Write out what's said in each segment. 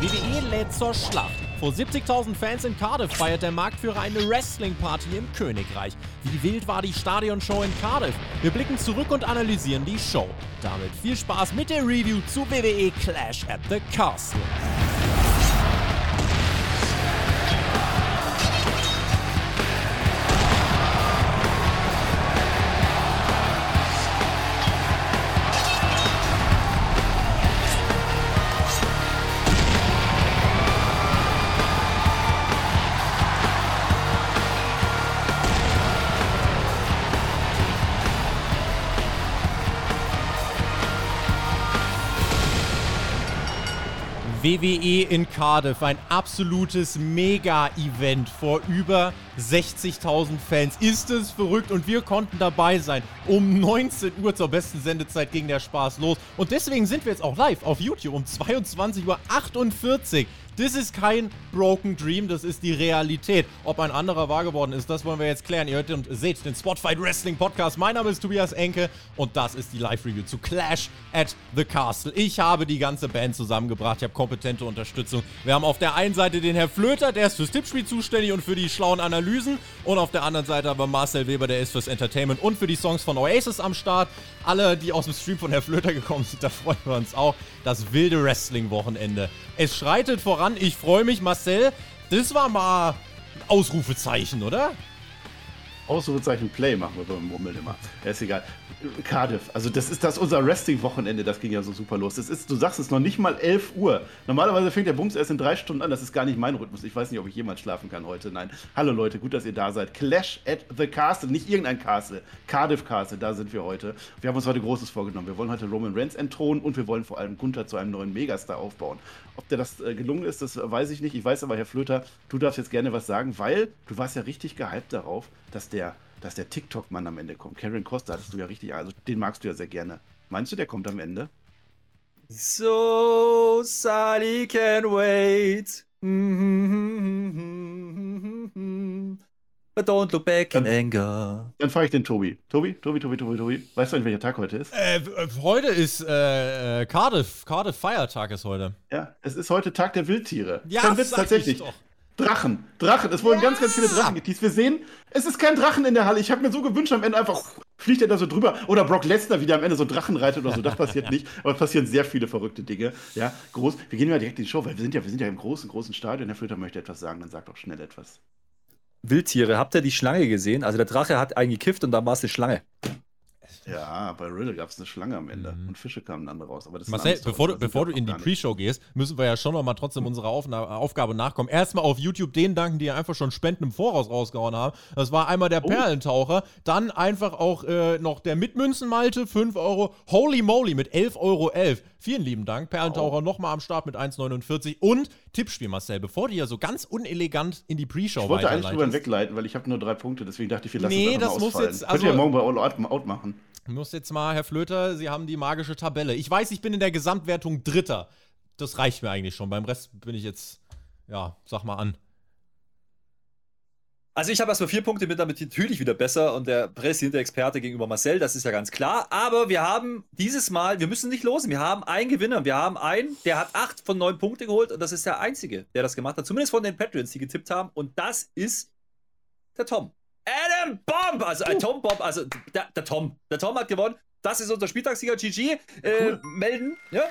WWE lädt zur Schlacht. Vor 70.000 Fans in Cardiff feiert der Marktführer eine Wrestling-Party im Königreich. Wie wild war die Stadionshow in Cardiff? Wir blicken zurück und analysieren die Show. Damit viel Spaß mit der Review zu WWE Clash at the Castle. WWE in Cardiff, ein absolutes Mega-Event vor über 60.000 Fans. Ist es verrückt und wir konnten dabei sein. Um 19 Uhr zur besten Sendezeit ging der Spaß los. Und deswegen sind wir jetzt auch live auf YouTube um 22.48 Uhr. Das ist kein Broken Dream, das ist die Realität. Ob ein anderer wahr geworden ist, das wollen wir jetzt klären. Ihr hört und seht den Spotfight Wrestling Podcast. Mein Name ist Tobias Enke und das ist die Live-Review zu Clash at the Castle. Ich habe die ganze Band zusammengebracht. Ich habe kompetente Unterstützung. Wir haben auf der einen Seite den Herr Flöter, der ist fürs Tippspiel zuständig und für die schlauen Analysen. Und auf der anderen Seite aber Marcel Weber, der ist fürs Entertainment und für die Songs von Oasis am Start. Alle, die aus dem Stream von Herr Flöter gekommen sind, da freuen wir uns auch. Das wilde Wrestling-Wochenende. Es schreitet voran. Ich freue mich, Marcel. Das war mal ein Ausrufezeichen, oder? Ausrufezeichen Play machen wir beim Murmeln immer. Ja, ist egal. Cardiff, also das ist das unser Wrestling-Wochenende, das ging ja so super los. Das ist, du sagst es noch nicht mal 11 Uhr. Normalerweise fängt der Bums erst in drei Stunden an. Das ist gar nicht mein Rhythmus. Ich weiß nicht, ob ich jemals schlafen kann heute. Nein. Hallo Leute, gut, dass ihr da seid. Clash at the Castle, nicht irgendein Castle. Cardiff Castle, da sind wir heute. Wir haben uns heute Großes vorgenommen. Wir wollen heute Roman Reigns entthronen und wir wollen vor allem Gunther zu einem neuen Megastar aufbauen. Ob der das äh, gelungen ist, das weiß ich nicht. Ich weiß aber, Herr Flöter, du darfst jetzt gerne was sagen, weil du warst ja richtig gehypt darauf, dass der dass der TikTok-Mann am Ende kommt. Karen Costa hattest du ja richtig, also den magst du ja sehr gerne. Meinst du, der kommt am Ende? So, Sally can wait. But don't look back in anger. Dann frage ich den Tobi. Tobi, Tobi, Tobi, Tobi, Tobi. Weißt du eigentlich, welcher Tag heute ist? Äh, heute ist äh, Cardiff. Cardiff Feiertag ist heute. Ja, es ist heute Tag der Wildtiere. Ja, Kein Witz, tatsächlich. Doch. Drachen. Drachen. Es wurden ja. ganz, ganz viele Drachen geteased. Wir sehen, es ist kein Drachen in der Halle. Ich habe mir so gewünscht, am Ende einfach fliegt er da so drüber. Oder Brock Lesnar wieder am Ende so Drachen reitet oder so. Das passiert nicht. Aber es passieren sehr viele verrückte Dinge. Ja, groß. Wir gehen mal direkt in die Show, weil wir sind ja, wir sind ja im großen, großen Stadion. Herr Flöter möchte etwas sagen, dann sagt doch schnell etwas. Wildtiere, habt ihr die Schlange gesehen? Also der Drache hat eingekifft und dann war es eine Schlange. Ja, bei Riddle gab es eine Schlange am Ende mhm. und Fische kamen dann raus. Aber das Marcel, bevor, du, bevor du in die Pre-Show gehst, müssen wir ja schon noch mal trotzdem unserer Aufgabe nachkommen. Erstmal auf YouTube den danken, die ja einfach schon Spenden im Voraus rausgehauen haben. Das war einmal der oh. Perlentaucher, dann einfach auch äh, noch der Mitmünzenmalte, 5 Euro. Holy moly mit 11,11 Euro. 11. Vielen lieben Dank. Perlentaucher oh. nochmal am Start mit 1,49. Und Tippspiel, Marcel, bevor du ja so ganz unelegant in die Pre-Show Ich wollte eigentlich drüber wegleiten, weil ich habe nur drei Punkte, deswegen dachte ich, wir lassen nee, das, das muss jetzt. Also, Könnt ihr ja morgen bei All Out machen. Muss jetzt mal, Herr Flöter, Sie haben die magische Tabelle. Ich weiß, ich bin in der Gesamtwertung Dritter. Das reicht mir eigentlich schon. Beim Rest bin ich jetzt, ja, sag mal an. Also ich habe erstmal vier Punkte mit damit natürlich wieder besser und der präsidente Experte gegenüber Marcel, das ist ja ganz klar. Aber wir haben dieses Mal, wir müssen nicht losen, wir haben einen Gewinner. Wir haben einen, der hat acht von neun Punkte geholt und das ist der einzige, der das gemacht hat. Zumindest von den Patreons, die getippt haben. Und das ist der Tom. Adam Bomb! Also äh, Tom Bomb, also der, der, Tom. Der Tom hat gewonnen. Das ist unser Spieltagssieger GG. Äh, cool. Melden, ja?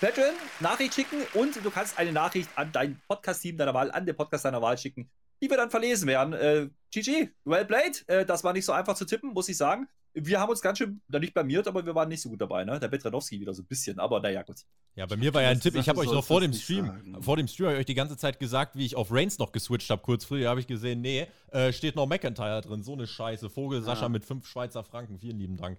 Patreon, Nachricht schicken und du kannst eine Nachricht an dein Podcast-Team deiner Wahl, an den Podcast deiner Wahl schicken, die wir dann verlesen werden. Äh, GG, well played. Äh, das war nicht so einfach zu tippen, muss ich sagen wir haben uns ganz schön, da nicht blamiert, aber wir waren nicht so gut dabei, ne? Der Betranowski wieder so ein bisschen, aber naja, gut. Ja, bei mir war ja ein Tipp, ich habe euch noch vor dem Stream, sagen. vor dem Stream habe ich euch die ganze Zeit gesagt, wie ich auf Reigns noch geswitcht habe, kurz früher habe ich gesehen, nee, äh, steht noch McIntyre drin, so eine Scheiße. Vogel ja. Sascha mit fünf Schweizer Franken, vielen lieben Dank.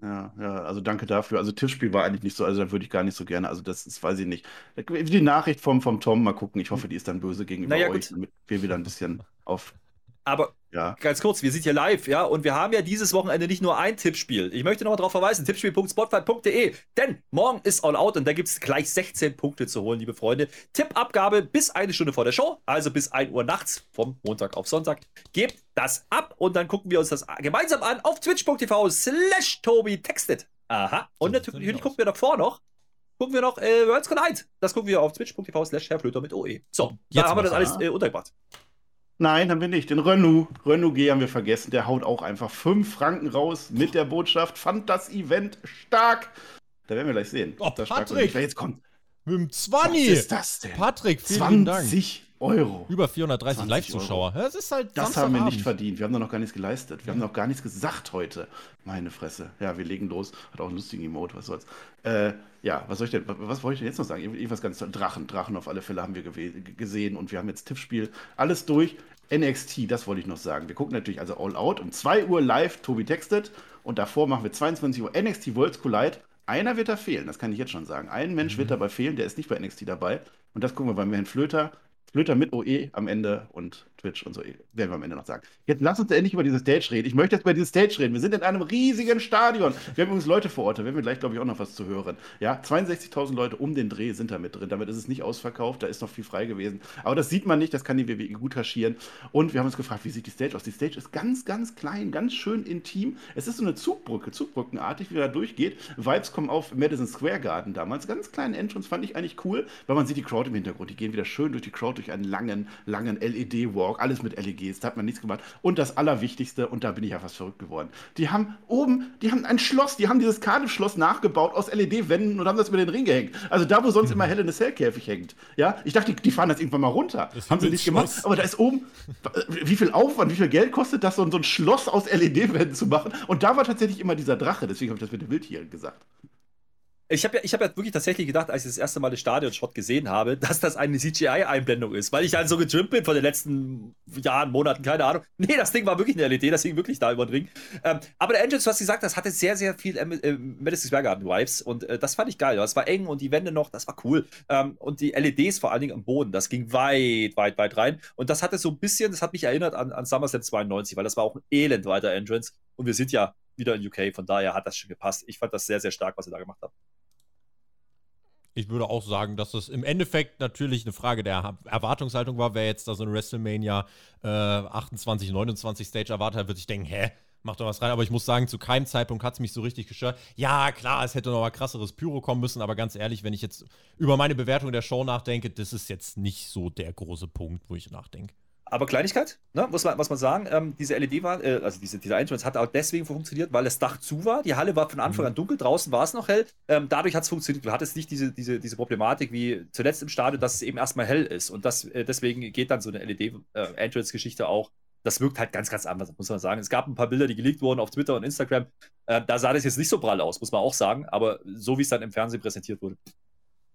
Ja, ja, also danke dafür. Also Tippspiel war eigentlich nicht so, also da würde ich gar nicht so gerne, also das ist, weiß ich nicht. Die Nachricht vom, vom Tom, mal gucken, ich hoffe, die ist dann böse gegenüber naja, euch, damit wir wieder ein bisschen auf aber ja. ganz kurz, wir sind hier live, ja, und wir haben ja dieses Wochenende nicht nur ein Tippspiel. Ich möchte noch mal darauf verweisen, tippspiel.spotfight.de, denn morgen ist All Out und da gibt es gleich 16 Punkte zu holen, liebe Freunde. Tippabgabe bis eine Stunde vor der Show, also bis 1 Uhr nachts, vom Montag auf Sonntag. Gebt das ab und dann gucken wir uns das gemeinsam an auf twitch.tv slash Tobi textet. Aha. Und natürlich gucken wir davor noch gucken wir noch äh, Worlds Collide. Das gucken wir auf twitch.tv slash Herrflöter mit OE. So, Jetzt da haben wir das alles äh, untergebracht. Nein, haben wir nicht. Den Renault, Renault G haben wir vergessen. Der haut auch einfach 5 Franken raus mit der Botschaft. Fand das Event stark. Da werden wir gleich sehen. Oh, stark Patrick! Wer jetzt kommt. Mit dem Was 20. ist das denn? Patrick, vielen lieben Dank. 20 Euro. Über 430 20 Live-Zuschauer. Das ist halt Das haben wir nicht verdient. Wir haben da noch gar nichts geleistet. Wir haben noch gar nichts gesagt heute. Meine Fresse. Ja, wir legen los. Hat auch einen lustigen Emote, was soll's. Äh, ja, was soll ich denn, was wollte ich denn jetzt noch sagen? Irgendwas ganz toll. Drachen, Drachen auf alle Fälle haben wir gesehen und wir haben jetzt Tippspiel. Alles durch. NXT, das wollte ich noch sagen. Wir gucken natürlich also All Out um 2 Uhr live, Tobi textet. Und davor machen wir 22 Uhr NXT Worlds Collide. Einer wird da fehlen, das kann ich jetzt schon sagen. Ein Mensch wird dabei fehlen, der ist nicht bei NXT dabei. Und das gucken wir beim Herrn Flöter. Flöter mit OE am Ende und Twitch und so werden wir am Ende noch sagen. Jetzt lass uns endlich über diese Stage reden. Ich möchte jetzt über diese Stage reden. Wir sind in einem riesigen Stadion. Wir haben übrigens Leute vor Ort, da werden wir gleich, glaube ich, auch noch was zu hören. Ja, 62.000 Leute um den Dreh sind da mit drin. Damit ist es nicht ausverkauft, da ist noch viel frei gewesen. Aber das sieht man nicht, das kann die WWE gut kaschieren. Und wir haben uns gefragt, wie sieht die Stage aus? Die Stage ist ganz, ganz klein, ganz schön intim. Es ist so eine Zugbrücke, Zugbrückenartig, wie da durchgeht. Vibes kommen auf Madison Square Garden damals. Ganz kleinen Entrance fand ich eigentlich cool, weil man sieht die Crowd im Hintergrund. Die gehen wieder schön durch die Crowd, durch einen langen, langen LED-Walk. Alles mit LEDs, da hat man nichts gemacht. Und das Allerwichtigste, und da bin ich ja fast verrückt geworden. Die haben oben, die haben ein Schloss, die haben dieses Cardiff-Schloss nachgebaut aus LED-Wänden und haben das über den Ring gehängt. Also da, wo sonst immer Hell in a Cell-Käfig hängt. Ja, ich dachte, die, die fahren das irgendwann mal runter. Das haben sie nicht Himmelsschloss. gemacht. Aber da ist oben, wie viel Aufwand, wie viel Geld kostet das, so ein, so ein Schloss aus LED-Wänden zu machen? Und da war tatsächlich immer dieser Drache, deswegen habe ich das mit den Wildtieren gesagt. Ich habe ja, hab ja wirklich tatsächlich gedacht, als ich das erste Mal den Stadion-Shot gesehen habe, dass das eine CGI-Einblendung ist, weil ich halt so getrimmt bin von den letzten Jahren, Monaten, keine Ahnung. Nee, das Ding war wirklich eine LED, das hing wirklich da über den Ring. Ähm, aber der Engine, du hast gesagt, das hatte sehr, sehr viel äh, äh, Madison Square Garden-Vibes und äh, das fand ich geil. Das war eng und die Wände noch, das war cool. Ähm, und die LEDs vor allen Dingen am Boden, das ging weit, weit, weit rein. Und das hatte so ein bisschen, das hat mich erinnert an, an SummerSlam 92, weil das war auch ein elend weiter Entrance. Und wir sind ja wieder in UK, von daher hat das schon gepasst. Ich fand das sehr, sehr stark, was sie da gemacht haben. Ich würde auch sagen, dass es im Endeffekt natürlich eine Frage der Erwartungshaltung war. Wer jetzt da so eine WrestleMania äh, 28, 29 Stage erwartet hat, wird sich denken, hä? Mach doch was rein, aber ich muss sagen, zu keinem Zeitpunkt hat es mich so richtig gestört. Ja, klar, es hätte noch mal krasseres Pyro kommen müssen, aber ganz ehrlich, wenn ich jetzt über meine Bewertung der Show nachdenke, das ist jetzt nicht so der große Punkt, wo ich nachdenke. Aber Kleinigkeit, ne, muss, man, muss man sagen, ähm, diese LED war, äh, also diese, dieser Entrance hat auch deswegen funktioniert, weil das Dach zu war. Die Halle war von Anfang an dunkel, draußen war es noch hell. Ähm, dadurch hat es funktioniert. Du hattest nicht diese, diese, diese Problematik wie zuletzt im Stadion, dass es eben erstmal hell ist. Und das, äh, deswegen geht dann so eine LED-Entrance-Geschichte auch. Das wirkt halt ganz, ganz anders, muss man sagen. Es gab ein paar Bilder, die geleakt wurden auf Twitter und Instagram. Äh, da sah das jetzt nicht so prall aus, muss man auch sagen. Aber so wie es dann im Fernsehen präsentiert wurde,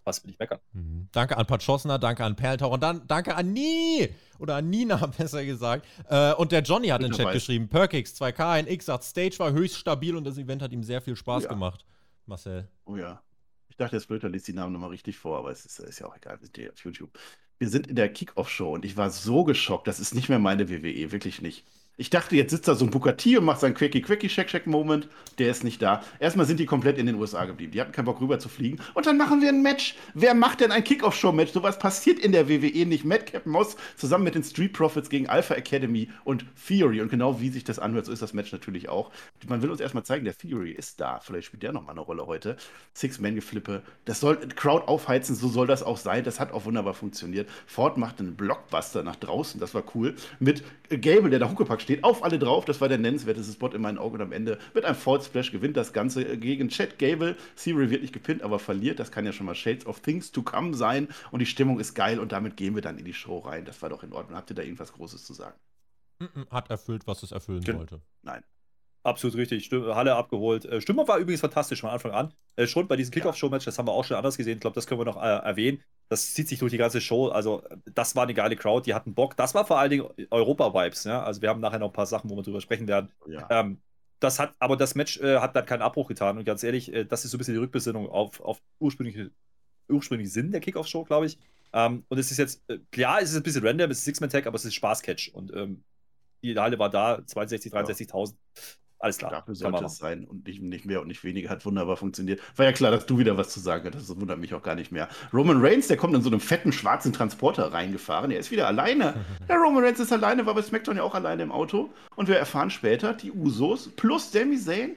was will ich meckern. Mhm. Danke an Pachosna, danke an Perltaucher und dann danke an Nie oder an Nina, besser gesagt. Äh, und der Johnny hat in den Chat Weiß. geschrieben: Perkix 2K NX sagt, Stage war höchst stabil und das Event hat ihm sehr viel Spaß Oh ja. gemacht. Marcel. Oh ja. Ich dachte, jetzt Blöder liest die Namen nochmal richtig vor, aber es ist, ist ja auch egal, wir sind ja auf YouTube. Wir sind in der Kickoff-Show und ich war so geschockt, das ist nicht mehr meine WWE, wirklich nicht. Ich dachte, jetzt sitzt da so ein Bukati und macht seinen quickie quickie check check moment Der ist nicht da. Erstmal sind die komplett in den USA geblieben. Die hatten keinen Bock rüber zu fliegen. Und dann machen wir ein Match. Wer macht denn ein Kickoff-Show-Match? Sowas passiert in der WWE nicht. Madcap Moss zusammen mit den Street Profits gegen Alpha Academy und Theory. Und genau wie sich das anhört, so ist das Match natürlich auch. Man will uns erstmal zeigen, der Theory ist da. Vielleicht spielt der nochmal eine Rolle heute. Six-Man-Geflippe. Das soll Crowd aufheizen, so soll das auch sein. Das hat auch wunderbar funktioniert. Ford macht einen Blockbuster nach draußen, das war cool. Mit Gable, der da Huckepack steht, auf alle drauf. Das war der nennenswerteste Spot in meinen Augen. Und am Ende mit einem Ford Splash gewinnt das Ganze gegen Chad Gable. Theory wird nicht gepinnt, aber verliert. Das kann ja schon mal Shades of Things to Come sein. Und die Stimmung ist geil. Und damit gehen wir dann in die Show rein. Das war doch in Ordnung. Habt ihr da irgendwas Großes zu sagen? Hat erfüllt, was es erfüllen Gen- sollte. Nein. Absolut richtig. Stimme, Halle abgeholt. Äh, Stimmung war übrigens fantastisch von Anfang an. Äh, schon bei diesem Kickoff-Show-Match, das haben wir auch schon anders gesehen. Ich glaube, das können wir noch äh, erwähnen. Das zieht sich durch die ganze Show. Also, das war eine geile Crowd. Die hatten Bock. Das war vor allen Dingen Europa-Vibes. Ja? Also, wir haben nachher noch ein paar Sachen, wo wir drüber sprechen werden. Ja. Ähm, das hat, aber das Match äh, hat dann keinen Abbruch getan. Und ganz ehrlich, äh, das ist so ein bisschen die Rückbesinnung auf, auf ursprüngliche, ursprünglichen Sinn der Kickoff-Show, glaube ich. Ähm, und es ist jetzt, äh, klar, es ist ein bisschen random, es ist Six-Man-Tag, aber es ist Spaß-Catch. Und ähm, die Halle war da, 62, 63.000. Alles klar. Dafür sollte es sein und nicht, nicht mehr und nicht weniger. Hat wunderbar funktioniert. War ja klar, dass du wieder was zu sagen hattest. Das wundert mich auch gar nicht mehr. Roman Reigns, der kommt in so einem fetten schwarzen Transporter reingefahren. Der ist wieder alleine. Der Roman Reigns ist alleine, war bei SmackDown ja auch alleine im Auto. Und wir erfahren später, die Usos plus Sami Zayn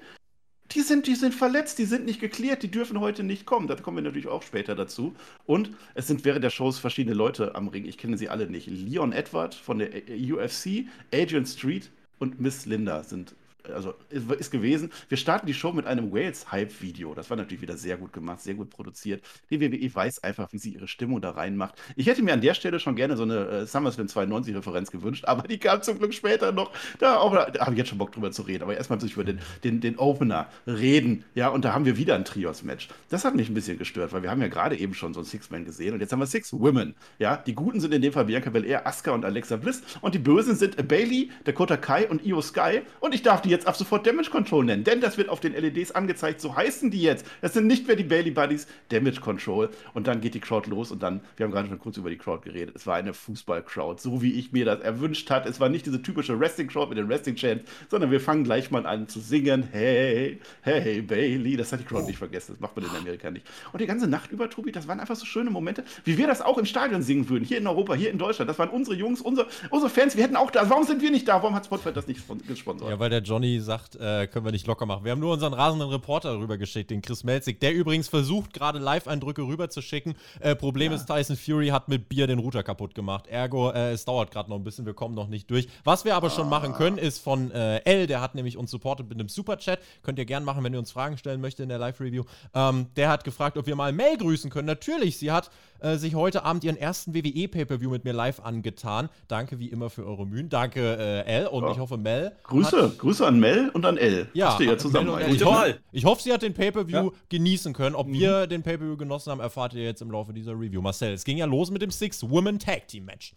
Die sind, die sind verletzt, die sind nicht geklärt, die dürfen heute nicht kommen. Da kommen wir natürlich auch später dazu. Und es sind während der Shows verschiedene Leute am Ring. Ich kenne sie alle nicht. Leon Edward von der UFC, Adrian Street und Miss Linda sind also ist gewesen. Wir starten die Show mit einem Wales-Hype-Video. Das war natürlich wieder sehr gut gemacht, sehr gut produziert. Die WWE weiß einfach, wie sie ihre Stimmung da reinmacht. Ich hätte mir an der Stelle schon gerne so eine äh, SummerSlam 92-Referenz gewünscht, aber die kam zum Glück später noch. Da, da habe ich jetzt schon Bock drüber zu reden. Aber erstmal muss ich über den, den, den Opener reden. Ja, und da haben wir wieder ein Trios-Match. Das hat mich ein bisschen gestört, weil wir haben ja gerade eben schon so ein Six-Man gesehen und jetzt haben wir Six Women. Ja, die Guten sind in dem Fall Bianca Belair, Asuka und Alexa Bliss und die Bösen sind Bailey, Dakota Kai und Io Sky und ich darf die jetzt ab sofort Damage Control nennen, denn das wird auf den LEDs angezeigt, so heißen die jetzt. Das sind nicht mehr die Bailey Buddies, Damage Control. Und dann geht die Crowd los und dann, wir haben gerade schon kurz über die Crowd geredet, es war eine Fußball-Crowd, so wie ich mir das erwünscht hatte. Es war nicht diese typische Wrestling-Crowd mit den Wrestling-Chants, sondern wir fangen gleich mal an zu singen. Hey, hey, Bailey. Das hat die Crowd nicht vergessen, das macht man in Amerika nicht. Und die ganze Nacht über, Tobi, das waren einfach so schöne Momente, wie wir das auch im Stadion singen würden, hier in Europa, hier in Deutschland. Das waren unsere Jungs, unsere, unsere Fans, wir hätten auch da. Warum sind wir nicht da? Warum hat Spotify das nicht gesponsert? Ja, weil der Johnny sagt, sagt, äh, können wir nicht locker machen. Wir haben nur unseren rasenden Reporter rübergeschickt, den Chris Melzig, der übrigens versucht, gerade Live-Eindrücke rüberzuschicken. Äh, Problem ja. ist, Tyson Fury hat mit Bier den Router kaputt gemacht. Ergo, äh, es dauert gerade noch ein bisschen, wir kommen noch nicht durch. Was wir aber ah. schon machen können, ist von äh, L, der hat nämlich uns supportet mit einem Superchat. Könnt ihr gern machen, wenn ihr uns Fragen stellen möchtet in der Live-Review. Ähm, der hat gefragt, ob wir mal Mel grüßen können. Natürlich, sie hat äh, sich heute Abend ihren ersten WWE-Pay-Per-View mit mir live angetan. Danke wie immer für eure Mühen. Danke, äh, L. Und ja. ich hoffe, Mel. Grüße, Grüße an Mel und an L. Ja, Hast du ja zusammen. Ich, hoffe, ich hoffe, sie hat den Pay-Per-View ja. genießen können. Ob mhm. wir den Pay-Per-View genossen haben, erfahrt ihr jetzt im Laufe dieser Review. Marcel, es ging ja los mit dem Six-Woman-Tag-Team-Match.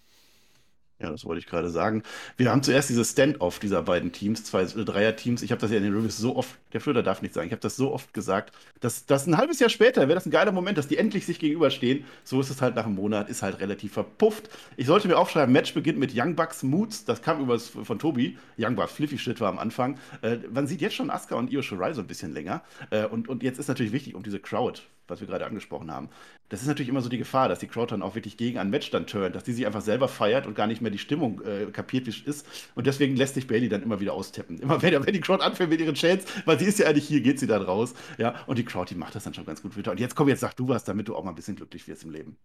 Ja, das wollte ich gerade sagen. Wir haben zuerst dieses Stand-off dieser beiden Teams, zwei Dreier-Teams. Ich habe das ja in den Reviews so oft, der Flöter darf nicht sagen, ich habe das so oft gesagt, dass das ein halbes Jahr später wäre das ein geiler Moment, dass die endlich sich gegenüberstehen. So ist es halt nach einem Monat, ist halt relativ verpufft. Ich sollte mir aufschreiben, Match beginnt mit Young Bucks Moods. Das kam übrigens von Tobi. Young Bucks, Fliffy Shit war am Anfang. Äh, man sieht jetzt schon Asuka und Io Shirai so ein bisschen länger. Äh, und, und jetzt ist natürlich wichtig, um diese Crowd was wir gerade angesprochen haben. Das ist natürlich immer so die Gefahr, dass die Crowd dann auch wirklich gegen einen Match dann turnt, dass die sich einfach selber feiert und gar nicht mehr die Stimmung äh, kapiert, wie es ist. Und deswegen lässt sich Bailey dann immer wieder austeppen. Immer wenn, wenn die Crowd anfängt mit ihren Chants, weil sie ist ja eigentlich hier, geht sie dann raus. Ja, und die Crowd, die macht das dann schon ganz gut wieder. Und jetzt komm, jetzt sag du was, damit du auch mal ein bisschen glücklich wirst im Leben.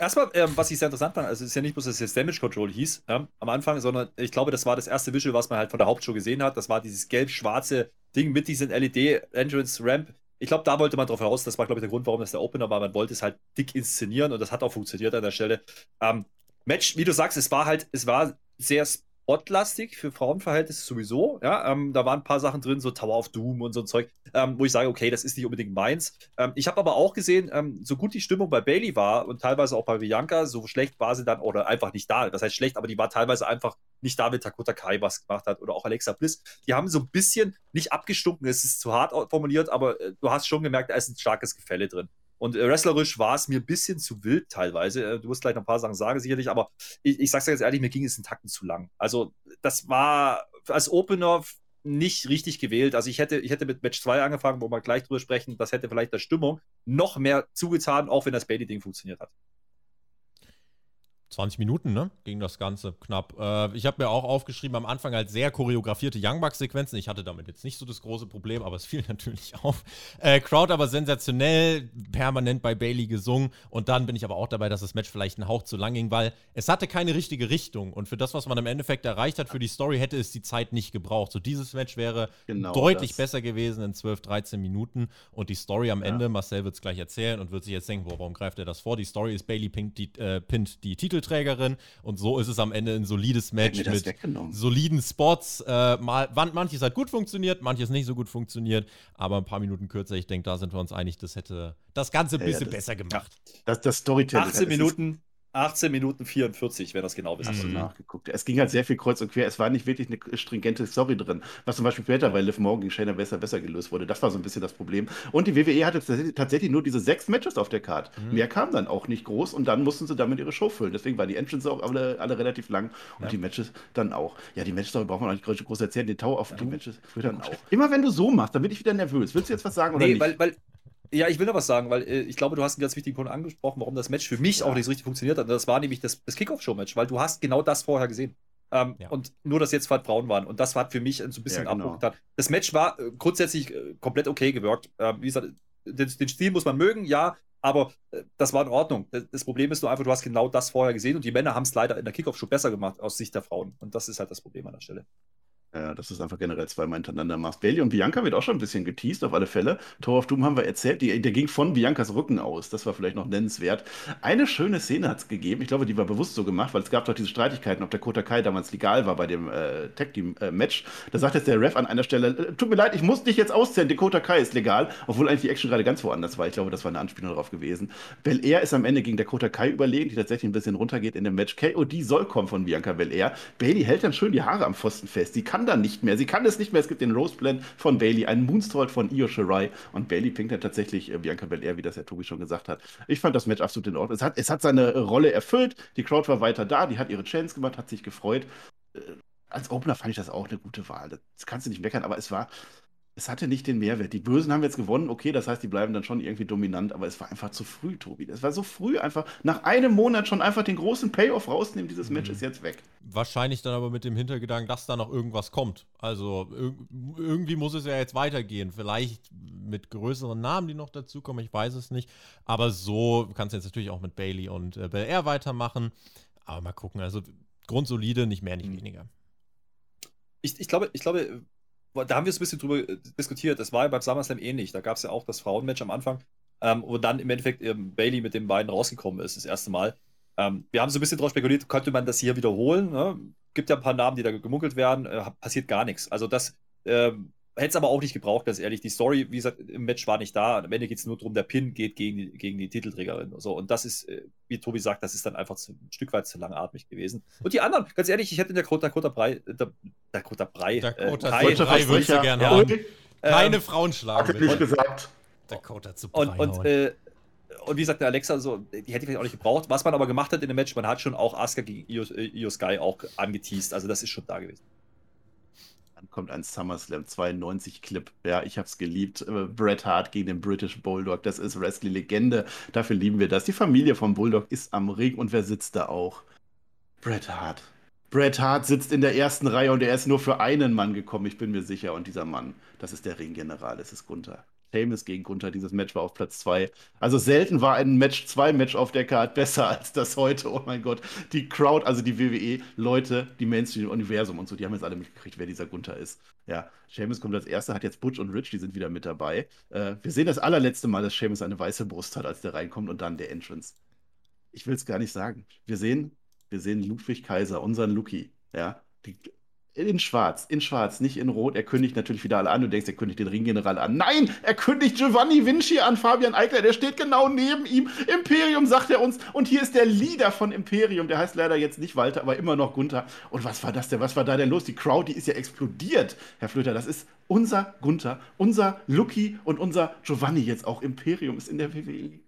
Erstmal, ähm, was ich sehr interessant fand, also es ist ja nicht bloß, dass es jetzt Damage Control hieß ja, am Anfang, sondern ich glaube, das war das erste Visual, was man halt von der Hauptshow gesehen hat. Das war dieses gelb-schwarze Ding mit diesem LED-Entrance-Ramp ich glaube, da wollte man drauf heraus. Das war, glaube ich, der Grund, warum das der Opener war. Man wollte es halt dick inszenieren und das hat auch funktioniert an der Stelle. Ähm, Match, wie du sagst, es war halt, es war sehr spotlastig für Frauenverhältnisse sowieso. Ja, ähm, da waren ein paar Sachen drin, so Tower of Doom und so ein Zeug, ähm, wo ich sage, okay, das ist nicht unbedingt meins. Ähm, ich habe aber auch gesehen, ähm, so gut die Stimmung bei Bailey war und teilweise auch bei Bianca, so schlecht war sie dann oder einfach nicht da. Das heißt schlecht, aber die war teilweise einfach nicht da, wenn Takota Kai was gemacht hat oder auch Alexa Bliss. Die haben so ein bisschen nicht abgestunken, es ist zu hart formuliert, aber äh, du hast schon gemerkt, da ist ein starkes Gefälle drin. Und äh, wrestlerisch war es mir ein bisschen zu wild teilweise. Äh, du wirst gleich noch ein paar Sachen sagen, sicherlich, aber ich, ich sag's dir ganz ehrlich, mir ging es in Takten zu lang. Also, das war als Opener nicht richtig gewählt. Also ich hätte, ich hätte mit Match 2 angefangen, wo wir gleich drüber sprechen. Das hätte vielleicht der Stimmung noch mehr zugetan, auch wenn das Bailey-Ding funktioniert hat. 20 Minuten, ne? Ging das Ganze knapp. Äh, ich habe mir auch aufgeschrieben, am Anfang halt sehr choreografierte Young Bucks-Sequenzen. Ich hatte damit jetzt nicht so das große Problem, aber es fiel natürlich auf. Äh, Crowd aber sensationell, permanent bei Bailey gesungen. Und dann bin ich aber auch dabei, dass das Match vielleicht einen Hauch zu lang ging, weil es hatte keine richtige Richtung. Und für das, was man im Endeffekt erreicht hat, für die Story, hätte es die Zeit nicht gebraucht. So dieses Match wäre genau deutlich das. besser gewesen in 12, 13 Minuten. Und die Story am ja. Ende, Marcel wird es gleich erzählen und wird sich jetzt denken, warum greift er das vor? Die Story ist, Bailey pinnt die, äh, pinnt die Titel Titelträgerin und so ist es am Ende ein solides Match mit soliden Spots. Äh, mal, manches hat gut funktioniert, manches nicht so gut funktioniert, aber ein paar Minuten kürzer. Ich denke, da sind wir uns einig, das hätte das Ganze ein bisschen ja, das, besser gemacht. Das, das Storytelling. 18 Minuten 18 Minuten 44, wenn das genau wissen. Hast du nachgeguckt. Es ging halt sehr viel kreuz und quer. Es war nicht wirklich eine stringente Story drin. Was zum Beispiel später bei Liv Morgan gegen Shayna besser, besser gelöst wurde. Das war so ein bisschen das Problem. Und die WWE hatte tatsächlich nur diese sechs Matches auf der Karte. Mhm. Mehr kam dann auch nicht groß und dann mussten sie damit ihre Show füllen. Deswegen waren die Entrances auch alle, alle relativ lang und ja. die Matches dann auch. Ja, die Matches braucht man auch nicht groß erzählen. Den Tower auf ja. die Matches dann auch. Immer wenn du so machst, dann bin ich wieder nervös. Willst du jetzt was sagen oder nee, nicht? Weil, weil ja, ich will noch was sagen, weil äh, ich glaube, du hast einen ganz wichtigen Punkt angesprochen, warum das Match für mich ja. auch nicht so richtig funktioniert hat. Das war nämlich das, das Kickoff-Show-Match, weil du hast genau das vorher gesehen. Ähm, ja. Und nur, dass jetzt halt Frauen waren. Und das hat für mich so ein bisschen ja, genau. Abbruch getan. Das Match war äh, grundsätzlich äh, komplett okay gewirkt. Ähm, wie gesagt, den, den, Stil muss man mögen, ja, aber äh, das war in Ordnung. Das Problem ist nur einfach, du hast genau das vorher gesehen und die Männer haben es leider in der Kickoff-Show besser gemacht aus Sicht der Frauen. Und das ist halt das Problem an der Stelle. Ja, das ist einfach generell zweimal hintereinander machst. Bailey und Bianca wird auch schon ein bisschen geteased, auf alle Fälle. Tower of Doom haben wir erzählt, die, der ging von Biancas Rücken aus. Das war vielleicht noch nennenswert. Eine schöne Szene hat es gegeben. Ich glaube, die war bewusst so gemacht, weil es gab doch diese Streitigkeiten, ob der Kota Kai damals legal war bei dem äh, Tag Team äh, Match. Da sagt jetzt der Ref an einer Stelle: äh, Tut mir leid, ich muss dich jetzt auszählen, Dakota Kai ist legal, obwohl eigentlich die Action gerade ganz woanders war. Ich glaube, das war eine Anspielung darauf gewesen. Belair ist am Ende gegen Dakota Kai überlegen, die tatsächlich ein bisschen runtergeht in dem Match. KOD soll kommen von Bianca Belair. Bailey hält dann schön die Haare am Pfosten fest. Sie kann dann nicht mehr. Sie kann kann es nicht mehr. Es gibt den Rose Blend von Bailey, einen Moonsault von Io Shirai und Bailey pinkt dann tatsächlich äh, Bianca Belair, wie das ja Tobi schon gesagt hat. Ich fand das Match absolut in Ordnung. Es hat, es hat seine Rolle erfüllt. Die Crowd war weiter da. Die hat ihre Chance gemacht, hat sich gefreut. Äh, als Opener fand ich das auch eine gute Wahl. Das kannst du nicht meckern, aber es war, es hatte nicht den Mehrwert. Die Bösen haben jetzt gewonnen, okay, das heißt, die bleiben dann schon irgendwie dominant, aber es war einfach zu früh, Tobi. Es war so früh einfach, nach einem Monat schon einfach den großen Payoff rausnehmen, dieses Match mhm. ist jetzt weg. Wahrscheinlich dann aber mit dem Hintergedanken, dass da noch irgendwas kommt. Also irgendwie muss es ja jetzt weitergehen. Vielleicht mit größeren Namen, die noch dazukommen, ich weiß es nicht. Aber so kannst du jetzt natürlich auch mit Bailey und äh, Bel Air weitermachen. Aber mal gucken, also grundsolide, nicht mehr, nicht mhm. weniger. Ich, ich, glaube, ich glaube, da haben wir es ein bisschen drüber äh, diskutiert. Das war ja beim SummerSlam ähnlich. Da gab es ja auch das Frauenmatch am Anfang, ähm, wo dann im Endeffekt ähm, Bailey mit den beiden rausgekommen ist, das erste Mal. Ähm, wir haben so ein bisschen drauf spekuliert, könnte man das hier wiederholen? Ne? Gibt ja ein paar Namen, die da gemunkelt werden, äh, passiert gar nichts. Also das ähm, Hätte es aber auch nicht gebraucht, ganz ehrlich. Die Story, wie gesagt, im Match war nicht da. Am Ende geht es nur darum, der Pin geht gegen die, gegen die Titelträgerin. So, und das ist, äh, wie Tobi sagt, das ist dann einfach zu, ein Stück weit zu langatmig gewesen. Und die anderen, ganz ehrlich, ich hätte in der Dakota, Dakota Brei, der, Dakota Brei, Dakota äh, Brei würde ich gerne ja, haben. Keine ähm, Frauen schlagen. Hatte nicht gesagt. Dakota zu Brei. Und, und, äh, und wie gesagt, der Alexa, so, die hätte ich vielleicht auch nicht gebraucht. Was man aber gemacht hat in dem Match, man hat schon auch Asuka gegen Io, Io Sky auch angeteased. Also das ist schon da gewesen. Dann kommt ein SummerSlam 92 Clip. Ja, ich habe es geliebt. Äh, Bret Hart gegen den British Bulldog. Das ist Wrestling-Legende. Dafür lieben wir das. Die Familie vom Bulldog ist am Ring und wer sitzt da auch? Bret Hart. Bret Hart sitzt in der ersten Reihe und er ist nur für einen Mann gekommen, ich bin mir sicher. Und dieser Mann, das ist der Ringgeneral, das ist Gunther. Seamus gegen Gunther, dieses Match war auf Platz 2. Also selten war ein Match 2 Match auf der Karte besser als das heute. Oh mein Gott. Die Crowd, also die WWE, Leute, die Mainstream-Universum und so, die haben jetzt alle mitgekriegt, wer dieser Gunther ist. Ja, Seamus kommt als erster, hat jetzt Butch und Rich, die sind wieder mit dabei. Äh, wir sehen das allerletzte Mal, dass Seamus eine weiße Brust hat, als der reinkommt und dann der Entrance. Ich will es gar nicht sagen. Wir sehen, wir sehen Ludwig Kaiser, unseren Luki. Ja, die, in Schwarz, in Schwarz, nicht in Rot. Er kündigt natürlich wieder alle an. Du denkst, er kündigt den Ringgeneral an. Nein, er kündigt Giovanni Vinci an, Fabian Eichler. Der steht genau neben ihm. Imperium, sagt er uns. Und hier ist der Leader von Imperium. Der heißt leider jetzt nicht Walter, aber immer noch Gunther. Und was war das denn? Was war da denn los? Die Crowd, die ist ja explodiert, Herr Flöter. Das ist unser Gunther, unser Lucky und unser Giovanni jetzt auch. Imperium ist in der WWE.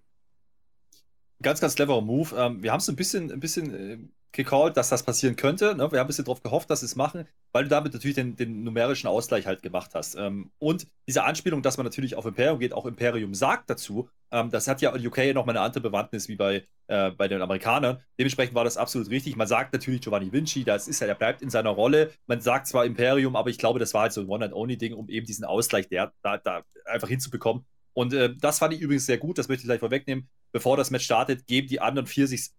Ganz, ganz cleverer Move. Ähm, wir haben es ein bisschen, ein bisschen äh, gecallt, dass das passieren könnte. Ne? Wir haben ein bisschen darauf gehofft, dass sie es machen, weil du damit natürlich den, den numerischen Ausgleich halt gemacht hast. Ähm, und diese Anspielung, dass man natürlich auf Imperium geht, auch Imperium sagt dazu, ähm, das hat ja in UK nochmal eine andere Bewandtnis wie bei, äh, bei den Amerikanern. Dementsprechend war das absolut richtig. Man sagt natürlich Giovanni Vinci, das ist ja, der bleibt in seiner Rolle. Man sagt zwar Imperium, aber ich glaube, das war halt so ein One-and-Only-Ding, um eben diesen Ausgleich der, da, da einfach hinzubekommen. Und äh, das fand ich übrigens sehr gut, das möchte ich gleich vorwegnehmen. Bevor das Match startet, geben die anderen vier sich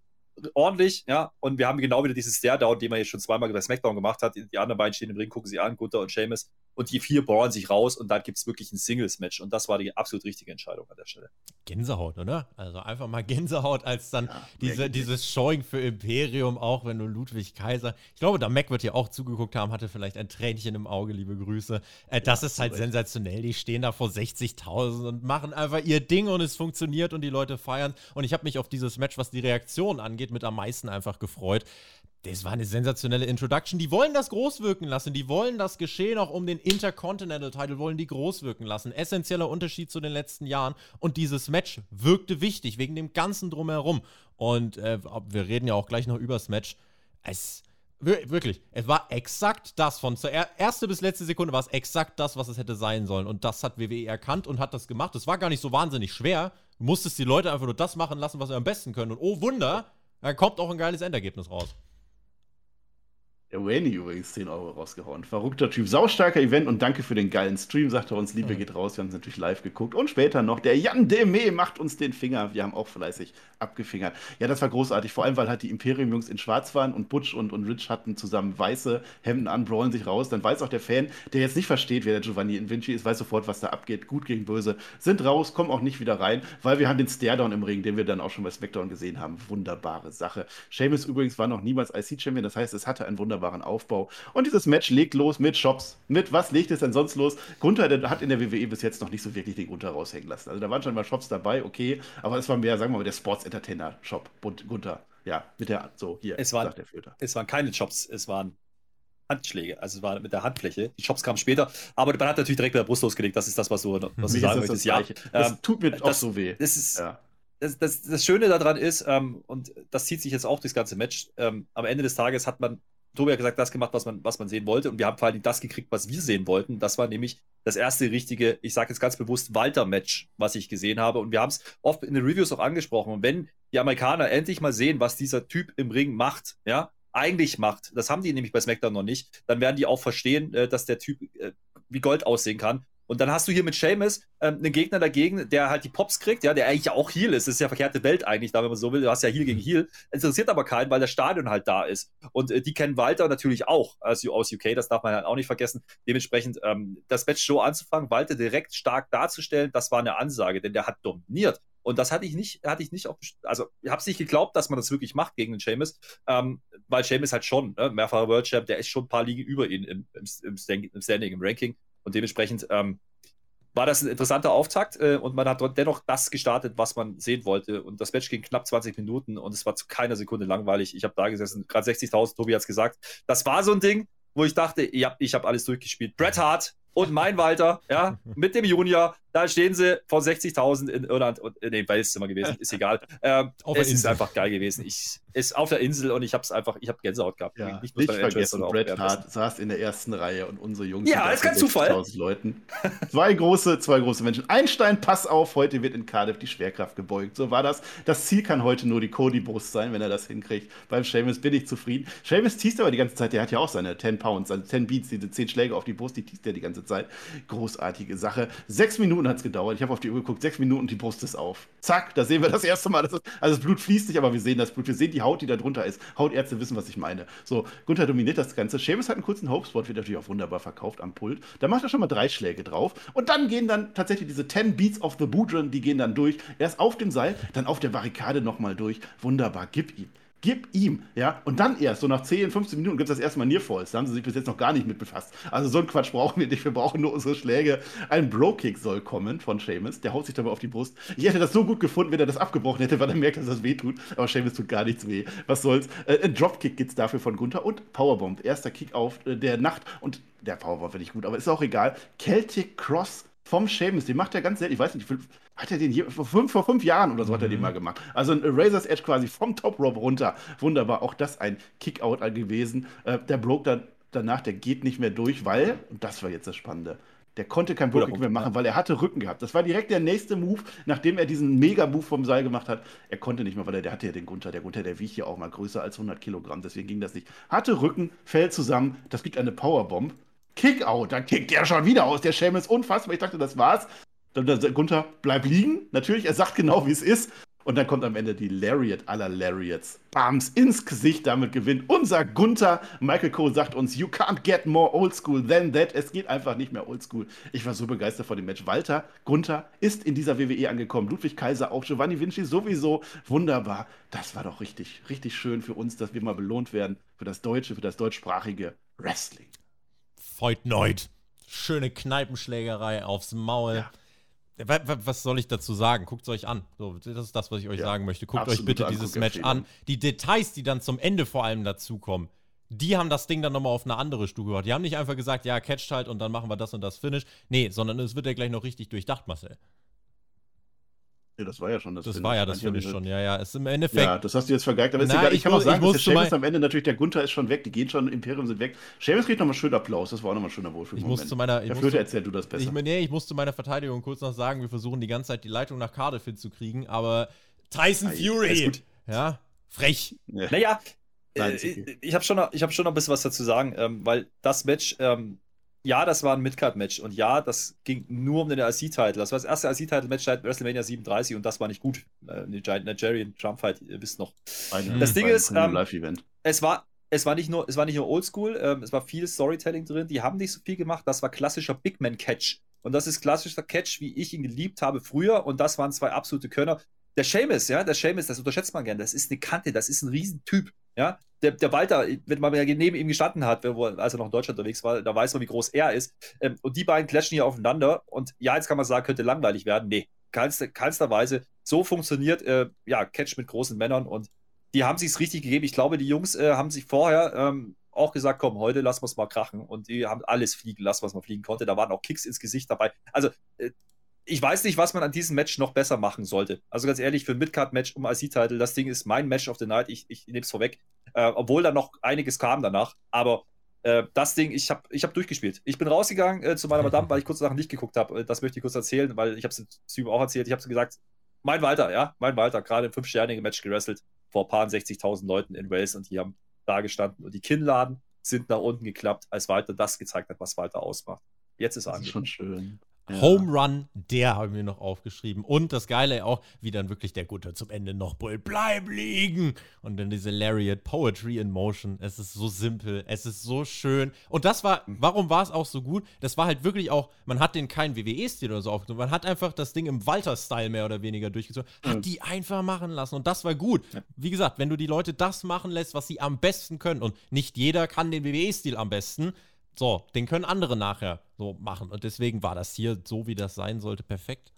ordentlich, ja. Und wir haben genau wieder dieses Stare-Down, den man jetzt schon zweimal bei SmackDown gemacht hat. Die anderen beiden stehen im Ring, gucken sie an, Gunther und Seamus. Und die vier bohren sich raus und dann gibt es wirklich ein Singles-Match. Und das war die absolut richtige Entscheidung an der Stelle. Gänsehaut, oder? Also einfach mal Gänsehaut, als dann ja, diese, dieses Showing für Imperium, auch wenn du Ludwig Kaiser. Ich glaube, da Mac wird ja auch zugeguckt haben, hatte vielleicht ein Tränchen im Auge, liebe Grüße. Äh, das ja, ist halt sensationell. Die stehen da vor 60.000 und machen einfach ihr Ding und es funktioniert und die Leute feiern. Und ich habe mich auf dieses Match, was die Reaktion angeht, mit am meisten einfach gefreut. Das war eine sensationelle Introduction. Die wollen das groß wirken lassen. Die wollen das Geschehen auch um den Intercontinental Title, wollen die groß wirken lassen. Essentieller Unterschied zu den letzten Jahren. Und dieses Match wirkte wichtig, wegen dem ganzen Drumherum. Und äh, wir reden ja auch gleich noch über das Match. Es, wirklich, es war exakt das. Von zur erste bis letzte Sekunde war es exakt das, was es hätte sein sollen. Und das hat WWE erkannt und hat das gemacht. Es war gar nicht so wahnsinnig schwer. Du musstest die Leute einfach nur das machen lassen, was sie am besten können. Und oh Wunder, da kommt auch ein geiles Endergebnis raus. Der Wayne übrigens 10 Euro rausgehauen. Verrückter Typ. Saustarker Event und danke für den geilen Stream, sagt er uns. Liebe geht raus. Wir haben es natürlich live geguckt. Und später noch der Jan Deme macht uns den Finger. Wir haben auch fleißig abgefingert. Ja, das war großartig. Vor allem, weil halt die Imperium-Jungs in schwarz waren und Butch und, und Rich hatten zusammen weiße Hemden an, brawlen sich raus. Dann weiß auch der Fan, der jetzt nicht versteht, wer der Giovanni in Vinci ist, weiß sofort, was da abgeht. Gut gegen böse. Sind raus, kommen auch nicht wieder rein, weil wir haben den Stairdown im Ring, den wir dann auch schon bei SmackDown gesehen haben. Wunderbare Sache. Seamus übrigens war noch niemals IC-Champion. Das heißt, es hatte einen wunderbaren Aufbau. Und dieses Match legt los mit Shops. Mit was legt es denn sonst los? Gunther der hat in der WWE bis jetzt noch nicht so wirklich den Gunther raushängen lassen. Also da waren schon mal Shops dabei, okay, aber es war mehr, sagen wir mal, der Sports Entertainer Shop Gunther. Ja, mit der, so, hier, es waren. Es waren keine Shops, es waren Handschläge, also es war mit der Handfläche. Die Shops kamen später, aber man hat natürlich direkt mit der Brust losgelegt. Das ist das, was du, was du sagen möchtest. Ja, das ähm, tut mir das, auch so weh. Das ist, ja. das, das, das, Schöne daran ist, ähm, und das zieht sich jetzt auch durchs ganze Match, ähm, am Ende des Tages hat man Tobi hat gesagt, das gemacht, was man, was man sehen wollte. Und wir haben vor allem das gekriegt, was wir sehen wollten. Das war nämlich das erste richtige, ich sage jetzt ganz bewusst, Walter-Match, was ich gesehen habe. Und wir haben es oft in den Reviews auch angesprochen. Und wenn die Amerikaner endlich mal sehen, was dieser Typ im Ring macht, ja, eigentlich macht, das haben die nämlich bei SmackDown noch nicht, dann werden die auch verstehen, äh, dass der Typ äh, wie Gold aussehen kann. Und dann hast du hier mit Seamus ähm, einen Gegner dagegen, der halt die Pops kriegt, ja, der eigentlich auch Heal ist. Das ist ja verkehrte Welt eigentlich, da wenn man so will. Du hast ja Heal gegen Heal. Interessiert aber keinen, weil das Stadion halt da ist. Und äh, die kennen Walter natürlich auch also aus UK, das darf man halt auch nicht vergessen. Dementsprechend ähm, das Match so anzufangen, Walter direkt stark darzustellen, das war eine Ansage, denn der hat dominiert. Und das hatte ich nicht, hatte ich nicht auch, also ich habe es nicht geglaubt, dass man das wirklich macht gegen den Seamus, ähm, weil Seamus halt schon, ne, mehrfacher World Champ, der ist schon ein paar Ligen über ihn im, im, im Standing, im Ranking. Und dementsprechend ähm, war das ein interessanter Auftakt äh, und man hat dort dennoch das gestartet, was man sehen wollte. Und das Match ging knapp 20 Minuten und es war zu keiner Sekunde langweilig. Ich habe da gesessen, gerade 60.000, Tobi hat es gesagt. Das war so ein Ding, wo ich dachte, ja, ich habe alles durchgespielt. Bret Hart und mein Walter, ja, mit dem Junior, da stehen sie vor 60.000 in Irland und äh, nee, Wales immer gewesen, ist egal. Ähm, es ist einfach geil gewesen. Ich ist auf der Insel und ich habe es einfach, ich habe Gänsehaut gehabt. Ja, nicht, nicht vergessen, Bret Hart saß in der ersten Reihe und unsere Jungs ja, ist kein Zufall. Leuten. Zwei große, zwei große Menschen. Einstein, pass auf, heute wird in Cardiff die Schwerkraft gebeugt. So war das. Das Ziel kann heute nur die Cody-Brust sein, wenn er das hinkriegt. Beim Seamus bin ich zufrieden. Seamus teast aber die ganze Zeit, der hat ja auch seine 10 Pounds, also 10 Beats, diese 10 Schläge auf die Brust, die teast er die ganze Zeit. Großartige Sache. Sechs Minuten hat es gedauert. Ich habe auf die Uhr geguckt, sechs Minuten, die Brust ist auf. Zack, da sehen wir das erste Mal. Das ist, also das Blut fließt nicht, aber wir sehen das Blut. Wir sehen die Haut, die da drunter ist. Hautärzte wissen, was ich meine. So, Gunther dominiert das Ganze. Seamus hat einen kurzen Hope-Spot, wird natürlich auch wunderbar verkauft am Pult. Da macht er schon mal drei Schläge drauf. Und dann gehen dann tatsächlich diese 10 Beats of the Boudron, die gehen dann durch. Erst auf dem Seil, dann auf der Barrikade nochmal durch. Wunderbar, gib ihm. Gib ihm, ja, und dann erst, so nach 10, 15 Minuten gibt es das erstmal Nearfalls. Da haben sie sich bis jetzt noch gar nicht mit befasst. Also so einen Quatsch brauchen wir nicht. Wir brauchen nur unsere Schläge. Ein Bro-Kick soll kommen von Seamus. Der haut sich dabei auf die Brust. Ich hätte das so gut gefunden, wenn er das abgebrochen hätte, weil er merkt, dass das weh tut. Aber Seamus tut gar nichts weh. Was soll's. Äh, ein Dropkick gibt's dafür von Gunther und Powerbomb. Erster Kick auf äh, der Nacht. Und der Powerbomb finde ich gut, aber ist auch egal. Celtic Cross vom Seamus. Den macht er ganz selten. Ich weiß nicht, hat er den hier vor fünf, vor fünf Jahren oder so mhm. hat er den mhm. mal gemacht. Also ein Razor's Edge quasi vom Top Rope runter. Wunderbar. Auch das ein Kickout gewesen. Äh, der Broke dann danach, der geht nicht mehr durch, weil, und das war jetzt das Spannende, der konnte kein Broke mehr machen, weil er hatte Rücken gehabt. Das war direkt der nächste Move, nachdem er diesen Mega-Move vom Seil gemacht hat. Er konnte nicht mehr, weil er der hatte ja den Gunther. Der Gunther, der wiegt ja auch mal größer als 100 Kilogramm. Deswegen ging das nicht. Hatte Rücken, fällt zusammen. Das gibt eine Powerbomb. Kickout, dann kickt der schon wieder aus. Der Schelm ist unfassbar. Ich dachte, das war's. Dann, dann, Gunther, bleib liegen. Natürlich, er sagt genau, wie es ist. Und dann kommt am Ende die Lariat aller Lariats. Bams ins Gesicht, damit gewinnt unser Gunther. Michael Cole sagt uns, you can't get more old school than that. Es geht einfach nicht mehr old school. Ich war so begeistert von dem Match. Walter Gunther ist in dieser WWE angekommen. Ludwig Kaiser auch, Giovanni Vinci sowieso. Wunderbar. Das war doch richtig, richtig schön für uns, dass wir mal belohnt werden für das deutsche, für das deutschsprachige Wrestling. Freut Neut. Schöne Kneipenschlägerei aufs Maul. Ja was soll ich dazu sagen? Guckt es euch an. So, das ist das, was ich euch ja, sagen möchte. Guckt euch bitte dieses Match an. Die Details, die dann zum Ende vor allem dazukommen, die haben das Ding dann nochmal auf eine andere Stufe gebracht. Die haben nicht einfach gesagt, ja, catcht halt und dann machen wir das und das Finish. Nee, sondern es wird ja gleich noch richtig durchdacht, Marcel. Ja, das war ja schon das Das Finish. war ja das Finish schon, ja, ja. Ist im Endeffekt. Ja, das hast du jetzt vergeigt. Aber ist egal. Ich, ich kann auch sagen, dass der Seamus am Ende natürlich, der Gunther ist schon weg, die gehen schon, Imperium sind weg. Seamus kriegt nochmal schön Applaus, das war auch nochmal ein schöner Wohlfühl. Ich muss zu meiner. Der Flöte erzähl du das besser. Ich, nee, ich muss zu meiner Verteidigung kurz noch sagen, wir versuchen die ganze Zeit die Leitung nach Cardiff hinzukriegen, aber Tyson Fury. Ja, frech. Ja. Naja, Nein, okay. Ich habe schon, noch, hab schon noch ein bisschen was dazu sagen, ähm, weil das Match, ähm, ja, das war ein Midcard-Match und ja, das ging nur um den IC-Title. Das war das erste IC-Title-Match seit WrestleMania 37 und das war nicht gut. Äh, Nigerian Trump Fight, ihr wisst noch. Ein, das Ding ist, ähm, es war, es war nicht nur, es war nicht nur Oldschool, ähm, es war viel Storytelling drin. Die haben nicht so viel gemacht. Das war klassischer Big Man Catch und das ist klassischer Catch, wie ich ihn geliebt habe früher. Und das waren zwei absolute Könner. Der Seamus, ja, der Seamus, das unterschätzt man gerne. Das ist eine Kante, das ist ein Riesentyp. Ja, der, der Walter, wenn man neben ihm gestanden hat, als er noch in Deutschland unterwegs war, da weiß man, wie groß er ist. Ähm, und die beiden clashen hier aufeinander. Und ja, jetzt kann man sagen, könnte langweilig werden. Nee, keinster, keinster Weise. So funktioniert, äh, ja, Catch mit großen Männern. Und die haben sich's richtig gegeben. Ich glaube, die Jungs äh, haben sich vorher ähm, auch gesagt, komm, heute lassen wir es mal krachen. Und die haben alles fliegen lassen, was man fliegen konnte. Da waren auch Kicks ins Gesicht dabei. Also, äh, ich weiß nicht, was man an diesem Match noch besser machen sollte. Also ganz ehrlich, für ein Midcard-Match um IC-Title, das Ding ist mein Match of the Night. Ich, ich nehme es vorweg. Äh, obwohl da noch einiges kam danach. Aber äh, das Ding, ich habe ich hab durchgespielt. Ich bin rausgegangen äh, zu meiner Madame, weil ich kurz nachher nicht geguckt habe. Äh, das möchte ich kurz erzählen, weil ich habe es Stream auch erzählt. Ich habe gesagt, mein Walter, ja, mein Walter, gerade im fünfsternigen Match gerestelt vor ein paar 60.000 Leuten in Wales und die haben da gestanden und die Kinnladen sind nach unten geklappt, als Walter das gezeigt hat, was Walter ausmacht. Jetzt ist er ist schon schön. Ja. Home Run, der haben wir noch aufgeschrieben. Und das Geile auch, wie dann wirklich der Gute zum Ende noch brüllt, bleib liegen! Und dann diese Lariat, Poetry in Motion. Es ist so simpel, es ist so schön. Und das war, warum war es auch so gut? Das war halt wirklich auch, man hat den keinen WWE-Stil oder so aufgenommen. Man hat einfach das Ding im Walter-Style mehr oder weniger durchgezogen. Hat mhm. die einfach machen lassen. Und das war gut. Ja. Wie gesagt, wenn du die Leute das machen lässt, was sie am besten können. Und nicht jeder kann den WWE-Stil am besten so, den können andere nachher so machen. Und deswegen war das hier so, wie das sein sollte, perfekt.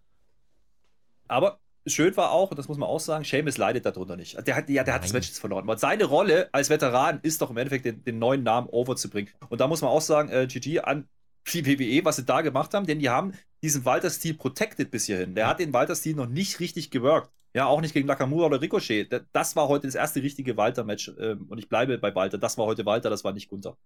Aber schön war auch, und das muss man auch sagen, Seamus leidet darunter nicht. Der hat, ja, der hat das Match jetzt verloren. Und seine Rolle als Veteran ist doch im Endeffekt den, den neuen Namen overzubringen. Und da muss man auch sagen, äh, GG an die WWE, was sie da gemacht haben, denn die haben diesen Walter-Stil protected bis hierhin. Der hat den Walter-Stil noch nicht richtig gewirkt. Ja, auch nicht gegen Nakamura oder Ricochet. Das war heute das erste richtige Walter-Match. Ähm, und ich bleibe bei Walter. Das war heute Walter, das war nicht Gunther.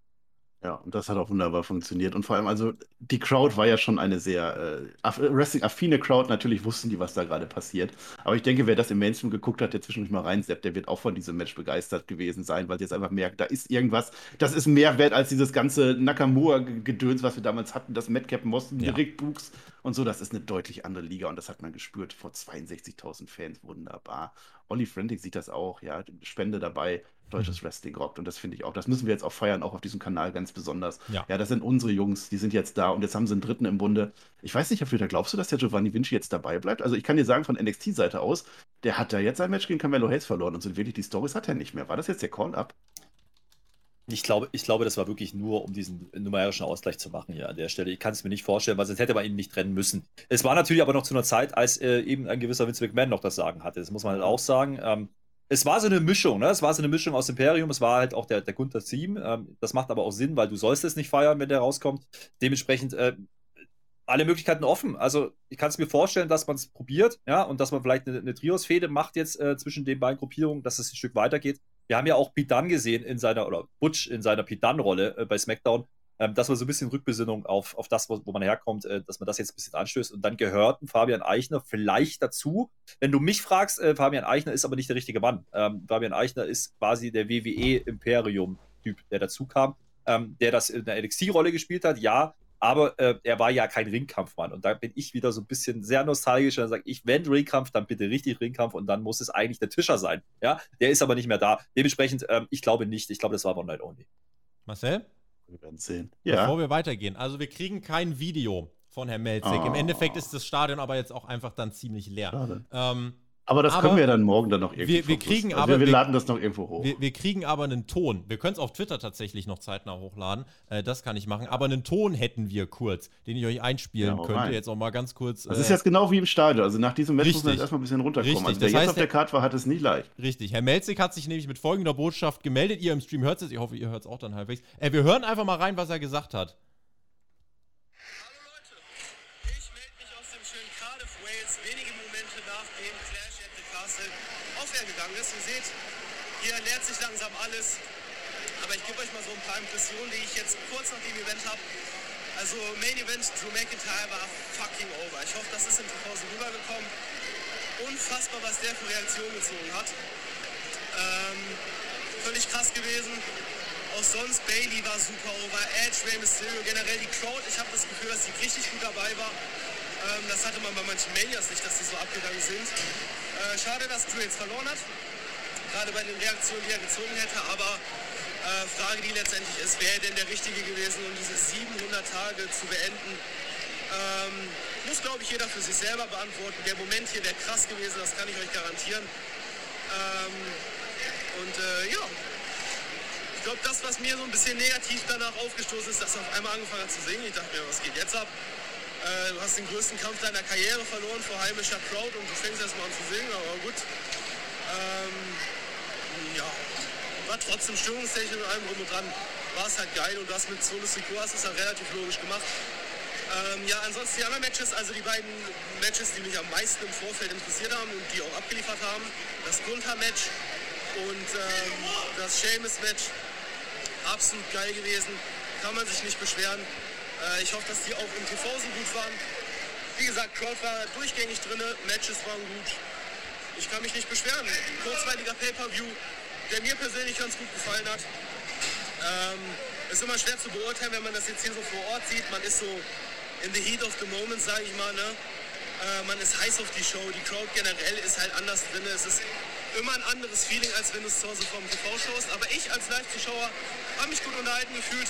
Ja, und das hat auch wunderbar funktioniert. Und vor allem, also die Crowd war ja schon eine sehr äh, Wrestling-affine Crowd. Natürlich wussten die, was da gerade passiert. Aber ich denke, wer das im Mainstream geguckt hat, der zwischendurch mal reinseppt, der wird auch von diesem Match begeistert gewesen sein, weil sie jetzt einfach merkt, da ist irgendwas, das ist mehr wert als dieses ganze Nakamura-Gedöns, was wir damals hatten, das Madcap Mosten, ja. Rick Books und so. Das ist eine deutlich andere Liga und das hat man gespürt vor 62.000 Fans. Wunderbar. Olli Frantic sieht das auch, ja, Spende dabei deutsches Wrestling rockt. Und das finde ich auch, das müssen wir jetzt auch feiern, auch auf diesem Kanal ganz besonders. Ja. ja, das sind unsere Jungs, die sind jetzt da und jetzt haben sie einen dritten im Bunde. Ich weiß nicht, Herr glaubst du, dass der Giovanni Vinci jetzt dabei bleibt? Also ich kann dir sagen, von NXT-Seite aus, der hat da jetzt sein Match gegen Camelo Hayes verloren und so wirklich die Stories hat er nicht mehr. War das jetzt der Call-Up? Ich glaube, ich glaube, das war wirklich nur, um diesen numerischen Ausgleich zu machen hier an der Stelle. Ich kann es mir nicht vorstellen, weil sonst hätte man ihn nicht trennen müssen. Es war natürlich aber noch zu einer Zeit, als äh, eben ein gewisser Vince McMahon noch das Sagen hatte. Das muss man halt auch sagen. Ähm, es war so eine Mischung, ne? Es war so eine Mischung aus Imperium, es war halt auch der, der Gunther Team. Ähm, das macht aber auch Sinn, weil du sollst es nicht feiern, wenn der rauskommt. Dementsprechend äh, alle Möglichkeiten offen. Also ich kann es mir vorstellen, dass man es probiert, ja, und dass man vielleicht eine, eine Trios-Fehde macht jetzt äh, zwischen den beiden Gruppierungen, dass es ein Stück weitergeht. Wir haben ja auch Dunne gesehen in seiner, oder Butch in seiner Pete Dunne-Rolle äh, bei SmackDown ähm, dass man so ein bisschen Rückbesinnung auf, auf das, wo, wo man herkommt, äh, dass man das jetzt ein bisschen anstößt. Und dann gehört ein Fabian Eichner vielleicht dazu. Wenn du mich fragst, äh, Fabian Eichner ist aber nicht der richtige Mann. Ähm, Fabian Eichner ist quasi der WWE-Imperium-Typ, der dazu kam, ähm, der das in der NXT-Rolle gespielt hat, ja. Aber äh, er war ja kein Ringkampfmann. Und da bin ich wieder so ein bisschen sehr nostalgisch und sage ich, wenn Ringkampf, dann bitte richtig Ringkampf und dann muss es eigentlich der Tischer sein. Ja, der ist aber nicht mehr da. Dementsprechend, ähm, ich glaube nicht. Ich glaube, das war One Night Only. Marcel? Wir werden sehen. Ja. Bevor wir weitergehen, also wir kriegen kein Video von Herrn Melzig. Oh. Im Endeffekt ist das Stadion aber jetzt auch einfach dann ziemlich leer. Ähm, aber das aber können wir dann morgen dann noch irgendwie. Wir, wir kriegen also aber, wir, wir, laden das noch irgendwo hoch. Wir, wir kriegen aber einen Ton. Wir können es auf Twitter tatsächlich noch zeitnah hochladen. Äh, das kann ich machen. Aber einen Ton hätten wir kurz, den ich euch einspielen ja, könnte. Rein. Jetzt auch mal ganz kurz. Das äh, ist jetzt genau wie im Stadion. Also nach diesem Match richtig, muss man jetzt erstmal ein bisschen runterkommen. Richtig, also wer jetzt auf der Karte war, hat es nicht leicht. Richtig. Herr Melzig hat sich nämlich mit folgender Botschaft gemeldet. Ihr im Stream hört es. Ich hoffe, ihr hört es auch dann halbwegs. Äh, wir hören einfach mal rein, was er gesagt hat. Langsam alles. Aber ich gebe euch mal so ein paar Impressionen, die ich jetzt kurz nach dem Event habe. Also Main Event Drew McIntyre war fucking over. Ich hoffe, das ist in Pause rübergekommen. Unfassbar, was der für Reaktionen gezogen hat. Ähm, völlig krass gewesen. Auch sonst, Bailey war super over, Edge, Rey Mysterio, generell die Crowd. Ich habe das Gefühl, dass sie richtig gut dabei war. Ähm, das hatte man bei manchen Manias nicht, dass sie so abgegangen sind. Äh, schade, dass Drew jetzt verloren hat. Gerade bei den Reaktionen, die er gezogen hätte. Aber äh, Frage, die letztendlich ist, wäre denn der Richtige gewesen, um diese 700 Tage zu beenden? Ähm, muss, glaube ich, jeder für sich selber beantworten. Der Moment hier wäre krass gewesen, das kann ich euch garantieren. Ähm, und äh, ja, ich glaube, das, was mir so ein bisschen negativ danach aufgestoßen ist, dass er auf einmal angefangen hat zu singen. Ich dachte mir, was geht jetzt ab? Äh, du hast den größten Kampf deiner Karriere verloren vor heimischer Crowd und du fängst erst mal an zu singen, aber gut. Ähm, ja, war trotzdem stimmungstechnisch und allem drum und dran. War es halt geil und das mit Secure hast es halt relativ logisch gemacht. Ähm, ja, ansonsten die anderen Matches, also die beiden Matches, die mich am meisten im Vorfeld interessiert haben und die auch abgeliefert haben, das Gunther-Match und ähm, das Sheamus-Match, absolut geil gewesen, kann man sich nicht beschweren. Äh, ich hoffe, dass die auch im TV so gut waren. Wie gesagt, Crowd war durchgängig drin, Matches waren gut. Ich kann mich nicht beschweren. Kurzweiliger Pay-Per-View, der mir persönlich ganz gut gefallen hat. Ähm, ist immer schwer zu beurteilen, wenn man das jetzt hier so vor Ort sieht. Man ist so in the heat of the moment, sage ich mal. Ne? Äh, man ist heiß auf die Show. Die Crowd generell ist halt anders drin. Es ist immer ein anderes Feeling, als wenn du es zu Hause vom TV schaust. Aber ich als Live-Zuschauer habe mich gut unterhalten gefühlt.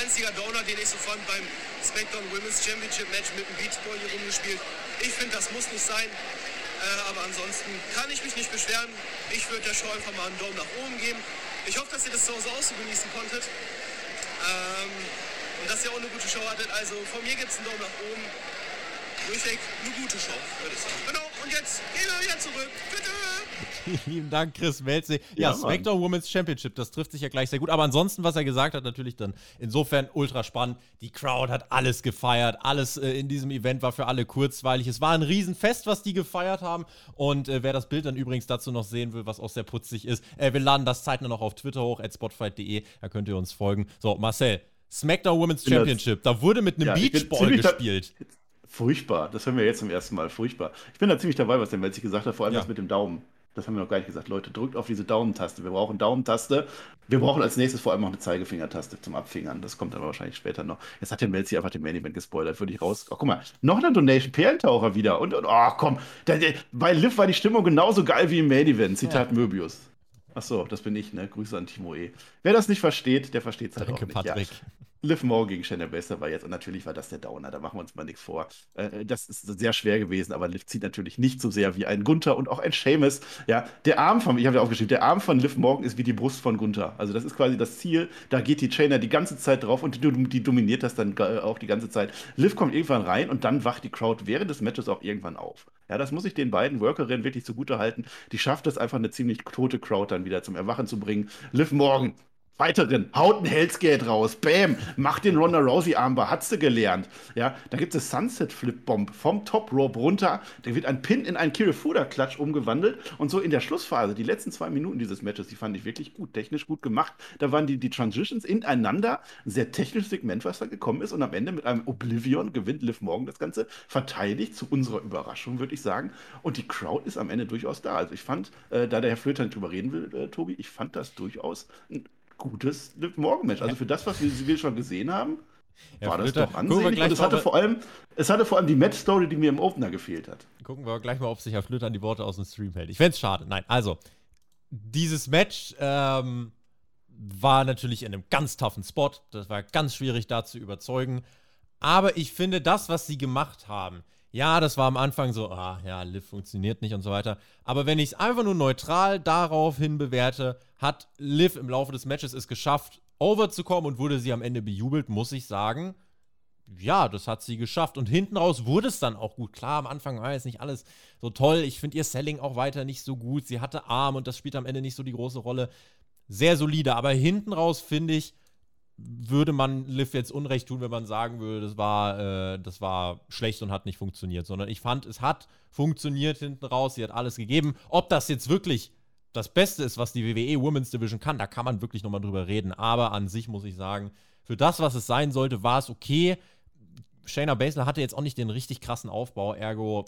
Einziger Downer, den ich so fand beim SmackDown Women's Championship Match mit dem Beachball hier rumgespielt. Ich finde, das muss nicht sein. Äh, aber ansonsten kann ich mich nicht beschweren. Ich würde der Show einfach mal einen Daumen nach oben geben. Ich hoffe, dass ihr das zu Hause auch so genießen konntet. Ähm, und dass ihr auch eine gute Show hattet. Also von mir gibt es einen Daumen nach oben. Durchweg eine gute Show, würde ich sagen. Genau, und jetzt gehen wir wieder zurück. Bitte! Lieben Dank, Chris Melze. Ja, Ja, SmackDown Women's Championship, das trifft sich ja gleich sehr gut. Aber ansonsten, was er gesagt hat, natürlich dann insofern ultra spannend. Die Crowd hat alles gefeiert. Alles äh, in diesem Event war für alle kurzweilig. Es war ein Riesenfest, was die gefeiert haben. Und äh, wer das Bild dann übrigens dazu noch sehen will, was auch sehr putzig ist, äh, wir laden das zeitnah noch auf Twitter hoch, at spotfight.de. Da könnt ihr uns folgen. So, Marcel. SmackDown Women's Championship, da wurde mit einem Ja, ich Beachball gespielt. Furchtbar. Das hören wir jetzt zum ersten Mal. Furchtbar. Ich bin da ziemlich dabei, was der Melzig gesagt hat, vor allem Ja. das mit dem Daumen. Das haben wir noch gar nicht gesagt. Leute, drückt auf diese Daumentaste. Wir brauchen Daumentaste. Wir brauchen als nächstes vor allem noch eine Zeigefingertaste zum Abfingern. Das kommt aber wahrscheinlich später noch. Jetzt hat der Melzi einfach den Main Event gespoilert. Würde ich raus. Oh, guck mal, noch eine Donation. Perlentaucher wieder. Und, und oh, komm. Der, der, bei Liv war die Stimmung genauso geil wie im Main Event. Zitat Möbius. Ach so, das bin ich, ne? Grüße an Timo E. Wer das nicht versteht, der versteht es halt Danke, auch nicht. Patrick. Ja. Liv Morgan gegen Shayna Baszler war jetzt und natürlich war das der Downer, da machen wir uns mal nichts vor. Äh, das ist sehr schwer gewesen, aber Liv zieht natürlich nicht so sehr wie ein Gunther und auch ein Seamus. Ja, der Arm von, ich habe ja aufgeschrieben, der Arm von Liv Morgan ist wie die Brust von Gunther. Also das ist quasi das Ziel, da geht die Shayna die ganze Zeit drauf und die, die dominiert das dann äh, auch die ganze Zeit. Liv kommt irgendwann rein und dann wacht die Crowd während des Matches auch irgendwann auf. Ja, das muss ich den beiden Workerinnen wirklich zugute halten. Die schafft es einfach eine ziemlich tote Crowd dann wieder zum Erwachen zu bringen. Liv Morgan, Weiterin, haut ein Hell's Gate raus, bam, macht den Ronda Rousey Armbar, hat sie gelernt. Ja, da gibt es Sunset Flip Bomb vom Top Rope runter, da wird ein Pin in einen Kirifuda Klatsch umgewandelt. Und so in der Schlussphase, die letzten zwei Minuten dieses Matches, die fand ich wirklich gut, technisch gut gemacht. Da waren die, die Transitions ineinander, ein sehr technisches Segment, was da gekommen ist. Und am Ende mit einem Oblivion gewinnt Liv Morgan das Ganze, verteidigt zu unserer Überraschung, würde ich sagen. Und die Crowd ist am Ende durchaus da. Also ich fand, äh, da der Herr Flöter nicht drüber reden will, äh, Tobi, ich fand das durchaus ein gutes Liv Morgan Match. Also für das, was wir, wir schon gesehen haben, Ja, war das Flöter, doch ansehnlich. Und es hatte vor allem, es hatte vor allem die Match-Story, die mir im Opener gefehlt hat. Gucken wir gleich mal, ob sich Herr Flöter an die Worte aus dem Stream hält. Ich fände es schade. Nein, also, dieses Match ähm, war natürlich in einem ganz toughen Spot. Das war ganz schwierig da zu überzeugen. Aber ich finde, das, was sie gemacht haben, ja, das war am Anfang so, ah, ja, Liv funktioniert nicht und so weiter. Aber wenn ich es einfach nur neutral daraufhin bewerte, hat Liv im Laufe des Matches es geschafft, overzukommen und wurde sie am Ende bejubelt, muss ich sagen, ja, das hat sie geschafft. Und hinten raus wurde es dann auch gut. Klar, am Anfang war jetzt nicht alles so toll. Ich finde ihr Selling auch weiter nicht so gut. Sie hatte Arm und das spielt am Ende nicht so die große Rolle. Sehr solide. Aber hinten raus, finde ich, würde man Liv jetzt Unrecht tun, wenn man sagen würde, das war, äh, das war schlecht und hat nicht funktioniert. Sondern ich fand, es hat funktioniert hinten raus. Sie hat alles gegeben. Ob das jetzt wirklich das Beste ist, was die WWE Women's Division kann, da kann man wirklich nochmal drüber reden. Aber an sich muss ich sagen, für das, was es sein sollte, war es okay Shayna Baszler hatte jetzt auch nicht den richtig krassen Aufbau, ergo,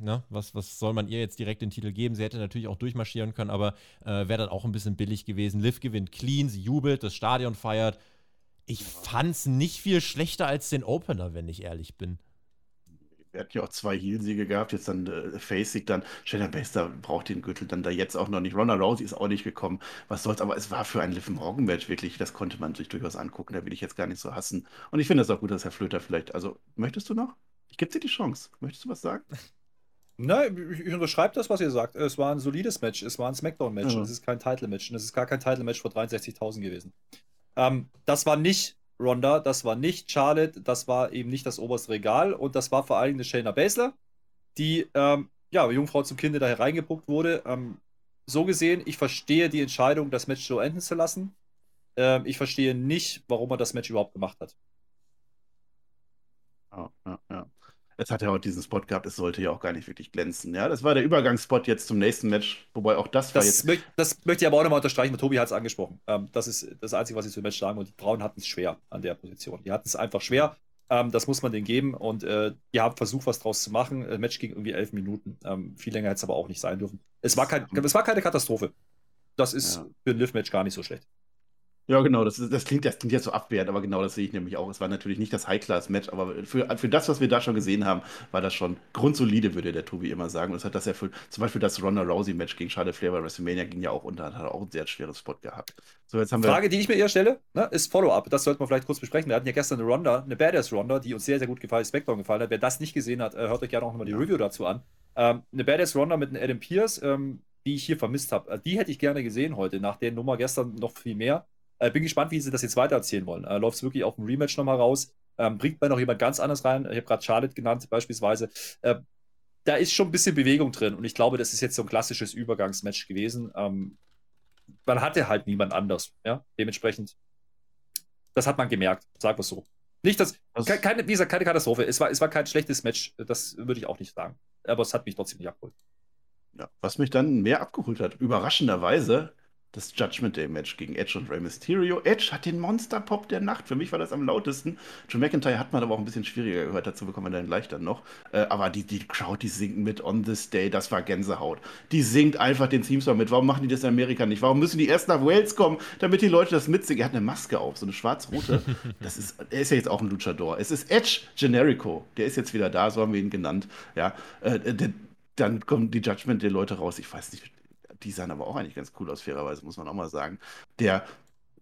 ne, was, was soll man ihr jetzt direkt den Titel geben? Sie hätte natürlich auch durchmarschieren können, aber äh, wäre dann auch ein bisschen billig gewesen. Liv gewinnt clean, sie jubelt, das Stadion feiert. Ich fand's nicht viel schlechter als den Opener, wenn ich ehrlich bin. Wir hatten ja auch zwei Heal-Siege gehabt, jetzt dann äh, Face-Sieg, dann Shayna Baszler braucht den Gürtel dann da jetzt auch noch nicht. Ronda Rousey ist auch nicht gekommen. Was soll's, aber es war für ein Liv Morgan-Match wirklich, das konnte man sich durchaus angucken, da will ich jetzt gar nicht so hassen. Und ich finde es auch gut, dass Herr Flöter vielleicht, also, möchtest du noch? Ich gebe dir die Chance. Möchtest du was sagen? Nein, ich, ich unterschreibe das, was ihr sagt. Es war ein solides Match, es war ein Smackdown-Match, Ja. es ist kein Title-Match und es ist gar kein Title-Match vor 63.000 gewesen. Ähm, das war nicht Ronda, das war nicht Charlotte, das war eben nicht das oberste Regal und das war vor allem eine Shayna Baszler, die, ähm, ja, Jungfrau zum Kinde da hereingepuckt wurde. Ähm, so gesehen, ich verstehe die Entscheidung, das Match so enden zu lassen. Ähm, ich verstehe nicht, warum er das Match überhaupt gemacht hat. Ja, ja, ja. Es hat ja auch diesen Spot gehabt, es sollte ja auch gar nicht wirklich glänzen. Ja, das war der Übergangsspot jetzt zum nächsten Match, wobei auch das war Das, jetzt. möcht, das möchte ich aber auch nochmal unterstreichen, weil Tobi hat es angesprochen. Ähm, das ist das Einzige, was ich zu dem Match sagen muss. Die Frauen hatten es schwer an der Position. Die hatten es einfach schwer. Ähm, das muss man denen geben. Und äh, die haben versucht, was draus zu machen. Das Match ging irgendwie elf Minuten. Ähm, viel länger hätte es aber auch nicht sein dürfen. Es war, kein, es war keine Katastrophe. Das ist Ja. für ein Live-Match gar nicht so schlecht. Ja, genau, das, ist, das, klingt, das klingt jetzt so abwertend, aber genau das sehe ich nämlich auch. Es war natürlich nicht das High-Class-Match, aber für, für das, was wir da schon gesehen haben, war das schon grundsolide, würde der Tobi immer sagen. Und es hat das erfüllt. Zum Beispiel das Ronda Rousey-Match gegen Charlotte Flair bei WrestleMania ging ja auch unter, hat auch einen sehr schweres Spot gehabt. So, jetzt haben wir. Frage, die ich mir eher stelle, ne, ist Follow-up. Das sollten wir vielleicht kurz besprechen. Wir hatten ja gestern eine Ronda, eine Badass-Ronda, die uns sehr, sehr gut gefallen, Smackdown gefallen hat. Wer das nicht gesehen hat, äh, hört euch gerne auch nochmal die. Review dazu an. Ähm, eine Badass-Ronda mit einem Adam Pierce, ähm, die ich hier vermisst habe. Äh, die hätte ich gerne gesehen heute, nach der Nummer gestern noch viel mehr. Äh, bin gespannt, wie sie das jetzt weitererzählen wollen. Äh, Läuft es wirklich auf dem Rematch nochmal raus? Ähm, bringt man noch jemand ganz anderes rein? Ich habe gerade Charlotte genannt, beispielsweise. Äh, da ist schon ein bisschen Bewegung drin und ich glaube, das ist jetzt so ein klassisches Übergangsmatch gewesen. Ähm, man hatte halt niemand anders. Ja? Dementsprechend, das hat man gemerkt, sagen wir es so. Nicht, dass, Das- ke- keine, wie gesagt, keine Katastrophe. Es war, es war kein schlechtes Match, das würde ich auch nicht sagen. Aber es hat mich trotzdem nicht abgeholt. Ja, was mich dann mehr abgeholt hat, überraschenderweise, das Judgment Day Match gegen Edge und Rey Mysterio. Edge hat den Monster-Pop der Nacht. Für mich war das am lautesten. Joe McIntyre hat man aber auch ein bisschen schwieriger gehört. Dazu bekommen wir dann gleich dann noch. Äh, aber die, die Crowd, die singt mit On This Day. Das war Gänsehaut. Die singt einfach den Theme-Song mit. Warum machen die das in Amerika nicht? Warum müssen die erst nach Wales kommen, damit die Leute das mitsingen? Er hat eine Maske auf, so eine schwarz-rote. Das ist, er ist ja jetzt auch ein Luchador. Es ist Edge Generico. Der ist jetzt wieder da, so haben wir ihn genannt. Ja, äh, der, dann kommen die Judgment der Leute raus. Ich weiß nicht, die sahen aber auch eigentlich ganz cool aus, fairerweise, muss man auch mal sagen. Der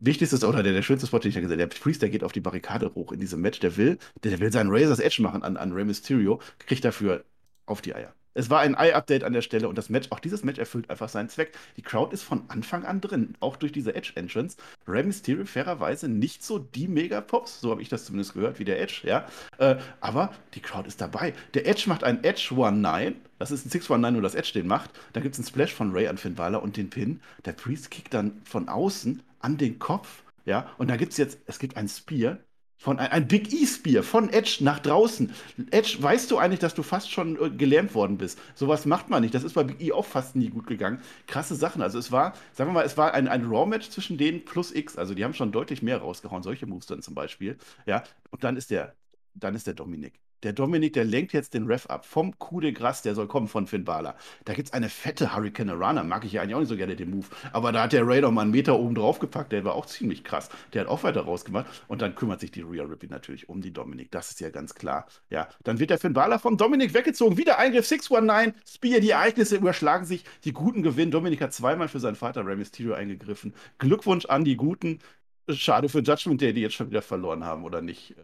wichtigste oder der, der schönste Spot, den ich ja gesehen habe, der Priest, der geht auf die Barrikade hoch in diesem Match, der will, der will seinen Razor's Edge machen an, an Rey Mysterio, kriegt dafür auf die Eier. Es war ein Eye-Update an der Stelle und das Match, auch dieses Match erfüllt einfach seinen Zweck. Die Crowd ist von Anfang an drin, auch durch diese Edge-Entrance. Rey Mysterio fairerweise nicht so die Mega-Pops, so habe ich das zumindest gehört, wie der Edge, ja. Äh, aber die Crowd ist dabei. Der Edge macht ein Edge 19, das ist ein 619, nur das Edge den macht. Da gibt es einen Splash von Ray an Finn Balor und den Pin. Der Priest kickt dann von außen an den Kopf, ja. Und da gibt es jetzt, es gibt ein Spear, von ein, ein Big E-Spear von Edge nach draußen. Edge, weißt du eigentlich, dass du fast schon äh, gelähmt worden bist? Sowas macht man nicht. Das ist bei Big E auch fast nie gut gegangen. Krasse Sachen. Also es war, sagen wir mal, es war ein, ein Raw-Match zwischen denen plus X. Also die haben schon deutlich mehr rausgehauen. Solche Moves dann zum Beispiel. Ja. Und dann ist der, dann ist der Dominik. Der Dominik, der lenkt jetzt den Ref ab vom Coup de Grace, der soll kommen von Finn Balor. Da gibt es eine fette Hurricane Rana, mag ich ja eigentlich auch nicht so gerne den Move. Aber da hat der Ray noch mal einen Meter oben drauf gepackt, der war auch ziemlich krass. Der hat auch weiter rausgemacht. Und dann kümmert sich die Rhea Ripley natürlich um die Dominik, das ist ja ganz klar. Ja, dann wird der Finn Balor vom Dominik weggezogen. Wieder Eingriff 619, Spear, die Ereignisse überschlagen sich. Die Guten gewinnen. Dominik hat zweimal für seinen Vater Rey Mysterio eingegriffen. Glückwunsch an die Guten. Schade für Judgment Day, die jetzt schon wieder verloren haben, oder nicht, äh,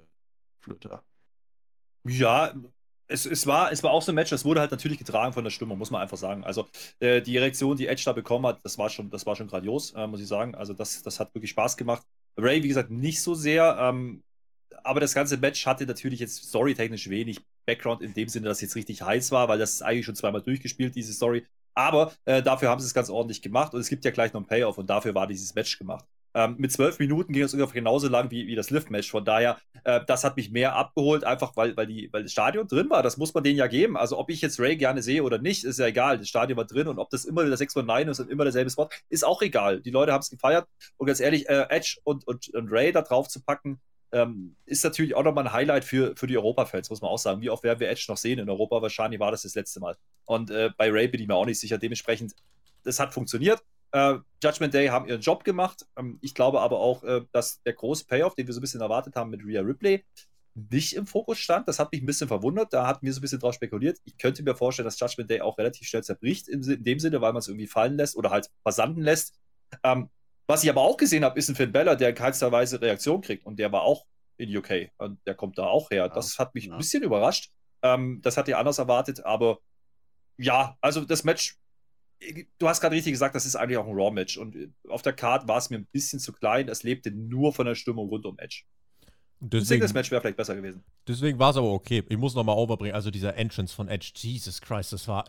Flöter? Ja, es, es, war, es war auch so ein Match, das wurde halt natürlich getragen von der Stimmung, muss man einfach sagen. Also äh, die Reaktion, die Edge da bekommen hat, das war schon, das war schon grandios, äh, muss ich sagen. Also das, das hat wirklich Spaß gemacht. Ray, wie gesagt, nicht so sehr, ähm, aber das ganze Match hatte natürlich jetzt storytechnisch wenig Background in dem Sinne, dass es jetzt richtig heiß war, weil das ist eigentlich schon zweimal durchgespielt, diese Story. Aber äh, dafür haben sie es ganz ordentlich gemacht und es gibt ja gleich noch einen Payoff und dafür war dieses Match gemacht. Ähm, mit zwölf Minuten ging es ungefähr genauso lang wie, wie das Lift-Match. Von daher, äh, das hat mich mehr abgeholt, einfach weil, weil, die, weil das Stadion drin war. Das muss man denen ja geben. Also, ob ich jetzt Ray gerne sehe oder nicht, ist ja egal. Das Stadion war drin und ob das immer der 619 ist und immer derselbe Spot, ist auch egal. Die Leute haben es gefeiert. Und ganz ehrlich, äh, Edge und, und, und Ray da drauf zu packen, Ähm, ist natürlich auch nochmal ein Highlight für, für die Europa-Fans, muss man auch sagen. Wie oft werden wir Edge noch sehen in Europa? Wahrscheinlich war das das letzte Mal. Und äh, bei Ray bin ich mir auch nicht sicher. Dementsprechend, das hat funktioniert. Äh, Judgment Day haben ihren Job gemacht. Ähm, ich glaube aber auch, äh, dass der große Payoff, den wir so ein bisschen erwartet haben mit Rhea Ripley, nicht im Fokus stand. Das hat mich ein bisschen verwundert. Da hatten wir so ein bisschen drauf spekuliert. Ich könnte mir vorstellen, dass Judgment Day auch relativ schnell zerbricht, in, in dem Sinne, weil man es irgendwie fallen lässt oder halt versanden lässt. Ähm, was ich aber auch gesehen habe, ist ein Finn Bella, der in keinster Weise Reaktion kriegt. Und der war auch in UK. Und der kommt da auch her. Das hat mich ja. ein bisschen überrascht. Ähm, das hatte ich anders erwartet. Aber ja, also das Match, du hast gerade richtig gesagt, das ist eigentlich auch ein Raw-Match. Und auf der Card war es mir ein bisschen zu klein. Es lebte nur von der Stimmung rund um Edge. Deswegen, das Match wäre vielleicht besser gewesen. Deswegen war es aber okay. Ich muss nochmal overbringen. Also dieser Entrance von Edge, Jesus Christ, das war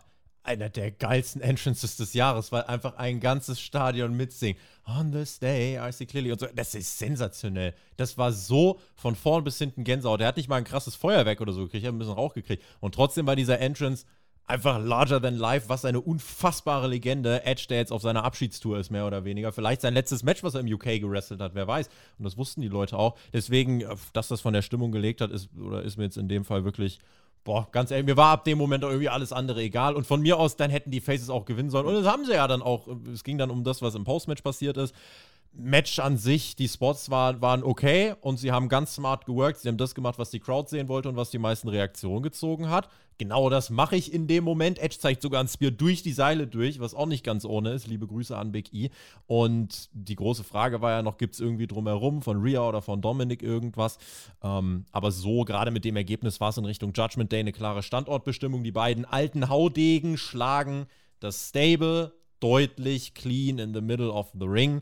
einer der geilsten Entrances des Jahres, weil einfach ein ganzes Stadion mitsingt. On this day, I see clearly und so. Das ist sensationell. Das war so von vorn bis hinten Gänsehaut. Der hat nicht mal ein krasses Feuerwerk oder so gekriegt, er hat ein bisschen Rauch gekriegt. Und trotzdem war dieser Entrance einfach larger than life. Was eine unfassbare Legende. Edge, der jetzt auf seiner Abschiedstour ist, mehr oder weniger. Vielleicht sein letztes Match, was er im UK gewrestelt hat, wer weiß. Und das wussten die Leute auch. Deswegen, dass das von der Stimmung gelegt hat, ist, oder ist mir jetzt in dem Fall wirklich boah, ganz ehrlich, mir war ab dem Moment irgendwie alles andere egal. Und von mir aus, dann hätten die Faces auch gewinnen sollen. Und das haben sie ja dann auch. Es ging dann um das, was im Postmatch passiert ist. Match an sich, die Spots war, waren okay und sie haben ganz smart geworkt. Sie haben das gemacht, was die Crowd sehen wollte und was die meisten Reaktionen gezogen hat. Genau das mache ich in dem Moment. Edge zeigt sogar ein Spear durch die Seile durch, was auch nicht ganz ohne ist. Liebe Grüße an Big E. Und die große Frage war ja noch, gibt es irgendwie drumherum von Rhea oder von Dominic irgendwas? Ähm, aber so, gerade mit dem Ergebnis, war es in Richtung Judgment Day eine klare Standortbestimmung. Die beiden alten Haudegen schlagen das Stable deutlich clean in the middle of the ring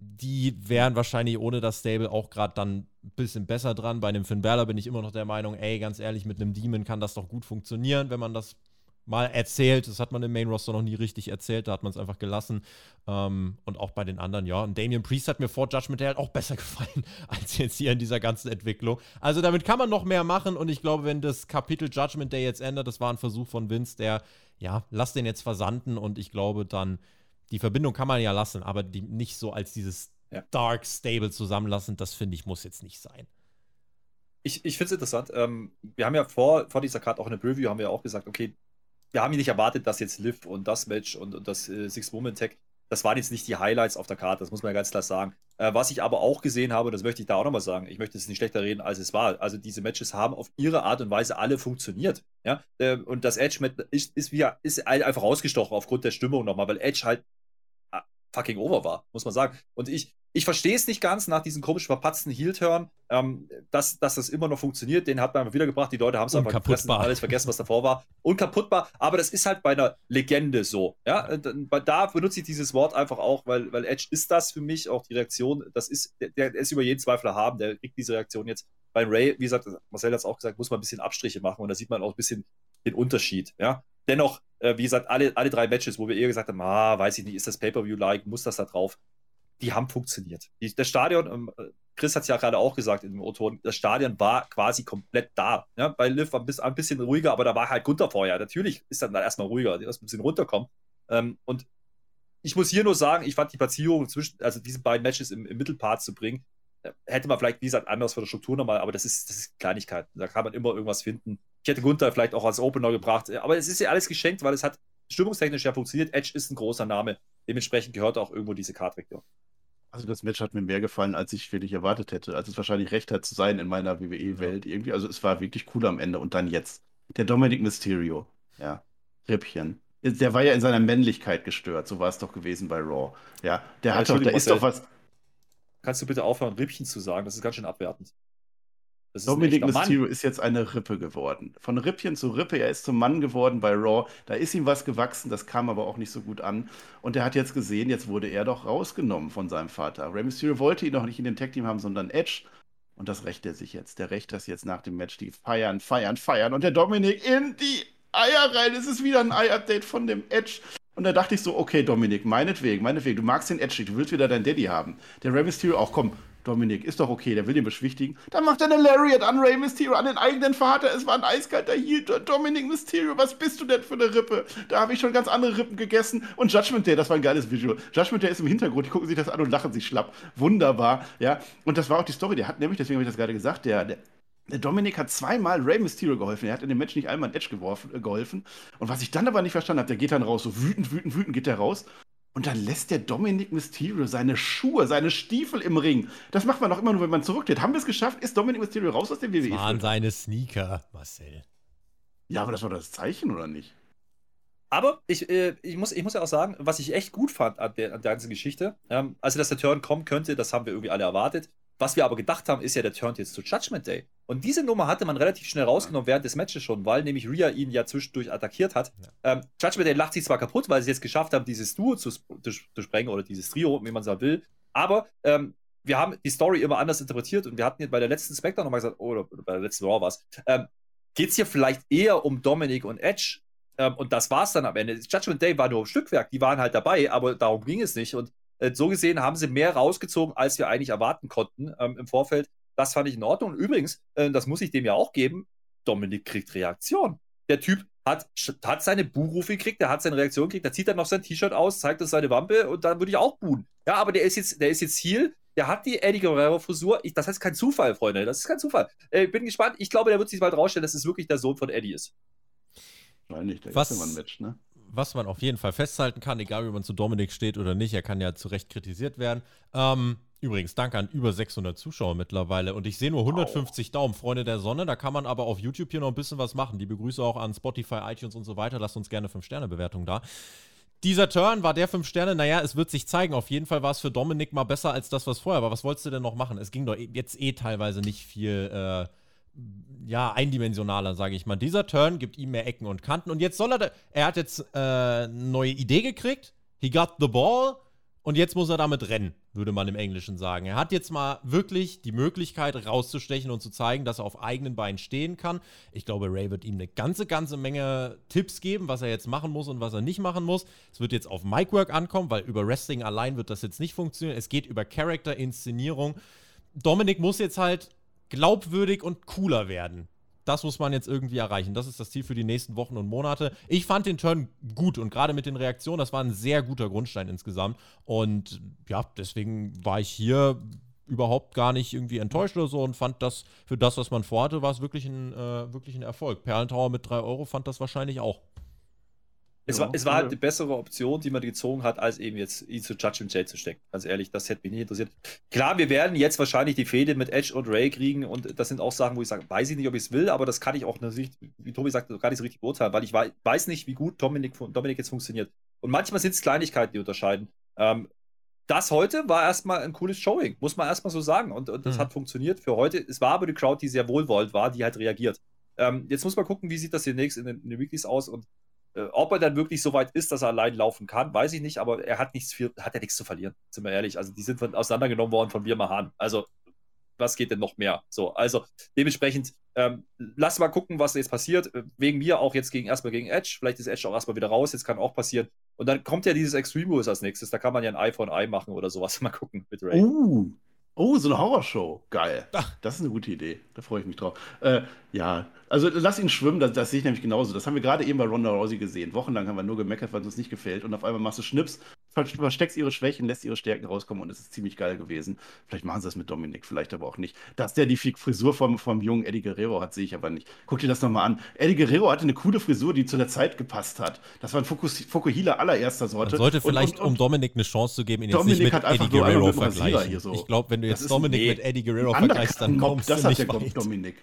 die wären wahrscheinlich ohne das Stable auch gerade dann ein bisschen besser dran. Bei einem Finn Balor bin ich immer noch der Meinung, ey, ganz ehrlich, mit einem Demon kann das doch gut funktionieren, wenn man das mal erzählt. Das hat man im Main Roster noch nie richtig erzählt, da hat man es einfach gelassen. Ähm, und auch bei den anderen, ja. Und Damian Priest hat mir vor Judgment Day halt auch besser gefallen als jetzt hier in dieser ganzen Entwicklung. Also damit kann man noch mehr machen und ich glaube, wenn das Kapitel Judgment Day jetzt ändert, das war ein Versuch von Vince, der, ja, lass den jetzt versanden und ich glaube dann die Verbindung kann man ja lassen, aber die nicht so als dieses ja. Dark Stable zusammenlassen, das finde ich, muss jetzt nicht sein. Ich, ich finde es interessant. Ähm, wir haben ja vor, vor dieser Karte auch in der Preview haben wir auch gesagt, okay, wir haben ja nicht erwartet, dass jetzt Liv und das Match und, und das äh, Six-Woman-Tag das waren jetzt nicht die Highlights auf der Karte, das muss man ja ganz klar sagen. Äh, was ich aber auch gesehen habe, das möchte ich da auch nochmal sagen, ich möchte es nicht schlechter reden, als es war. Also diese Matches haben auf ihre Art und Weise alle funktioniert. Ja? Äh, und das Edge-Match ist, ist, ist einfach rausgestochen aufgrund der Stimmung nochmal, weil Edge halt fucking over war, muss man sagen. Und ich, ich verstehe es nicht ganz nach diesem komisch verpatzten Heel-Turn, ähm, dass, dass das immer noch funktioniert. Den hat man einfach wiedergebracht. Die Leute haben es einfach gefressen, alles vergessen, was davor war. Unkaputtbar. Aber das ist halt bei einer Legende so. Ja, da benutze ich dieses Wort einfach auch, weil, weil Edge ist das für mich auch die Reaktion. Das ist, der, der ist über jeden Zweifler haben. Der kriegt diese Reaktion jetzt. Bei Ray, wie gesagt, Marcel hat es auch gesagt, muss man ein bisschen Abstriche machen und da sieht man auch ein bisschen den Unterschied. Ja, dennoch, äh, wie gesagt, alle, alle drei Matches, wo wir eher gesagt haben, ah, weiß ich nicht, ist das Pay-Per-View-like, muss das da drauf? Die haben funktioniert. Die, das Stadion, ähm, Chris hat es ja gerade auch gesagt im O-Ton, das Stadion war quasi komplett da. Ja? Bei Liv war ein bisschen, ruhiger, aber da war halt Gunther vorher. Natürlich ist dann, dann erstmal ruhiger, erst ein bisschen runterkommen. Ähm, und ich muss hier nur sagen, ich fand die Platzierung zwischen, also diese beiden Matches im, im Mittelpart zu bringen, äh, hätte man vielleicht, wie gesagt, anders von der Struktur nochmal, aber das ist, das ist Kleinigkeit. Da kann man immer irgendwas finden. Ich hätte Gunther vielleicht auch als Opener gebracht, aber es ist ja alles geschenkt, weil es hat stimmungstechnisch ja funktioniert. Edge ist ein großer Name. Dementsprechend gehört auch irgendwo diese Kartregion. Also das Match hat mir mehr gefallen, als ich wirklich erwartet hätte, als es wahrscheinlich recht hat zu sein in meiner WWE-Welt ja. irgendwie. Also es war wirklich cool am Ende. Und dann jetzt. Der Dominic Mysterio. Ja. Rippchen. Der war ja in seiner Männlichkeit gestört. So war es doch gewesen bei Raw. Ja. Der ja, hat doch, da ist doch was. Kannst du bitte aufhören, Rippchen zu sagen? Das ist ganz schön abwertend. Dominik Mysterio ist jetzt eine Rippe geworden. Von Rippchen zu Rippe, er ist zum Mann geworden bei Raw. Da ist ihm was gewachsen, das kam aber auch nicht so gut an. Und er hat jetzt gesehen, jetzt wurde er doch rausgenommen von seinem Vater. Rey Mysterio wollte ihn noch nicht in dem Tag-Team haben, sondern Edge. Und das rächt er sich jetzt. Der rächt das jetzt nach dem Match. Die feiern, feiern, feiern. Und der Dominik in die Eier rein. Es ist wieder ein Ei-Update von dem Edge. Und da dachte ich so, okay, Dominik, meinetwegen, meinetwegen, du magst den Edge, du willst wieder deinen Daddy haben. Der Rey Mysterio auch, komm, Dominik, ist doch okay, der will den beschwichtigen. Dann macht er eine Lariat an Rey Mysterio, an den eigenen Vater. Es war ein eiskalter Heal. Dominik Mysterio, was bist du denn für eine Rippe? Da habe ich schon ganz andere Rippen gegessen. Und Judgment Day, das war ein geiles Visual. Judgment Day ist im Hintergrund, die gucken sich das an und lachen sich schlapp. Wunderbar, ja. Und das war auch die Story, der hat nämlich, deswegen habe ich das gerade gesagt, der, der der Dominik hat zweimal Rey Mysterio geholfen. Er hat in dem Match nicht einmal ein Edge geworfen, äh, geholfen. Und was ich dann aber nicht verstanden habe, der geht dann raus, so wütend, wütend, wütend geht der raus. Und dann lässt der Dominik Mysterio seine Schuhe, seine Stiefel im Ring. Das macht man doch immer nur, wenn man zurücktritt. Haben wir es geschafft? Ist Dominik Mysterio raus aus dem WWE? Das waren seine Sneaker, Marcel. Ja, aber das war das Zeichen, oder nicht? Aber ich, äh, ich, muss, ich muss ja auch sagen, was ich echt gut fand an der, an der ganzen Geschichte, ähm, also dass der Turn kommen könnte, das haben wir irgendwie alle erwartet. Was wir aber gedacht haben, ist ja, der turnt jetzt zu Judgment Day. Und diese Nummer hatte man relativ schnell rausgenommen während des Matches schon, weil nämlich Rhea ihn ja zwischendurch attackiert hat. Ja. Ähm, Judgment Day lacht sich zwar kaputt, weil sie es geschafft haben, dieses Duo zu, zu, sprengen oder dieses Trio, wie man es will. Aber ähm, wir haben die Story immer anders interpretiert und wir hatten jetzt bei der letzten Spectre nochmal gesagt, oder bei der letzten Raw war es, ähm, geht es hier vielleicht eher um Dominic und Edge? Ähm, und das war es dann am Ende. Judgment Day war nur ein Stückwerk, die waren halt dabei, aber darum ging es nicht. Und äh, so gesehen haben sie mehr rausgezogen, als wir eigentlich erwarten konnten ähm, im Vorfeld. Das fand ich in Ordnung. Und übrigens, äh, das muss ich dem ja auch geben, Dominik kriegt Reaktion. Der Typ hat, hat seine Buhrufe gekriegt, der hat seine Reaktion gekriegt, der zieht dann noch sein T-Shirt aus, zeigt uns seine Wampe und dann würde ich auch buhen. Ja, aber der ist jetzt, der ist jetzt Heal, der hat die Eddie Guerrero-Frisur. Das heißt kein Zufall, Freunde. Das ist kein Zufall. Äh, ich bin gespannt. Ich glaube, der wird sich bald rausstellen, dass es wirklich der Sohn von Eddie ist. Nicht. Der Was, ist immer ein Match, ne? was man auf jeden Fall festhalten kann, egal wie man zu Dominik steht oder nicht, er kann ja zu Recht kritisiert werden. Ähm, übrigens, danke an über 600 Zuschauer mittlerweile und ich sehe nur 150 wow. Daumen, Freunde der Sonne. Da kann man aber auf YouTube hier noch ein bisschen was machen. Die Begrüße auch an Spotify, iTunes und so weiter. Lasst uns gerne 5-Sterne-Bewertung da. Dieser Turn war der 5 Sterne, naja, es wird sich zeigen. Auf jeden Fall war es für Dominik mal besser als das, was vorher war. Was wolltest du denn noch machen? Es ging doch jetzt eh teilweise nicht viel. Äh, ja, eindimensionaler, sage ich mal. Dieser Turn gibt ihm mehr Ecken und Kanten. Und jetzt soll er, er hat jetzt äh, eine neue Idee gekriegt. He got the ball. Und jetzt muss er damit rennen, würde man im Englischen sagen. Er hat jetzt mal wirklich die Möglichkeit rauszustechen und zu zeigen, dass er auf eigenen Beinen stehen kann. Ich glaube, Ray wird ihm eine ganze, ganze Menge Tipps geben, was er jetzt machen muss und was er nicht machen muss. Es wird jetzt auf Micwork ankommen, weil über Wrestling allein wird das jetzt nicht funktionieren. Es geht über Charakter, Inszenierung. Dominik muss jetzt halt glaubwürdig und cooler werden. Das muss man jetzt irgendwie erreichen. Das ist das Ziel für die nächsten Wochen und Monate. Ich fand den Turn gut und gerade mit den Reaktionen, das war ein sehr guter Grundstein insgesamt. Und ja, deswegen war ich hier überhaupt gar nicht irgendwie enttäuscht oder so und fand das für das, was man vorhatte, war es wirklich ein, äh, wirklich ein Erfolg. Perlentower mit 3 Euro fand das wahrscheinlich auch. Es, war, es war halt die bessere Option, die man gezogen hat, als eben jetzt ihn zu Judgment Day zu stecken. Ganz ehrlich, das hätte mich nicht interessiert. Klar, wir werden jetzt wahrscheinlich die Fehde mit Edge und Ray kriegen und das sind auch Sachen, wo ich sage, weiß ich nicht, ob ich es will, aber das kann ich auch nicht, wie Tobi sagt, gar nicht so richtig beurteilen, weil ich weiß nicht, wie gut Dominik, Dominik jetzt funktioniert. Und manchmal sind es Kleinigkeiten, die unterscheiden. Ähm, das heute war erstmal ein cooles Showing, muss man erstmal so sagen. Und, und das mhm. hat funktioniert für heute. Es war aber die Crowd, die sehr wohlwollend war, die halt reagiert. Ähm, jetzt muss man gucken, wie sieht das demnächst in den, in den Weeklies aus und ob er dann wirklich so weit ist, dass er allein laufen kann, weiß ich nicht, aber er hat nichts viel, hat ja nichts zu verlieren, sind wir ehrlich. Also die sind von, auseinandergenommen worden von Birma Hahn. Also was geht denn noch mehr? So, also dementsprechend, ähm, lass mal gucken, was jetzt passiert. Äh, wegen mir auch jetzt gegen erstmal gegen Edge. Vielleicht ist Edge auch erstmal wieder raus, jetzt kann auch passieren. Und dann kommt ja dieses Extreme Rules als nächstes. Da kann man ja ein Eye for machen oder sowas. Mal gucken mit Ray. Uh, Oh, so eine Horrorshow. Geil. Ach. Das ist eine gute Idee. Da freue ich mich drauf. Äh, ja, also lass ihn schwimmen, das, das, sehe ich nämlich genauso. Das haben wir gerade eben bei Ronda Rousey gesehen. Wochenlang haben wir nur gemeckert, weil es uns nicht gefällt. Und auf einmal machst du Schnips, versteckst ihre Schwächen, lässt ihre Stärken rauskommen und es ist ziemlich geil gewesen. Vielleicht machen sie das mit Dominik, vielleicht aber auch nicht. Dass der die Frisur vom, vom jungen Eddie Guerrero hat, sehe ich aber nicht. Guck dir das nochmal an. Eddie Guerrero hatte eine coole Frisur, die zu der Zeit gepasst hat. Das war ein Fukuhila allererster Sorte. Man sollte vielleicht, und, und, um Dominik eine Chance zu geben, ihn jetzt Dominik nicht mit Eddie Guerrero vergleichen. So. Ich glaube, wenn du jetzt Dominik mit Eddie Guerrero vergleichst, dann kommst das du nicht hat der Dominik.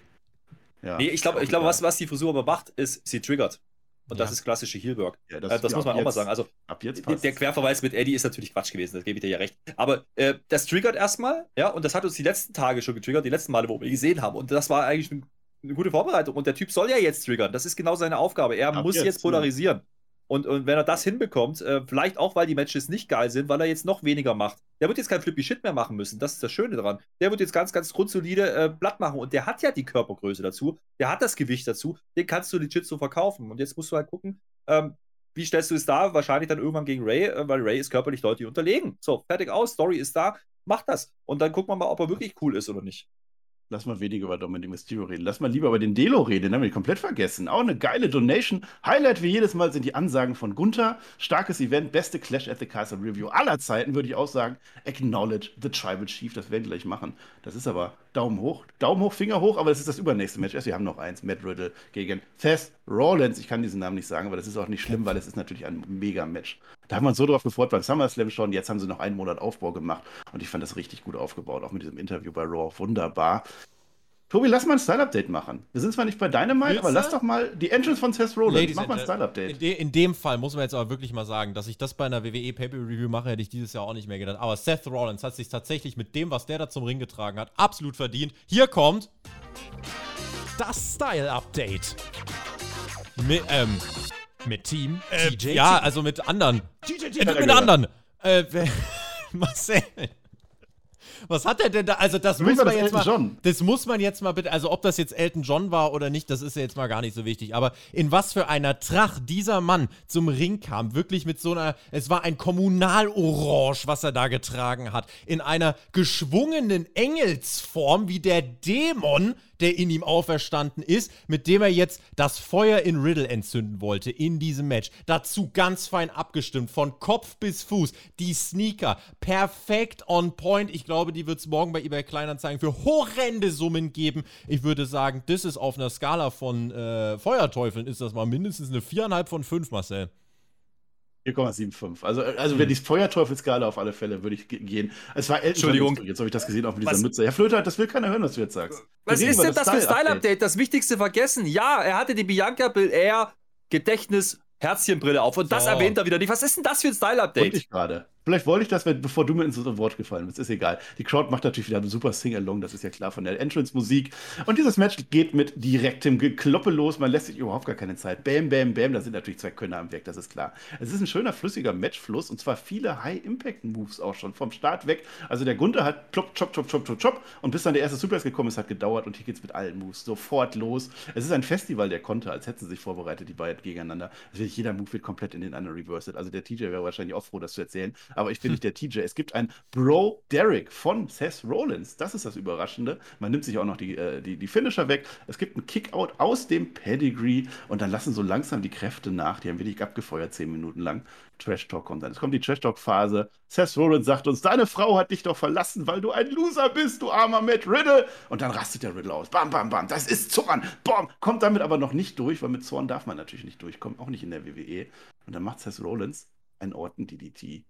Ja, nee, ich glaube, ich glaub, was, was die Frisur aber macht, ist, sie triggert. Und ja. das ist klassische Heelwork. Ja, das, äh, das muss man auch mal sagen. Also, der Querverweis mit Eddie ist natürlich Quatsch gewesen, das gebe ich dir ja recht. Aber äh, das triggert erstmal, ja, und das hat uns die letzten Tage schon getriggert, die letzten Male, wo wir ihn gesehen haben. Und das war eigentlich ein, eine gute Vorbereitung. Und der Typ soll ja jetzt triggern. Das ist genau seine Aufgabe. Er ab muss jetzt, jetzt polarisieren. Und, und wenn er das hinbekommt, äh, vielleicht auch, weil die Matches nicht geil sind, weil er jetzt noch weniger macht. Der wird jetzt kein Flippy Shit mehr machen müssen. Das ist das Schöne daran. Der wird jetzt ganz, ganz grundsolide äh, Blatt machen. Und der hat ja die Körpergröße dazu. Der hat das Gewicht dazu. Den kannst du legit so verkaufen. Und jetzt musst du halt gucken, ähm, wie stellst du es da? Wahrscheinlich dann irgendwann gegen Ray, äh, weil Ray ist körperlich deutlich unterlegen. So, fertig aus. Story ist da. macht das. Und dann gucken wir mal, ob er wirklich cool ist oder nicht. Lass mal weniger über Dominic Mysterio reden. Lass mal lieber über den Delo reden. Den haben wir komplett vergessen. Auch eine geile Donation. Highlight wie jedes Mal sind die Ansagen von Gunther. Starkes Event, beste Clash at the Castle Review aller Zeiten, würde ich auch sagen. Acknowledge the Tribal Chief. Das werden wir gleich machen. Das ist aber Daumen hoch. Daumen hoch, Finger hoch, aber das ist das übernächste Match. Also, wir haben noch eins. Matt Riddle gegen Seth Rollins. Ich kann diesen Namen nicht sagen, aber das ist auch nicht schlimm, weil es ist natürlich ein Mega-Match. Da haben wir uns so drauf gefreut beim SummerSlam schon. Jetzt haben sie noch einen Monat Aufbau gemacht und ich fand das richtig gut aufgebaut, auch mit diesem Interview bei Raw. Wunderbar. Tobi, lass mal ein Style-Update machen. Wir sind zwar nicht bei Dynamite, Willst aber lass doch mal die Entrance von Seth Rollins. Ladies Mach mal ein Style-Update. In, de, in dem Fall muss man jetzt aber wirklich mal sagen, dass ich das bei einer WWE Pay-Per-Review mache, hätte ich dieses Jahr auch nicht mehr gedacht. Aber Seth Rollins hat sich tatsächlich mit dem, was der da zum Ring getragen hat, absolut verdient. Hier kommt Das Style Update. mit, ähm, Mit Team äh, TJ. ja, also mit anderen. TJ. Äh, mit anderen. Äh, Marcel. Was hat er denn da? Also, das muss man das jetzt mal. Elton John. Das muss man jetzt mal bitte. Also, ob das jetzt Elton John war oder nicht, das ist ja jetzt mal gar nicht so wichtig. Aber in was für einer Tracht dieser Mann zum Ring kam, wirklich mit so einer. Es war ein Kommunalorange, was er da getragen hat. In einer geschwungenen Engelsform, wie der Dämon, der in ihm auferstanden ist, mit dem er jetzt das Feuer in Riddle entzünden wollte in diesem Match. Dazu ganz fein abgestimmt, von Kopf bis Fuß. Die Sneaker, perfekt on point. Ich glaube, die wird es morgen bei eBay Kleinanzeigen für horrende Summen geben. Ich würde sagen, das ist auf einer Skala von äh, Feuerteufeln, ist das mal mindestens eine 4,5 von 5, Marcel. 4,75. Also, also wenn die Feuerteufelsskala auf alle Fälle würde ich ge- gehen. Es war Elton Entschuldigung. Jetzt habe ich das gesehen auch mit dieser Was? Mütze. Herr Flöter, das will keiner hören, was du jetzt sagst. Was ist denn das für ein Style-Update. Das Wichtigste vergessen. Ja, er hatte die Bianca Belair Gedächtnis Herzchenbrille auf und das erwähnt er wieder nicht. Was ist denn das für ein Style-Update? ich gerade. Vielleicht wollte ich das, bevor du mir ins Wort gefallen bist. Ist egal. Die Crowd macht natürlich wieder einen super Sing-Along, das ist ja klar von der Entrance-Musik. Und dieses Match geht mit direktem Gekloppe los. Man lässt sich überhaupt gar keine Zeit. Bam, bam, bam. Da sind natürlich zwei Könner am Werk, das ist klar. Es ist ein schöner, flüssiger Matchfluss und zwar viele High-Impact-Moves auch schon vom Start weg. Also der Gunther hat plopp, chop, chop, chop, chop, chop. Und bis dann der erste Suplex gekommen ist, hat gedauert und hier geht's mit allen Moves sofort los. Es ist ein Festival der Konter, als hätten sie sich vorbereitet, die beiden gegeneinander. Also jeder Move wird komplett in den anderen reversed. Also der TJ wäre wahrscheinlich auch froh, das zu erzählen. Aber ich bin nicht der TJ. Es gibt ein Bro Derek von Seth Rollins. Das ist das Überraschende. Man nimmt sich auch noch die, äh, die, die Finisher weg. Es gibt einen Kickout aus dem Pedigree und dann lassen so langsam die Kräfte nach. Die haben wirklich abgefeuert, zehn Minuten lang. Trash Talk kommt dann. Es kommt die Trash Talk Phase. Seth Rollins sagt uns, deine Frau hat dich doch verlassen, weil du ein Loser bist, du armer Matt Riddle. Und dann rastet der Riddle aus. Bam, bam, bam. Das ist Zorn. Bam. Kommt damit aber noch nicht durch, weil mit Zorn darf man natürlich nicht durchkommen. Auch nicht in der WWE. Und dann macht Seth Rollins einen Orton DDT.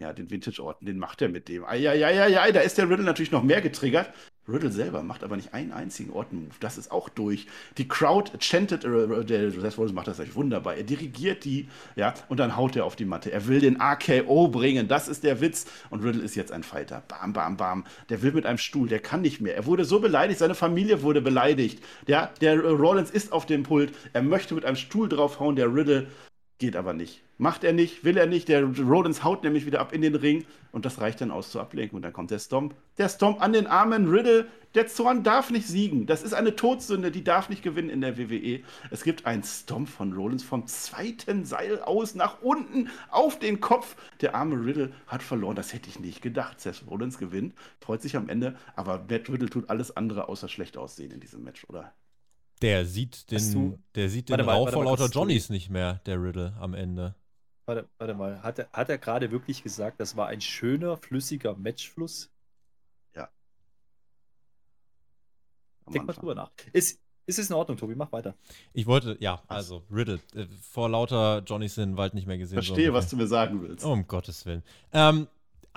Ja, den Vintage-Orten, den macht er mit dem. Eieieiei, da ist der Riddle natürlich noch mehr getriggert. Riddle selber macht aber nicht einen einzigen Orten-Move. Das ist auch durch. Die Crowd chantet, äh, der Seth Rollins macht das echt wunderbar. Er dirigiert die, ja, und dann haut er auf die Matte. Er will den AKO bringen. Das ist der Witz. Und Riddle ist jetzt ein Fighter. Bam, bam, bam. Der will mit einem Stuhl. Der kann nicht mehr. Er wurde so beleidigt. Seine Familie wurde beleidigt. Ja, der äh, Rollins ist auf dem Pult. Er möchte mit einem Stuhl draufhauen. Der Riddle Geht aber nicht. Macht er nicht, will er nicht. Der Rollins haut nämlich wieder ab in den Ring und das reicht dann aus zur Ablenkung. Und dann kommt der Stomp. Der Stomp an den armen Riddle. Der Zorn darf nicht siegen. Das ist eine Todsünde, die darf nicht gewinnen in der WWE. Es gibt einen Stomp von Rollins vom zweiten Seil aus nach unten auf den Kopf. Der arme Riddle hat verloren. Das hätte ich nicht gedacht. Seth Rollins gewinnt, freut sich am Ende. Aber Matt Riddle tut alles andere außer schlecht aussehen in diesem Match, oder? Der sieht den, du- der sieht den mal, Rauch mal, lauter Johnnies nicht mehr, der Riddle am Ende. Warte, warte mal, hat er, hat er gerade wirklich gesagt, das war ein schöner, flüssiger Matchfluss? Am Denk mal Anfang. drüber nach. Ist, ist es in Ordnung, Tobi? Mach weiter. Ich wollte, ja, also Riddle, äh, vor lauter Johnnies in den Wald nicht mehr gesehen. so Verstehe, was ungefähr. du mir sagen willst. Oh, um Gottes Willen. Ähm,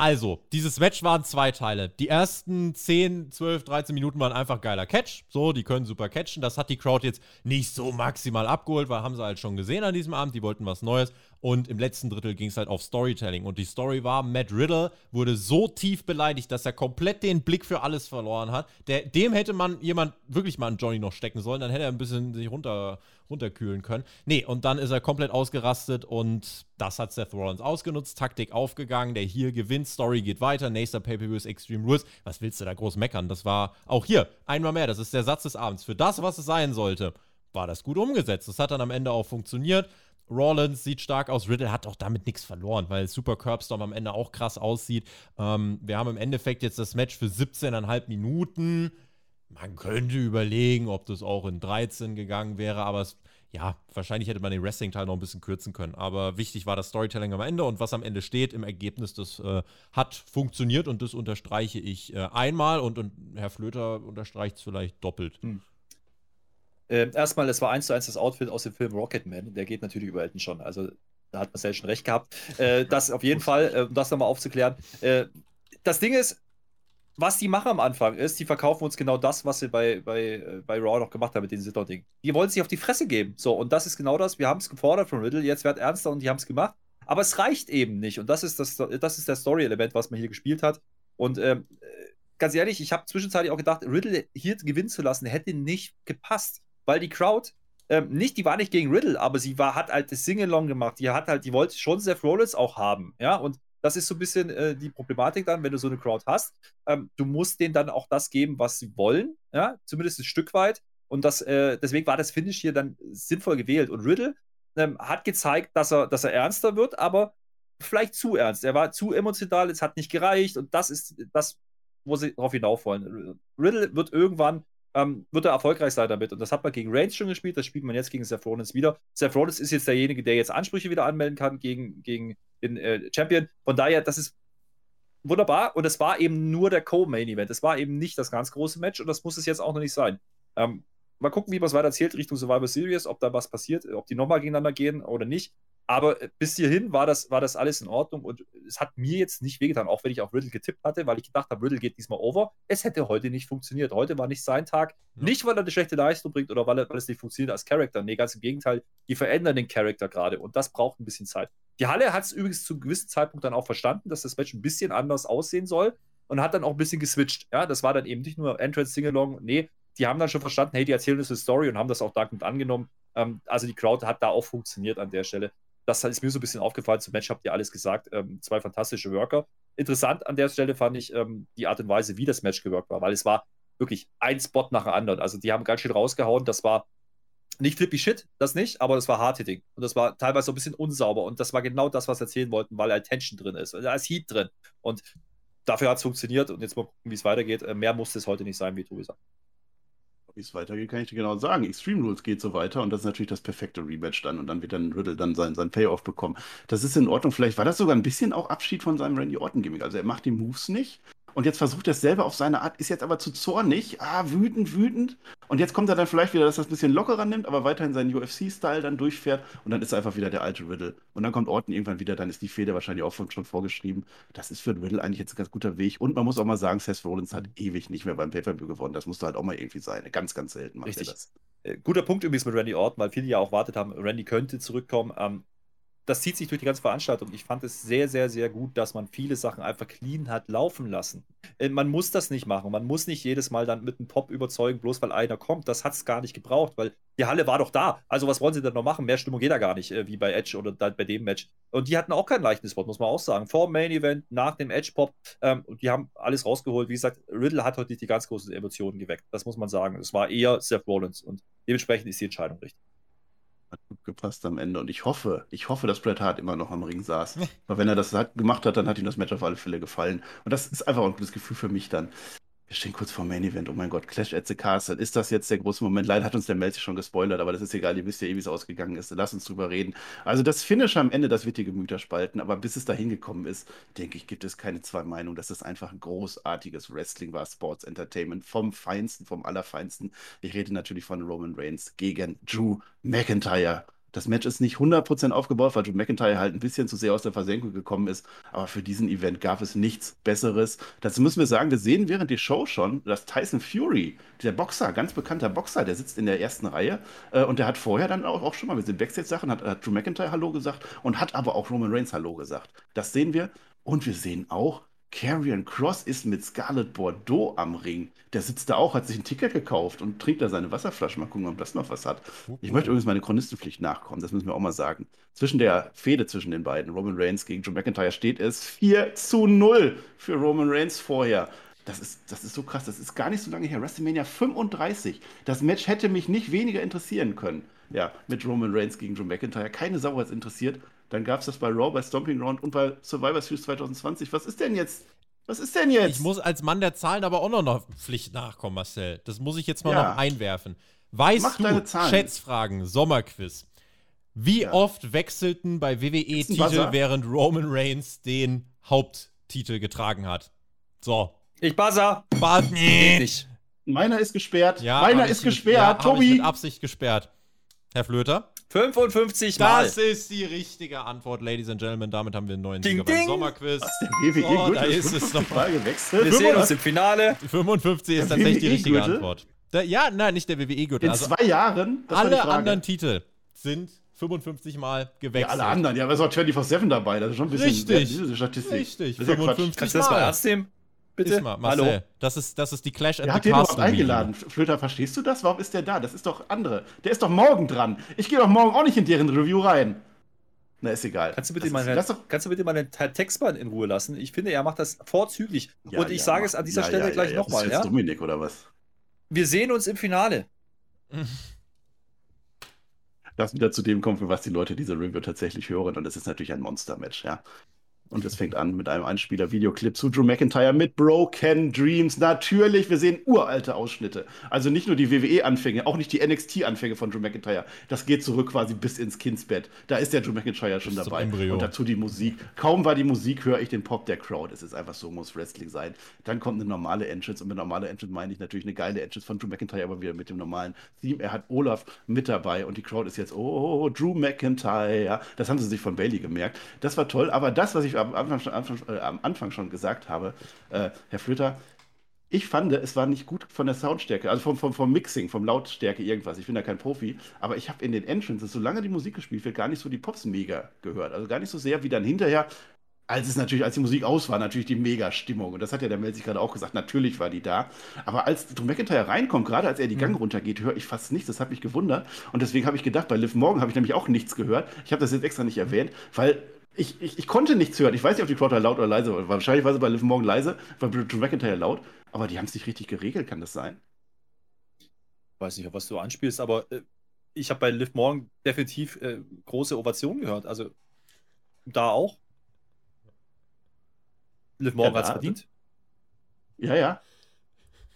also, dieses Match waren zwei Teile. Die ersten 10, 12, 13 Minuten waren einfach geiler Catch. So, die können super catchen. Das hat die Crowd jetzt nicht so maximal abgeholt, weil haben sie halt schon gesehen an diesem Abend. Die wollten was Neues. Und im letzten Drittel ging es halt auf Storytelling. Und die Story war, Matt Riddle wurde so tief beleidigt, dass er komplett den Blick für alles verloren hat. Der, dem hätte man jemand wirklich mal an Johnny noch stecken sollen. Dann hätte er ein bisschen sich runter, runterkühlen können. Nee, und dann ist er komplett ausgerastet und das hat Seth Rollins ausgenutzt. Taktik aufgegangen. Der hier gewinnt. Story geht weiter. Nächster Pay-Per-View ist Extreme Rules. Was willst du da groß meckern? Das war auch hier einmal mehr. Das ist der Satz des Abends. Für das, was es sein sollte, war das gut umgesetzt. Das hat dann am Ende auch funktioniert. Rollins sieht stark aus. Riddle hat auch damit nichts verloren, weil Super Curbstorm am Ende auch krass aussieht. Ähm, wir haben im Endeffekt jetzt das Match für 17,5 Minuten. Man könnte überlegen, ob das auch in 13 gegangen wäre, aber es, ja, wahrscheinlich hätte man den Wrestling-Teil noch ein bisschen kürzen können. Aber wichtig war das Storytelling am Ende und was am Ende steht im Ergebnis, das äh, hat funktioniert und das unterstreiche ich äh, einmal und, und Herr Flöter unterstreicht es vielleicht doppelt. Hm. Äh, erstmal, es war eins zu eins das Outfit aus dem Film Rocketman. Der geht natürlich über Elton schon. Also da hat Marcel schon recht gehabt. Äh, das auf jeden Fall, äh, um das nochmal aufzuklären. Äh, das Ding ist, was die machen am Anfang ist, die verkaufen uns genau das, was sie bei, bei, äh, bei Raw noch gemacht haben mit den Sitter-Ding. Die wollen sich auf die Fresse geben. So, und das ist genau das. Wir haben es gefordert von Riddle, jetzt wird ernster und die haben es gemacht. Aber es reicht eben nicht. Und das ist, das, das ist der Story-Element, was man hier gespielt hat. Und ähm, äh, ganz ehrlich, ich habe zwischenzeitlich auch gedacht, Riddle hier gewinnen zu lassen, hätte nicht gepasst. Weil die Crowd, ähm, nicht, die war nicht gegen Riddle, aber sie war, hat halt das Sing-Along gemacht. Die hat halt, die wollte schon Seth Rollins auch haben. Ja, und das ist so ein bisschen äh, die Problematik dann, wenn du so eine Crowd hast. Ähm, du musst denen dann auch das geben, was sie wollen, ja, zumindest ein Stück weit. Und das, äh, deswegen war das Finish hier dann sinnvoll gewählt. Und Riddle ähm, hat gezeigt, dass er, dass er ernster wird, aber vielleicht zu ernst. Er war zu emotional, es hat nicht gereicht und das ist das, wo sie darauf hinauf wollen. Riddle wird irgendwann ähm, wird er erfolgreich sein damit. Und das hat man gegen Reigns schon gespielt, das spielt man jetzt gegen Seth Rollins wieder. Seth Rollins ist jetzt derjenige, der jetzt Ansprüche wieder anmelden kann gegen, gegen den äh, Champion. Von daher, das ist wunderbar. Und es war eben nur der Co-Main-Event. Es war eben nicht das ganz große Match und das muss es jetzt auch noch nicht sein. Ähm, mal gucken, wie man es weiter erzählt Richtung Survivor Series, ob da was passiert, ob die nochmal gegeneinander gehen oder nicht. Aber äh, bis hierhin war das, war das alles in Ordnung und es hat mir jetzt nicht wehgetan, auch wenn ich auf Riddle getippt hatte, weil ich gedacht habe, Riddle geht diesmal over. Es hätte heute nicht funktioniert. Heute war nicht sein Tag. Ja. Nicht, weil er eine schlechte Leistung bringt oder weil, er, weil es nicht funktioniert als Charakter. Nee, ganz im Gegenteil. Die verändern den Charakter gerade und das braucht ein bisschen Zeit. Die Halle hat es übrigens zu einem gewissen Zeitpunkt dann auch verstanden, dass das Match ein bisschen anders aussehen soll und hat dann auch ein bisschen geswitcht. Ja, das war dann eben nicht nur Entrance Singalong. Nee, die haben dann schon verstanden, hey, die erzählen uns eine Story und haben das auch dankend angenommen. Ähm, also die Crowd hat da auch funktioniert an der Stelle das ist mir so ein bisschen aufgefallen. Zum Match habt ihr alles gesagt. Ähm, zwei fantastische Worker. Interessant an der Stelle fand ich ähm, die Art und Weise, wie das Match gewirkt war, weil es war wirklich ein Spot nach dem anderen. Also die haben ganz schön rausgehauen. Das war nicht flippy shit, das nicht, aber das war Hard-Hitting. Und das war teilweise so ein bisschen unsauber. Und das war genau das, was erzählen wollten, weil halt Tension drin ist. Da ist Heat drin. Und dafür hat es funktioniert. Und jetzt mal gucken, wie es weitergeht. Äh, mehr muss es heute nicht sein, wie Tobi sagt. Wie es weitergeht, kann ich dir genau sagen. Extreme Rules geht so weiter und das ist natürlich das perfekte Rematch dann und dann wird dann Riddle dann sein, sein Payoff bekommen. Das ist in Ordnung. Vielleicht war das sogar ein bisschen auch Abschied von seinem Randy Orton-Gimmick. Also er macht die Moves nicht, und jetzt versucht er es selber auf seine Art, ist jetzt aber zu zornig, ah, wütend, wütend. Und jetzt kommt er dann vielleicht wieder, dass er es ein bisschen lockerer nimmt, aber weiterhin seinen UFC-Style dann durchfährt und dann ist er einfach wieder der alte Riddle. Und dann kommt Orton irgendwann wieder, dann ist die Feder wahrscheinlich auch schon vorgeschrieben. Das ist für Riddle eigentlich jetzt ein ganz guter Weg. Und man muss auch mal sagen, Seth Rollins hat ewig nicht mehr beim Pay-Per-View gewonnen. Das musste halt auch mal irgendwie sein. Ganz, ganz selten macht Richtig. er das. Äh, guter Punkt übrigens mit Randy Orton, weil viele ja auch wartet haben, Randy könnte zurückkommen. Ähm, das zieht sich durch die ganze Veranstaltung. Ich fand es sehr, sehr, sehr gut, dass man viele Sachen einfach clean hat laufen lassen. Äh, man muss das nicht machen. Man muss nicht jedes Mal dann mit einem Pop überzeugen, bloß weil einer kommt. Das hat es gar nicht gebraucht, weil die Halle war doch da. Also was wollen sie denn noch machen? Mehr Stimmung geht da gar nicht, äh, wie bei Edge oder bei dem Match. Und die hatten auch kein leichtes Wort, muss man auch sagen. Vor dem Main Event, nach dem Edge-Pop. Ähm, die haben alles rausgeholt. Wie gesagt, Riddle hat heute nicht die ganz großen Emotionen geweckt. Das muss man sagen. Es war eher Seth Rollins. Und dementsprechend ist die Entscheidung richtig. Hat gut gepasst am Ende. Und ich hoffe, ich hoffe, dass Bret Hart immer noch am Ring saß. Weil wenn er das gemacht hat, dann hat ihm das Match auf alle Fälle gefallen. Und das ist einfach ein gutes Gefühl für mich dann. Wir stehen kurz vor Main Event. Oh mein Gott, Clash at the Castle. Ist das jetzt der große Moment? Leider hat uns der Melzi schon gespoilert, aber das ist egal. Ihr wisst ja eh, wie es ausgegangen ist. Lass uns drüber reden. Also das Finish am Ende, das wird die Gemüter spalten. Aber bis es dahin gekommen ist, denke ich, gibt es keine zwei Meinungen, dass es einfach ein großartiges Wrestling war. Sports Entertainment vom Feinsten, vom Allerfeinsten. Ich rede natürlich von Roman Reigns gegen Drew McIntyre. Das Match ist nicht 100% aufgebaut, weil Drew McIntyre halt ein bisschen zu sehr aus der Versenkung gekommen ist. Aber für diesen Event gab es nichts Besseres. Dazu müssen wir sagen, wir sehen während der Show schon, dass Tyson Fury, der Boxer, ganz bekannter Boxer, der sitzt in der ersten Reihe äh, und der hat vorher dann auch, auch schon mal mit den Backstage-Sachen, hat, hat Drew McIntyre Hallo gesagt und hat aber auch Roman Reigns Hallo gesagt. Das sehen wir. Und wir sehen auch, Carrion Cross ist mit Scarlett Bordeaux am Ring. Der sitzt da auch, hat sich ein Ticket gekauft und trinkt da seine Wasserflasche. Mal gucken, ob das noch was hat. Ich möchte übrigens meine Chronistenpflicht nachkommen, das müssen wir auch mal sagen. Zwischen der Fehde zwischen den beiden, Roman Reigns gegen Joe McIntyre, steht es 4 zu 0 für Roman Reigns vorher. Das ist, das ist so krass, das ist gar nicht so lange her. WrestleMania 35. Das Match hätte mich nicht weniger interessieren können. ja, mit Roman Reigns gegen Drew McIntyre. Keine Sau hat es interessiert. Dann gab es das bei Raw, bei Stomping Ground und bei Survivor Series 2020. Was ist denn jetzt? Was ist denn jetzt? Ich muss als Mann der Zahlen aber auch noch einer Pflicht nachkommen, Marcel. Das muss ich jetzt mal Ja. noch einwerfen. Weißt Mach deine du, Zahlen. Schätzfragen, Sommerquiz. Wie Ja. oft wechselten bei WWE Titel, während Roman Reigns den Haupttitel getragen hat? So. Ich buzzer. Bad, nee. nicht. Meiner ist gesperrt. Ja, Meiner ist ich mit- gesperrt. ja, hab Ich Tobi. mit Absicht gesperrt. Herr Flöter? 55 Mal. Das ist die richtige Antwort, Ladies and Gentlemen. Damit haben wir einen neuen Ding, Sieger beim. Sommerquiz. Der WWE Oh, Gürtel da ist ist es fünf noch. Mal gewechselt. Wir sehen uns im Finale. 55 ist tatsächlich die richtige? Antwort. Der, ja, nein, nicht der WWE-Gürtel. In Also zwei Jahren. Das war die alle Frage. anderen Titel sind 55 Mal Ja, gewechselt. alle anderen. Ja, aber es war 24-7 dabei. Das ist schon ein bisschen. Richtig. Diese Statistik. Richtig, Das ist ja Quatsch. 55 Kannst du das mal Mal. ernst nehmen? Bitte? Ist mal, Marcel. Hallo. Das ist, das ist die Clash at Wer hat the den überhaupt Castle. eingeladen? Flöter, verstehst du das? Warum ist der da? Das ist doch andere. Der ist doch morgen dran. Ich gehe doch morgen auch nicht in deren Review rein. Na, ist egal. Kannst du bitte Das mal ist, den, doch, kannst du bitte mal den in Ruhe lassen? Ich finde, er macht das vorzüglich. Ja, Und ich ja, sage es an dieser ja, Stelle ja, gleich ja, nochmal. Ja? Dominik oder was? Wir sehen uns im Finale. Lass wieder zu dem kommen, für was die Leute diese Review tatsächlich hören. Und das ist natürlich ein Monster-Match, ja. Und es fängt an mit einem Einspieler-Videoclip zu Drew McIntyre mit Broken Dreams. Natürlich, wir sehen uralte Ausschnitte. Also nicht nur die WWE-Anfänge, auch nicht die NXT-Anfänge von Drew McIntyre. Das geht zurück quasi bis ins Kindsbett. Da ist der Drew McIntyre schon dabei. Und dazu die Musik. Kaum war die Musik, höre ich den Pop der Crowd. Es ist einfach so, muss Wrestling sein. Dann kommt eine normale Entrance. Und mit normale Entrance meine ich natürlich eine geile Entrance von Drew McIntyre, aber wieder mit dem normalen Theme. Er hat Olaf mit dabei und die Crowd ist jetzt, oh, Drew McIntyre. Das haben sie sich von Bailey gemerkt. Das war toll. Aber das, was ich am Anfang, schon- Anfang, äh, am Anfang schon gesagt habe, äh, Herr Flöter, ich fand, es war nicht gut von der Soundstärke, also vom, vom, vom Mixing, vom Lautstärke irgendwas. Ich bin da kein Profi, aber ich habe in den Entrances, solange die Musik gespielt wird, gar nicht so die Pops mega gehört. Also gar nicht so sehr wie dann hinterher, als es natürlich, als die Musik aus war, natürlich die Mega-Stimmung. Und das hat ja der Mel sich gerade auch gesagt, natürlich war die da. Aber als Drew McIntyre reinkommt, gerade als er die Gang runtergeht, höre ich fast nichts. Das hat mich gewundert. Und deswegen habe ich gedacht, bei Liv Morgan habe ich nämlich auch nichts gehört. Ich habe das jetzt extra nicht erwähnt, weil ich, ich, ich konnte nichts hören. Ich weiß nicht, ob die Crowd laut oder leise war. Wahrscheinlich war sie bei Liv Morgan leise, bei Drew McIntyre laut. Aber die haben es nicht richtig geregelt, kann das sein? weiß nicht, auf was du anspielst, aber äh, ich habe bei Liv Morgan definitiv äh, große Ovationen gehört. Also da auch. Liv Morgan Ja, hat es verdient. Ja, ja.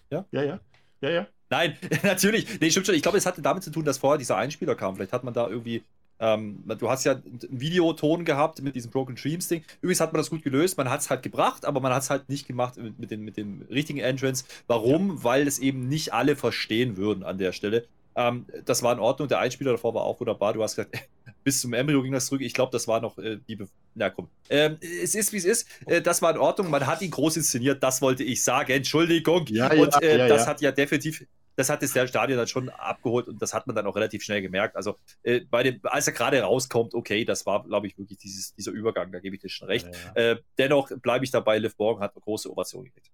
Ja? Ja, ja. Ja, ja. Nein, natürlich. Nee, stimmt schon. Ich glaube, es hatte damit zu tun, dass vorher dieser Einspieler kam. Vielleicht hat man da irgendwie. Ähm, du hast ja einen Videoton gehabt mit diesem Broken Dreams Ding. Übrigens hat man das gut gelöst. Man hat es halt gebracht, aber man hat es halt nicht gemacht mit, mit, den, mit dem richtigen Entrance. Warum? Weil es eben nicht alle verstehen würden an der Stelle. Ähm, das war in Ordnung. Der Einspieler davor war auch wunderbar. Du hast gesagt, bis zum Embryo ging das zurück. Ich glaube, das war noch äh, die. Be Na komm. Ähm, es ist, wie es ist. Äh, das war in Ordnung. Man hat ihn groß inszeniert. Das wollte ich sagen. Entschuldigung. Ja, ja, Und äh, ja, das ja. hat ja definitiv, das hat das der Stadion dann schon abgeholt und das hat man dann auch relativ schnell gemerkt. Also äh, bei dem, als er gerade rauskommt, okay, das war, glaube ich, wirklich dieses, dieser Übergang, da gebe ich dir schon recht. Äh, dennoch bleibe ich dabei, Liv Morgan hat eine große Ovation gekriegt.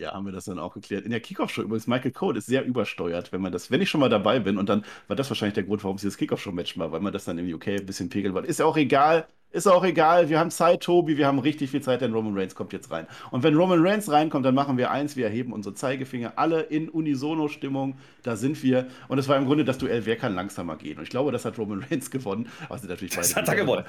Ja, haben wir das dann auch geklärt. In der Kickoff-Show übrigens, Michael Cole ist sehr übersteuert, wenn man das, wenn ich schon mal dabei bin, und dann war das wahrscheinlich der Grund, warum es dieses Kickoff-Show-Match war, weil man das dann im UK ein bisschen pegeln wollte. Ist ja auch egal, ist auch egal, wir haben Zeit, Tobi, wir haben richtig viel Zeit, denn Roman Reigns kommt jetzt rein. Und wenn Roman Reigns reinkommt, dann machen wir eins, wir erheben unsere Zeigefinger, alle in Unisono-Stimmung, da sind wir. Und es war im Grunde das Duell, wer kann langsamer gehen. Und ich glaube, das hat Roman Reigns gewonnen. Sind natürlich Das hat er gewonnen.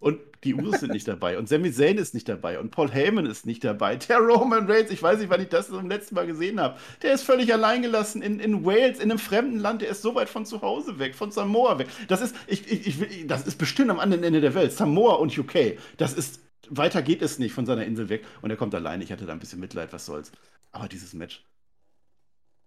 Und die Usos sind nicht dabei. Und Sami Zayn ist nicht dabei. Und Paul Heyman ist nicht dabei. Der Roman Reigns, ich weiß nicht, wann ich das zum letzten Mal gesehen habe. Der ist völlig alleingelassen in, in Wales, in einem fremden Land. Der ist so weit von zu Hause weg, von Samoa weg. Das ist, ich, ich, ich, das ist bestimmt am anderen Ende der Welt. Samoa und UK. Das ist, weiter geht es nicht von seiner Insel weg. Und er kommt alleine. Ich hatte da ein bisschen Mitleid, was soll's. Aber dieses Match.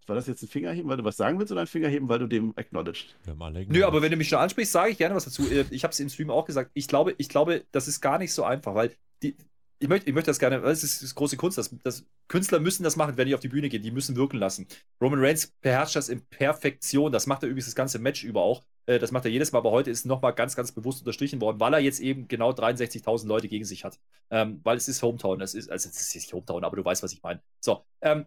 War das jetzt ein Fingerheben, weil du was sagen willst, oder ein Fingerheben, weil du dem acknowledged? Wir haben alle Nö, aber wenn du mich schon ansprichst, sage ich gerne was dazu. Äh, Ich habe es im Stream auch gesagt. Ich glaube, ich glaube, das ist gar nicht so einfach, weil die, ich, möchte, ich möchte das gerne, das ist, das ist große Kunst. Das, das, Künstler müssen das machen, wenn die auf die Bühne gehen. Die müssen wirken lassen. Roman Reigns beherrscht das in Perfektion. Das macht er übrigens das ganze Match über auch. Äh, Das macht er jedes Mal, aber heute ist nochmal ganz, ganz bewusst unterstrichen worden, weil er jetzt eben genau 63.000 Leute gegen sich hat. Ähm, weil es ist Hometown. Es ist, also es ist nicht Hometown, aber du weißt, was ich meine. So, ähm,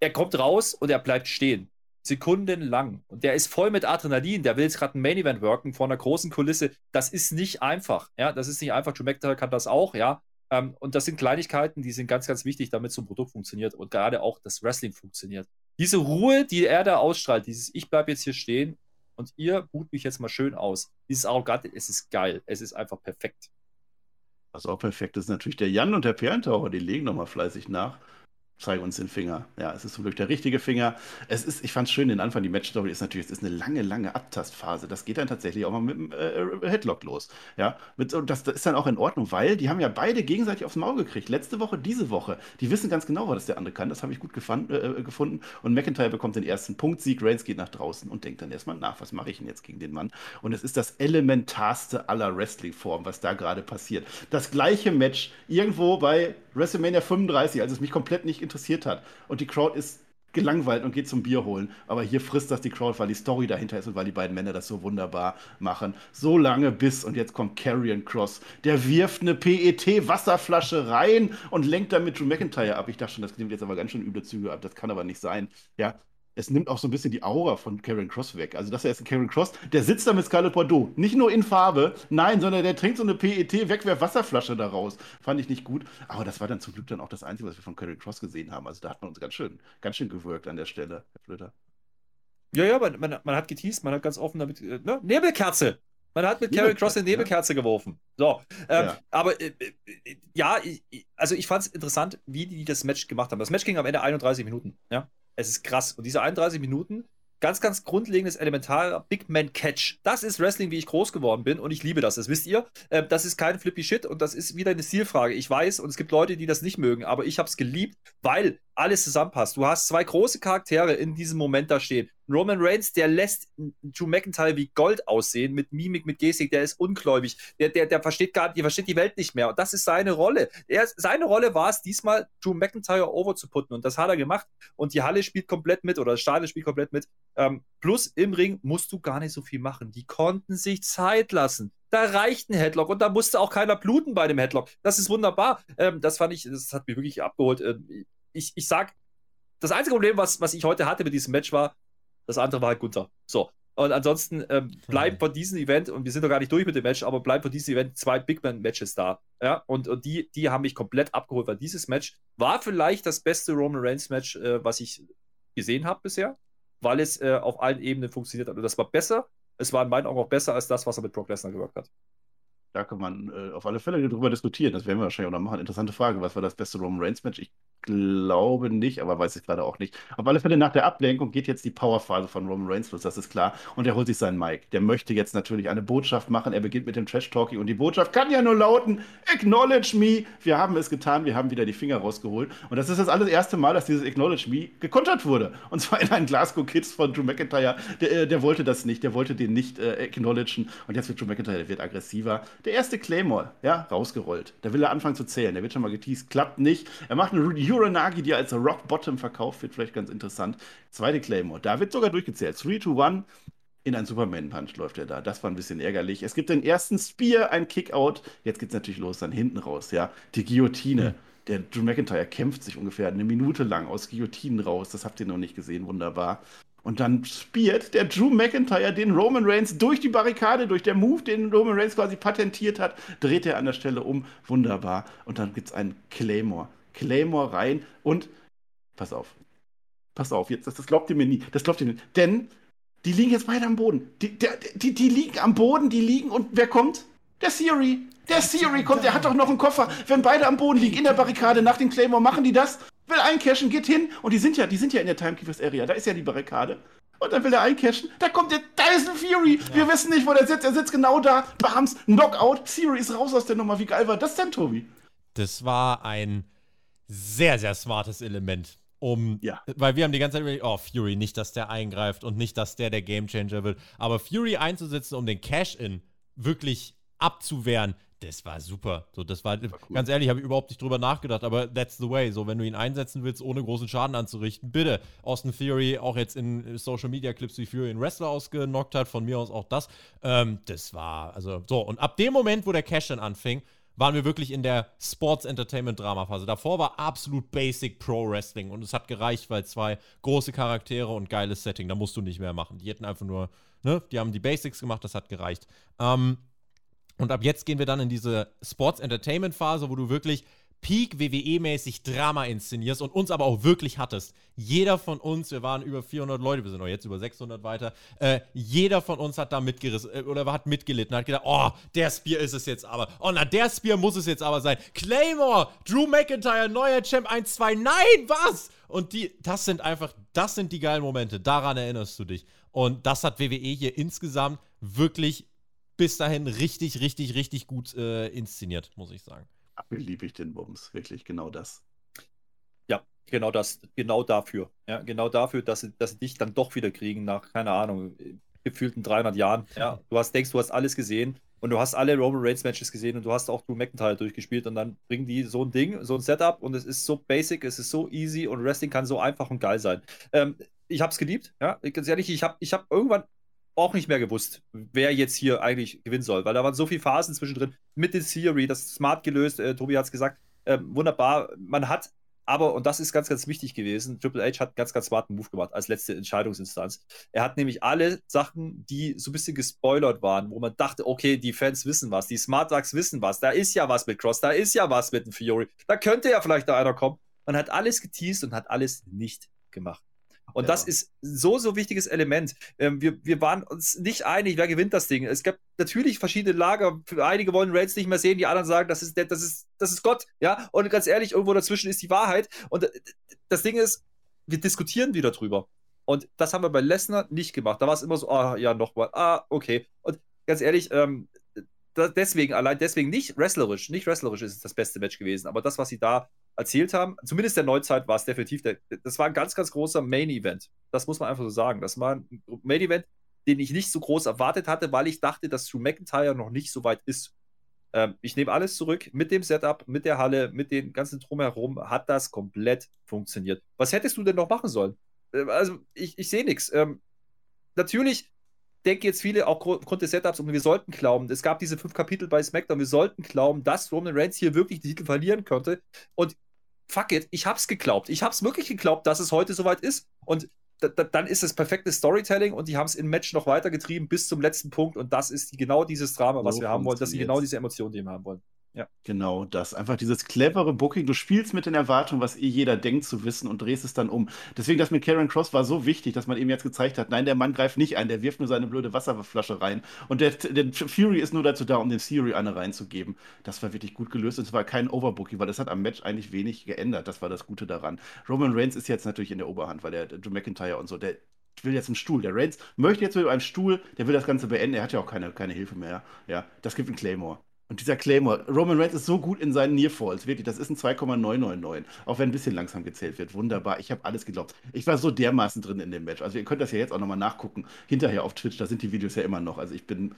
er kommt raus und er bleibt stehen. Sekundenlang. Und der ist voll mit Adrenalin. Der will jetzt gerade ein Main Event worken vor einer großen Kulisse. Das ist nicht einfach. Ja, das ist nicht einfach. Drew McIntyre kann das auch, ja. Ähm, und das sind Kleinigkeiten, die sind ganz, ganz wichtig, damit so ein Produkt funktioniert und gerade auch das Wrestling funktioniert. Diese Ruhe, die er da ausstrahlt, dieses Ich bleib jetzt hier stehen und ihr bucht mich jetzt mal schön aus. Dieses Arrogante, es ist geil. Es ist einfach perfekt. Was auch perfekt ist, natürlich der Jan und der Perlentaucher, die legen nochmal fleißig nach zeige uns den Finger. Ja, es ist zum Glück der richtige Finger. Es ist, ich fand es schön, den Anfang, die Matchstory ist natürlich, es ist eine lange, lange Abtastphase. Das geht dann tatsächlich auch mal mit dem äh, Headlock los. Ja, mit, und das, das, ist dann auch in Ordnung, weil die haben ja beide gegenseitig aufs Maul gekriegt. Letzte Woche, diese Woche. Die wissen ganz genau, was der andere kann. Das habe ich gut gefand, äh, gefunden. Und McIntyre bekommt den ersten Punkt. Sieg, Reigns geht nach draußen und denkt dann erstmal nach, was mache ich denn jetzt gegen den Mann? Und es ist das elementarste aller Wrestling-Formen, was da gerade passiert. Das gleiche Match irgendwo bei WrestleMania 35, als es mich komplett nicht interessiert hat. Und die Crowd ist gelangweilt und geht zum Bier holen. Aber hier frisst das die Crowd, weil die Story dahinter ist und weil die beiden Männer das so wunderbar machen. So lange bis, und jetzt kommt Karrion Cross. Der wirft eine PET-Wasserflasche rein und lenkt damit Drew McIntyre ab. Ich dachte schon, das nimmt jetzt aber ganz schön üble Züge ab. Das kann aber nicht sein. Ja, es nimmt auch so ein bisschen die Aura von Karen Cross weg. Also das ist Karen Cross, der sitzt da mit Scarlett Bordeaux. Nicht nur in Farbe, nein, sondern der trinkt so eine PET-Wegwerf-Wasserflasche daraus. Fand ich nicht gut. Aber das war dann zum Glück dann auch das Einzige, was wir von Karen Cross gesehen haben. Also da hat man uns ganz schön, ganz schön gewirkt an der Stelle, Herr Flöter. Ja, ja, man, man, man hat geteased, man hat ganz offen damit. Äh, ne? Nebelkerze! Man hat mit Karen Cross eine Nebelkerze ja. geworfen. So. Ähm, ja. Aber äh, äh, ja, ich, also ich fand es interessant, wie die das Match gemacht haben. Das Match ging am Ende 31 Minuten. Ja. Es ist krass. Und diese 31 Minuten, ganz, ganz grundlegendes, elementarer Big Man Catch. Das ist Wrestling, wie ich groß geworden bin und ich liebe das. Das wisst ihr. Ähm, das ist kein flippy Shit und das ist wieder eine Stilfrage. Ich weiß und es gibt Leute, die das nicht mögen, aber ich habe es geliebt, weil alles zusammenpasst. Du hast zwei große Charaktere in diesem Moment da stehen. Roman Reigns, der lässt Drew McIntyre wie Gold aussehen, mit Mimik, mit Gestik, der ist ungläubig, der, der, der versteht gar der versteht die Welt nicht mehr. Und das ist seine Rolle. Er, seine Rolle war es, diesmal Drew McIntyre over zu putten. Und das hat er gemacht. Und die Halle spielt komplett mit oder das Stadion spielt komplett mit. Ähm, plus im Ring musst du gar nicht so viel machen. Die konnten sich Zeit lassen. Da reicht ein Headlock und da musste auch keiner bluten bei dem Headlock. Das ist wunderbar. Ähm, das fand ich, das hat mich wirklich abgeholt. Ähm, ich, ich sag, das einzige Problem, was, was ich heute hatte mit diesem Match war, das andere war halt Gunther. So. Und ansonsten ähm, bleibt von diesem Event, und wir sind doch gar nicht durch mit dem Match, aber bleibt von diesem Event zwei Big Man-Matches da. Ja, und, und die, die haben mich komplett abgeholt, weil dieses Match war vielleicht das beste Roman Reigns-Match, äh, was ich gesehen habe bisher, weil es äh, auf allen Ebenen funktioniert hat. Und das war besser. Es war in meinen Augen auch besser als das, was er mit Brock Lesnar gewirkt hat. Da kann man äh, auf alle Fälle drüber diskutieren. Das werden wir wahrscheinlich auch noch machen. Interessante Frage. Was war das beste Roman Reigns Match? Ich glaube nicht, aber weiß ich gerade auch nicht. Auf alle Fälle nach der Ablenkung geht jetzt die Powerphase von Roman Reigns los, das ist klar. Und er holt sich seinen Mike. Der möchte jetzt natürlich eine Botschaft machen. Er beginnt mit dem Trash-Talking und die Botschaft kann ja nur lauten: Acknowledge me. Wir haben es getan, wir haben wieder die Finger rausgeholt. Und das ist das allererste Mal, dass dieses Acknowledge me gekontert wurde. Und zwar in einen Glasgow Kids von Drew McIntyre. Der, äh, der wollte das nicht, der wollte den nicht äh, acknowledgen. Und jetzt wird Drew McIntyre, der wird aggressiver. Der erste Claymore, ja, rausgerollt. Da will er anfangen zu zählen. Der wird schon mal geteased, klappt nicht. Er macht eine Uranagi, die als Rock Bottom verkauft wird, vielleicht ganz interessant. Zweite Claymore, da wird sogar durchgezählt. 3 to 1 in ein Superman-Punch läuft er da. Das war ein bisschen ärgerlich. Es gibt den ersten Spear, ein Kickout. Jetzt geht es natürlich los, dann hinten raus, ja. Die Guillotine. Mhm. Der Drew McIntyre kämpft sich ungefähr eine Minute lang aus Guillotinen raus. Das habt ihr noch nicht gesehen, wunderbar. Und dann spielt der Drew McIntyre den Roman Reigns durch die Barrikade, durch den Move, den Roman Reigns quasi patentiert hat, dreht er an der Stelle um. Wunderbar. Und dann gibt es einen Claymore. Claymore rein und pass auf. Pass auf, jetzt, das, das glaubt ihr mir nie. Das glaubt ihr mir nicht. Denn die liegen jetzt beide am Boden. Die, der, die, die liegen am Boden, die liegen und wer kommt? Der Theory. Der Theory kommt, der hat doch noch einen Koffer. Wenn beide am Boden liegen in der Barrikade nach dem Claymore, machen die das? Will eincashen, geht hin. Und die sind ja, die sind ja in der Timekeepers Area. Da ist ja die Barrikade. Und dann will er eincashen. Da kommt der Dyson Fury. Ja. Wir wissen nicht, wo der sitzt. Er sitzt genau da. Bams, Knockout. Theory ist raus aus der Nummer. Wie geil war das denn, Tobi? Das war ein sehr, sehr smartes Element. Um, ja. Weil wir haben die ganze Zeit überlegt, oh, Fury, nicht, dass der eingreift und nicht, dass der der Gamechanger wird. Aber Fury einzusetzen, um den Cash-In wirklich abzuwehren, das war super. So, das war, war cool. ganz ehrlich, habe ich überhaupt nicht drüber nachgedacht, aber that's the way. So, wenn du ihn einsetzen willst, ohne großen Schaden anzurichten, bitte. Austin Theory auch jetzt in Social Media Clips, wie Fury einen Wrestler ausgenockt hat, von mir aus auch das. Ähm, das war, also, so. Und ab dem Moment, wo der Cash dann anfing, waren wir wirklich in der Sports Entertainment Drama Phase. Davor war absolut Basic Pro Wrestling und es hat gereicht, weil zwei große Charaktere und geiles Setting, da musst du nicht mehr machen. Die hätten einfach nur, ne, die haben die Basics gemacht, das hat gereicht. Ähm, und ab jetzt gehen wir dann in diese Sports Entertainment Phase, wo du wirklich Peak WWE-mäßig Drama inszenierst und uns aber auch wirklich hattest. Jeder von uns, wir waren über 400 Leute, wir sind auch jetzt über 600 weiter, äh, jeder von uns hat da mitgerissen äh, oder hat mitgelitten, hat gedacht, oh, der Spear ist es jetzt aber. Oh, na, der Spear muss es jetzt aber sein. Claymore, Drew McIntyre, neuer Champ 1, 2, nein, was? Und die, das sind einfach, das sind die geilen Momente, daran erinnerst du dich. Und das hat WWE hier insgesamt wirklich bis dahin richtig, richtig, richtig gut äh, inszeniert, muss ich sagen. Liebe ich den Bums, wirklich genau das. Ja, genau das, genau dafür. Ja, genau dafür, dass sie, dass sie dich dann doch wieder kriegen nach, keine Ahnung, gefühlten 300 Jahren. Ja, du hast, denkst, du hast alles gesehen und du hast alle Roman Reigns Matches gesehen und du hast auch Drew McIntyre durchgespielt und dann bringen die so ein Ding, so ein Setup und es ist so basic, es ist so easy und Wrestling kann so einfach und geil sein. Ähm, ich hab's geliebt, ja, ganz ehrlich, ich hab, ich hab irgendwann auch nicht mehr gewusst, wer jetzt hier eigentlich gewinnen soll, weil da waren so viele Phasen zwischendrin mit den Theory, das ist smart gelöst, äh, Tobi hat es gesagt, äh, wunderbar. Man hat aber, und das ist ganz, ganz wichtig gewesen, Triple H hat ganz, ganz smarten Move gemacht als letzte Entscheidungsinstanz. Er hat nämlich alle Sachen, die so ein bisschen gespoilert waren, wo man dachte, okay, die Fans wissen was, die Smart Ducks wissen was, da ist ja was mit Cross, da ist ja was mit dem Fury, da könnte ja vielleicht da einer kommen. Man hat alles geteased und hat alles nicht gemacht. Und ja. das ist so, so wichtiges Element. Ähm, wir, wir waren uns nicht einig, wer gewinnt das Ding. Es gab natürlich verschiedene Lager. Einige wollen Reigns nicht mehr sehen, die anderen sagen, das ist, das ist, das ist Gott. Ja, und ganz ehrlich, irgendwo dazwischen ist die Wahrheit. Und äh, das Ding ist, wir diskutieren wieder drüber. Und das haben wir bei Lesnar nicht gemacht. Da war es immer so, ah, ja, nochmal, ah, okay. Und ganz ehrlich, ähm, deswegen, allein deswegen nicht wrestlerisch, nicht wrestlerisch ist es das beste Match gewesen, aber das, was sie da erzählt haben, zumindest der Neuzeit war es definitiv, der, das war ein ganz, ganz großer Main-Event. Das muss man einfach so sagen. Das war ein Main-Event, den ich nicht so groß erwartet hatte, weil ich dachte, dass Drew McIntyre noch nicht so weit ist. Ähm, ich nehme alles zurück. Mit dem Setup, mit der Halle, mit den ganzen Drumherum hat das komplett funktioniert. Was hättest du denn noch machen sollen? Äh, also, ich, ich sehe nichts. Ähm, natürlich denke jetzt viele auch aufgrund des Setups und wir sollten glauben, es gab diese fünf Kapitel bei SmackDown, wir sollten glauben, dass Roman Reigns hier wirklich die Titel verlieren könnte. Und fuck it, ich hab's geglaubt. Ich hab's wirklich geglaubt, dass es heute soweit ist. Und dann ist es perfektes Storytelling und die haben es im Match noch weitergetrieben bis zum letzten Punkt. Und das ist genau dieses Drama, was so wir haben wollen, dass sie genau diese Emotionen, die wir haben wollen. Ja. Genau das. Einfach dieses clevere Booking. Du spielst mit den Erwartungen, was eh jeder denkt zu wissen und drehst es dann um. Deswegen, das mit Karen Cross war so wichtig, dass man eben jetzt gezeigt hat, nein, der Mann greift nicht ein, der wirft nur seine blöde Wasserflasche rein. Und der, der Fury ist nur dazu da, um dem Theory eine reinzugeben. Das war wirklich gut gelöst und es war kein Overbooking, weil das hat am Match eigentlich wenig geändert. Das war das Gute daran. Roman Reigns ist jetzt natürlich in der Oberhand, weil der Drew McIntyre und so, der will jetzt einen Stuhl. Der Reigns möchte jetzt mit einem Stuhl, der will das Ganze beenden. Er hat ja auch keine, keine Hilfe mehr. Ja, das gibt einen Claymore. Und dieser Claymore, Roman Reigns ist so gut in seinen Nearfalls, wirklich, das ist ein 2,999, auch wenn ein bisschen langsam gezählt wird. Wunderbar, ich habe alles geglaubt. Ich war so dermaßen drin in dem Match. Also ihr könnt das ja jetzt auch nochmal nachgucken, hinterher auf Twitch, da sind die Videos ja immer noch. Also ich bin...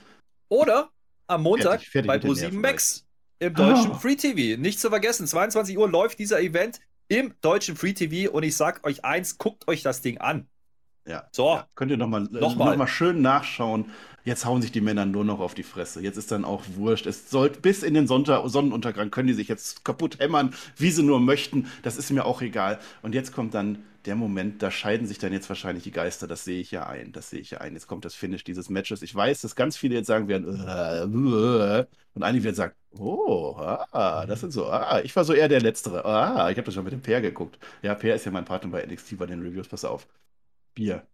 Oder am Montag fertig, fertig bei Pro7 Max im deutschen oh. Free TV. Nicht zu vergessen, 22 Uhr läuft dieser Event im deutschen Free TV und ich sag euch eins, guckt euch das Ding an. Ja. So. Ja, könnt ihr nochmal noch mal. noch mal schön nachschauen. Jetzt hauen sich die Männer nur noch auf die Fresse. Jetzt ist dann auch wurscht. Es sollte bis in den Sonntag, Sonnenuntergang können die sich jetzt kaputt hämmern, wie sie nur möchten. Das ist mir auch egal. Und jetzt kommt dann der Moment, da scheiden sich dann jetzt wahrscheinlich die Geister. Das sehe ich ja ein. Das sehe ich ja ein. Jetzt kommt das Finish dieses Matches. Ich weiß, dass ganz viele jetzt sagen werden, äh, äh, und einige werden sagen, oh, ah, das sind so, ah, ich war so eher der Letztere. Ah, ich habe das schon mit dem Peer geguckt. Ja, Peer ist ja mein Partner bei NXT bei den Reviews. Pass auf. Bier.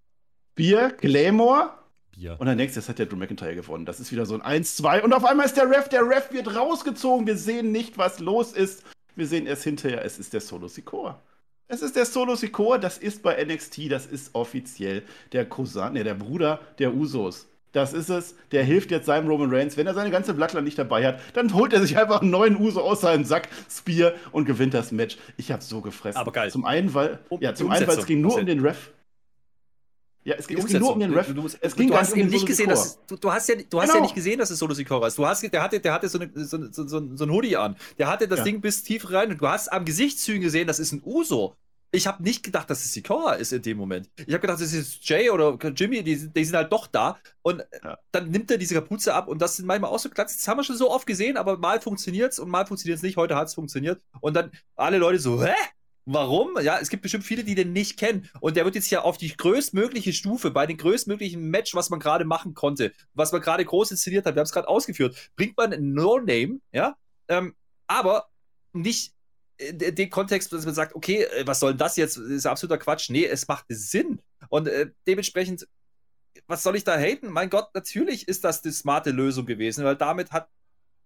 Bier, Glamour. Bier. Und dann denkst du, jetzt hat der Drew McIntyre gewonnen. Das ist wieder so ein 1-2. Und auf einmal ist der Ref, der Ref wird rausgezogen. Wir sehen nicht, was los ist. Wir sehen erst hinterher, es ist der Solo Sikoa. Es ist der Solo Sikoa, das ist bei NXT, das ist offiziell der Cousin, ne, der Bruder der Usos. Das ist es. Der hilft jetzt seinem Roman Reigns. Wenn er seine ganze Blattland nicht dabei hat, dann holt er sich einfach einen neuen Uso aus seinem Sack, Spear und gewinnt das Match. Ich habe so gefressen. Aber geil. Zum einen, weil, ja, zum einen, weil es ging nur um den Ref. Ja, es, es ging nur um den Ref. Du, es ging du hast eben um nicht gesehen, dass du, du, hast ja, du hast genau. ja nicht gesehen, dass es Solo Sikoa ist. Du hast, der hatte, der hatte so, eine, so, so, so, so ein Hoodie an. Der hatte das ja. Ding bis tief rein und du hast am Gesichtszügen gesehen, das ist ein Uso. Ich habe nicht gedacht, dass es Sikoa ist in dem Moment. Ich habe gedacht, das ist Jay oder Jimmy, die, die sind halt doch da. Und ja. dann nimmt er diese Kapuze ab und das sind manchmal auch so Klatsch. Das haben wir schon so oft gesehen, aber mal funktioniert es und mal funktioniert es nicht. Heute hat es funktioniert. Und dann alle Leute so, hä? Warum? Ja, es gibt bestimmt viele, die den nicht kennen. Und der wird jetzt ja auf die größtmögliche Stufe, bei den größtmöglichen Match, was man gerade machen konnte, was man gerade groß inszeniert hat, wir haben es gerade ausgeführt, bringt man ein No-Name, ja, ähm, aber nicht in dem Kontext, dass man sagt, okay, äh, was soll das jetzt? Das ist absoluter Quatsch. Nee, es macht Sinn. Und äh, dementsprechend, was soll ich da haten? Mein Gott, natürlich ist das die smarte Lösung gewesen, weil damit hat,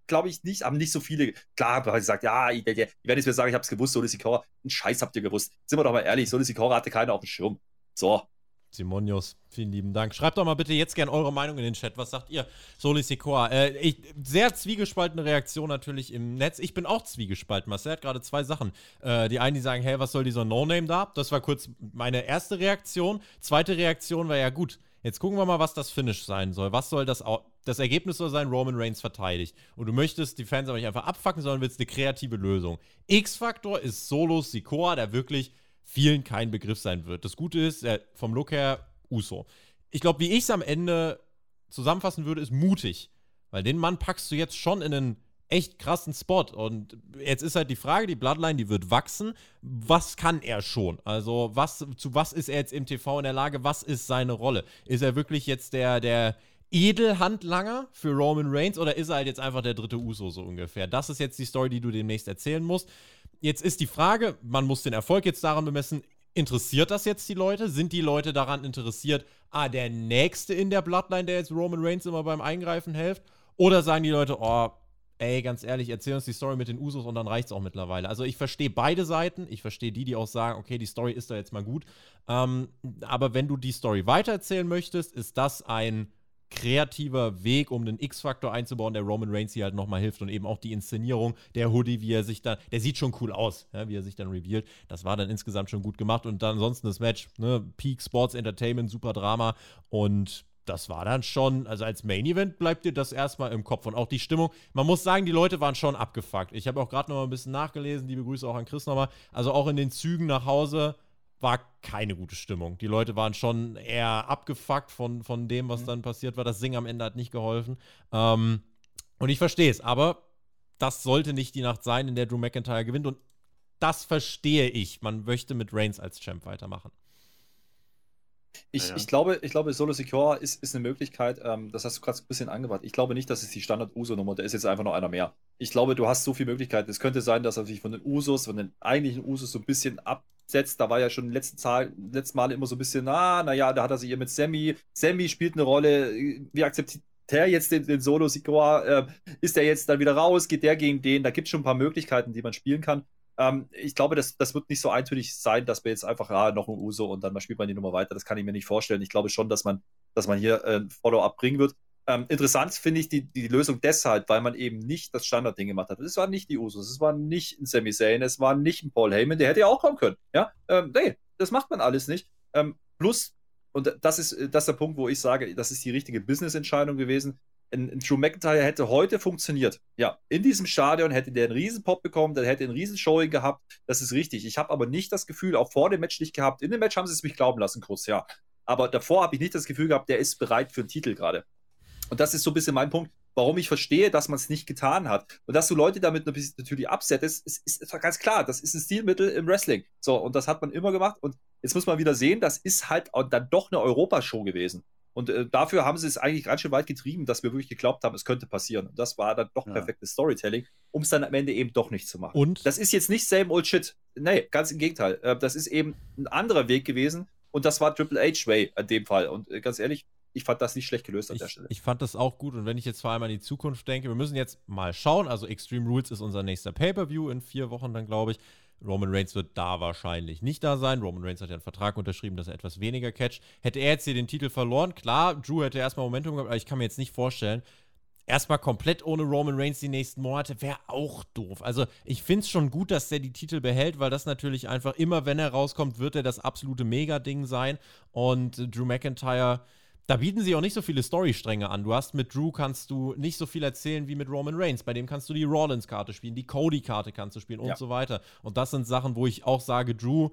glaube ich, nicht, haben nicht so viele, klar, weil sie sagt, ja, ich, ich, ich werde jetzt mir sagen, ich habe es gewusst, Soli Sikora, einen Scheiß habt ihr gewusst. Sind wir doch mal ehrlich, Soli Sikora hatte keiner auf dem Schirm. So, Simonius, vielen lieben Dank. Schreibt doch mal bitte jetzt gerne eure Meinung in den Chat. Was sagt ihr? Soli Sikoa. Äh, sehr zwiegespaltene Reaktion natürlich im Netz. Ich bin auch zwiegespalten. Marcel hat gerade zwei Sachen. Äh, die einen, die sagen, hey, was soll dieser No-Name da? Das war kurz meine erste Reaktion. Zweite Reaktion war ja gut. Jetzt gucken wir mal, was das Finish sein soll. Was soll das das Ergebnis soll sein, Roman Reigns verteidigt. Und du möchtest die Fans aber nicht einfach abfacken, sondern willst eine kreative Lösung. X-Faktor ist Solo Sikoa, der wirklich vielen kein Begriff sein wird. Das Gute ist, äh, vom Look her, Uso. Ich glaube, wie ich es am Ende zusammenfassen würde, ist mutig. Weil den Mann packst du jetzt schon in einen echt krassen Spot. Und jetzt ist halt die Frage, die Bloodline, die wird wachsen. Was kann er schon? Also, was, zu was ist er jetzt im TV in der Lage? Was ist seine Rolle? Ist er wirklich jetzt der, der Edelhandlanger für Roman Reigns oder ist er halt jetzt einfach der dritte Uso so ungefähr? Das ist jetzt die Story, die du demnächst erzählen musst. Jetzt ist die Frage, man muss den Erfolg jetzt daran bemessen, interessiert das jetzt die Leute? Sind die Leute daran interessiert, ah, der Nächste in der Bloodline, der jetzt Roman Reigns immer beim Eingreifen hilft? Oder sagen die Leute, oh, ey, ganz ehrlich, erzähl uns die Story mit den Usos und dann reicht es auch mittlerweile. Also ich verstehe beide Seiten. Ich verstehe die, die auch sagen, okay, die Story ist da jetzt mal gut. Ähm, aber wenn du die Story weitererzählen möchtest, ist das ein kreativer Weg, um den X-Faktor einzubauen, der Roman Reigns hier halt nochmal hilft und eben auch die Inszenierung, der Hoodie, wie er sich dann, der sieht schon cool aus, ja, wie er sich dann revealed. Das war dann insgesamt schon gut gemacht und dann ansonsten das Match, ne, Peak Sports Entertainment, super Drama und das war dann schon, also als Main Event bleibt dir das erstmal im Kopf und auch die Stimmung. Man muss sagen, die Leute waren schon abgefuckt. Ich habe auch gerade noch mal ein bisschen nachgelesen, liebe Grüße auch an Chris nochmal. Also auch in den Zügen nach Hause war keine gute Stimmung. Die Leute waren schon eher abgefuckt von, von dem, was mhm. dann passiert war. Das Singen am Ende hat nicht geholfen. Ähm, und ich verstehe es, aber das sollte nicht die Nacht sein, in der Drew McIntyre gewinnt. Und das verstehe ich. Man möchte mit Reigns als Champ weitermachen. Ich, ja. ich, glaube, ich glaube, Solo Secure ist, ist eine Möglichkeit, ähm, das hast du gerade ein bisschen angewandt. Ich glaube nicht, dass es die Standard-Uso-Nummer, da ist jetzt einfach noch einer mehr. Ich glaube, du hast so viele Möglichkeiten. Es könnte sein, dass er sich von den Usos, von den eigentlichen Usos so ein bisschen ab, setzt. Da war ja schon letzten, Zahl, letzten Mal immer so ein bisschen, ah, naja, da hat er sich hier mit Sammy. Sammy spielt eine Rolle. Wie akzeptiert er jetzt den, den Solo Sikoa? Äh, ist der jetzt dann wieder raus? Geht der gegen den? Da gibt es schon ein paar Möglichkeiten, die man spielen kann. Ähm, ich glaube, das, das wird nicht so eintönig sein, dass wir jetzt einfach, ah, noch ein Uso und dann spielt man die Nummer weiter. Das kann ich mir nicht vorstellen. Ich glaube schon, dass man, dass man hier äh, ein Follow-up bringen wird. Ähm, interessant finde ich die, die Lösung deshalb, weil man eben nicht das Standardding gemacht hat. Es war nicht die Usos, es war nicht ein Sami Zayn, es war nicht ein Paul Heyman, der hätte ja auch kommen können. Ja, ähm, nee, das macht man alles nicht. Ähm, plus, und das ist, das ist der Punkt, wo ich sage, das ist die richtige Business-Entscheidung gewesen. Ein, ein Drew McIntyre hätte heute funktioniert. Ja, in diesem Stadion hätte der einen Riesenpop bekommen, der hätte einen Riesenshowing gehabt. Das ist richtig. Ich habe aber nicht das Gefühl, auch vor dem Match nicht gehabt. In dem Match haben sie es mich glauben lassen, kurz, ja. Aber davor habe ich nicht das Gefühl gehabt, der ist bereit für einen Titel gerade. Und das ist so ein bisschen mein Punkt, warum ich verstehe, dass man es nicht getan hat. Und dass du Leute damit natürlich absettest, ist, ist, ist ganz klar, das ist ein Stilmittel im Wrestling. So, und das hat man immer gemacht. Und jetzt muss man wieder sehen, das ist halt dann doch eine Europashow gewesen. Und äh, dafür haben sie es eigentlich ganz schön weit getrieben, dass wir wirklich geglaubt haben, es könnte passieren. Und das war dann doch ja. perfektes Storytelling, um es dann am Ende eben doch nicht zu machen. Und? Das ist jetzt nicht same old shit. Nee, ganz im Gegenteil. Äh, das ist eben ein anderer Weg gewesen. Und das war Triple H Way in dem Fall. Und äh, ganz ehrlich, ich fand das nicht schlecht gelöst an ich, der Stelle. Ich fand das auch gut und wenn ich jetzt vor allem an die Zukunft denke, wir müssen jetzt mal schauen. Also Extreme Rules ist unser nächster Pay-Per-View in vier Wochen dann, glaube ich. Roman Reigns wird da wahrscheinlich nicht da sein. Roman Reigns hat ja einen Vertrag unterschrieben, dass er etwas weniger catcht. Hätte er jetzt hier den Titel verloren, klar, Drew hätte erstmal Momentum gehabt, aber ich kann mir jetzt nicht vorstellen, erstmal komplett ohne Roman Reigns die nächsten Monate wäre auch doof. Also ich finde es schon gut, dass der die Titel behält, weil das natürlich einfach immer, wenn er rauskommt, wird er das absolute Mega-Ding sein. Und Drew McIntyre da bieten sie auch nicht so viele Storystränge an. Du hast mit Drew kannst du nicht so viel erzählen wie mit Roman Reigns. Bei dem kannst du die Rollins-Karte spielen, die Cody-Karte kannst du spielen und ja. so weiter. Und das sind Sachen, wo ich auch sage, Drew,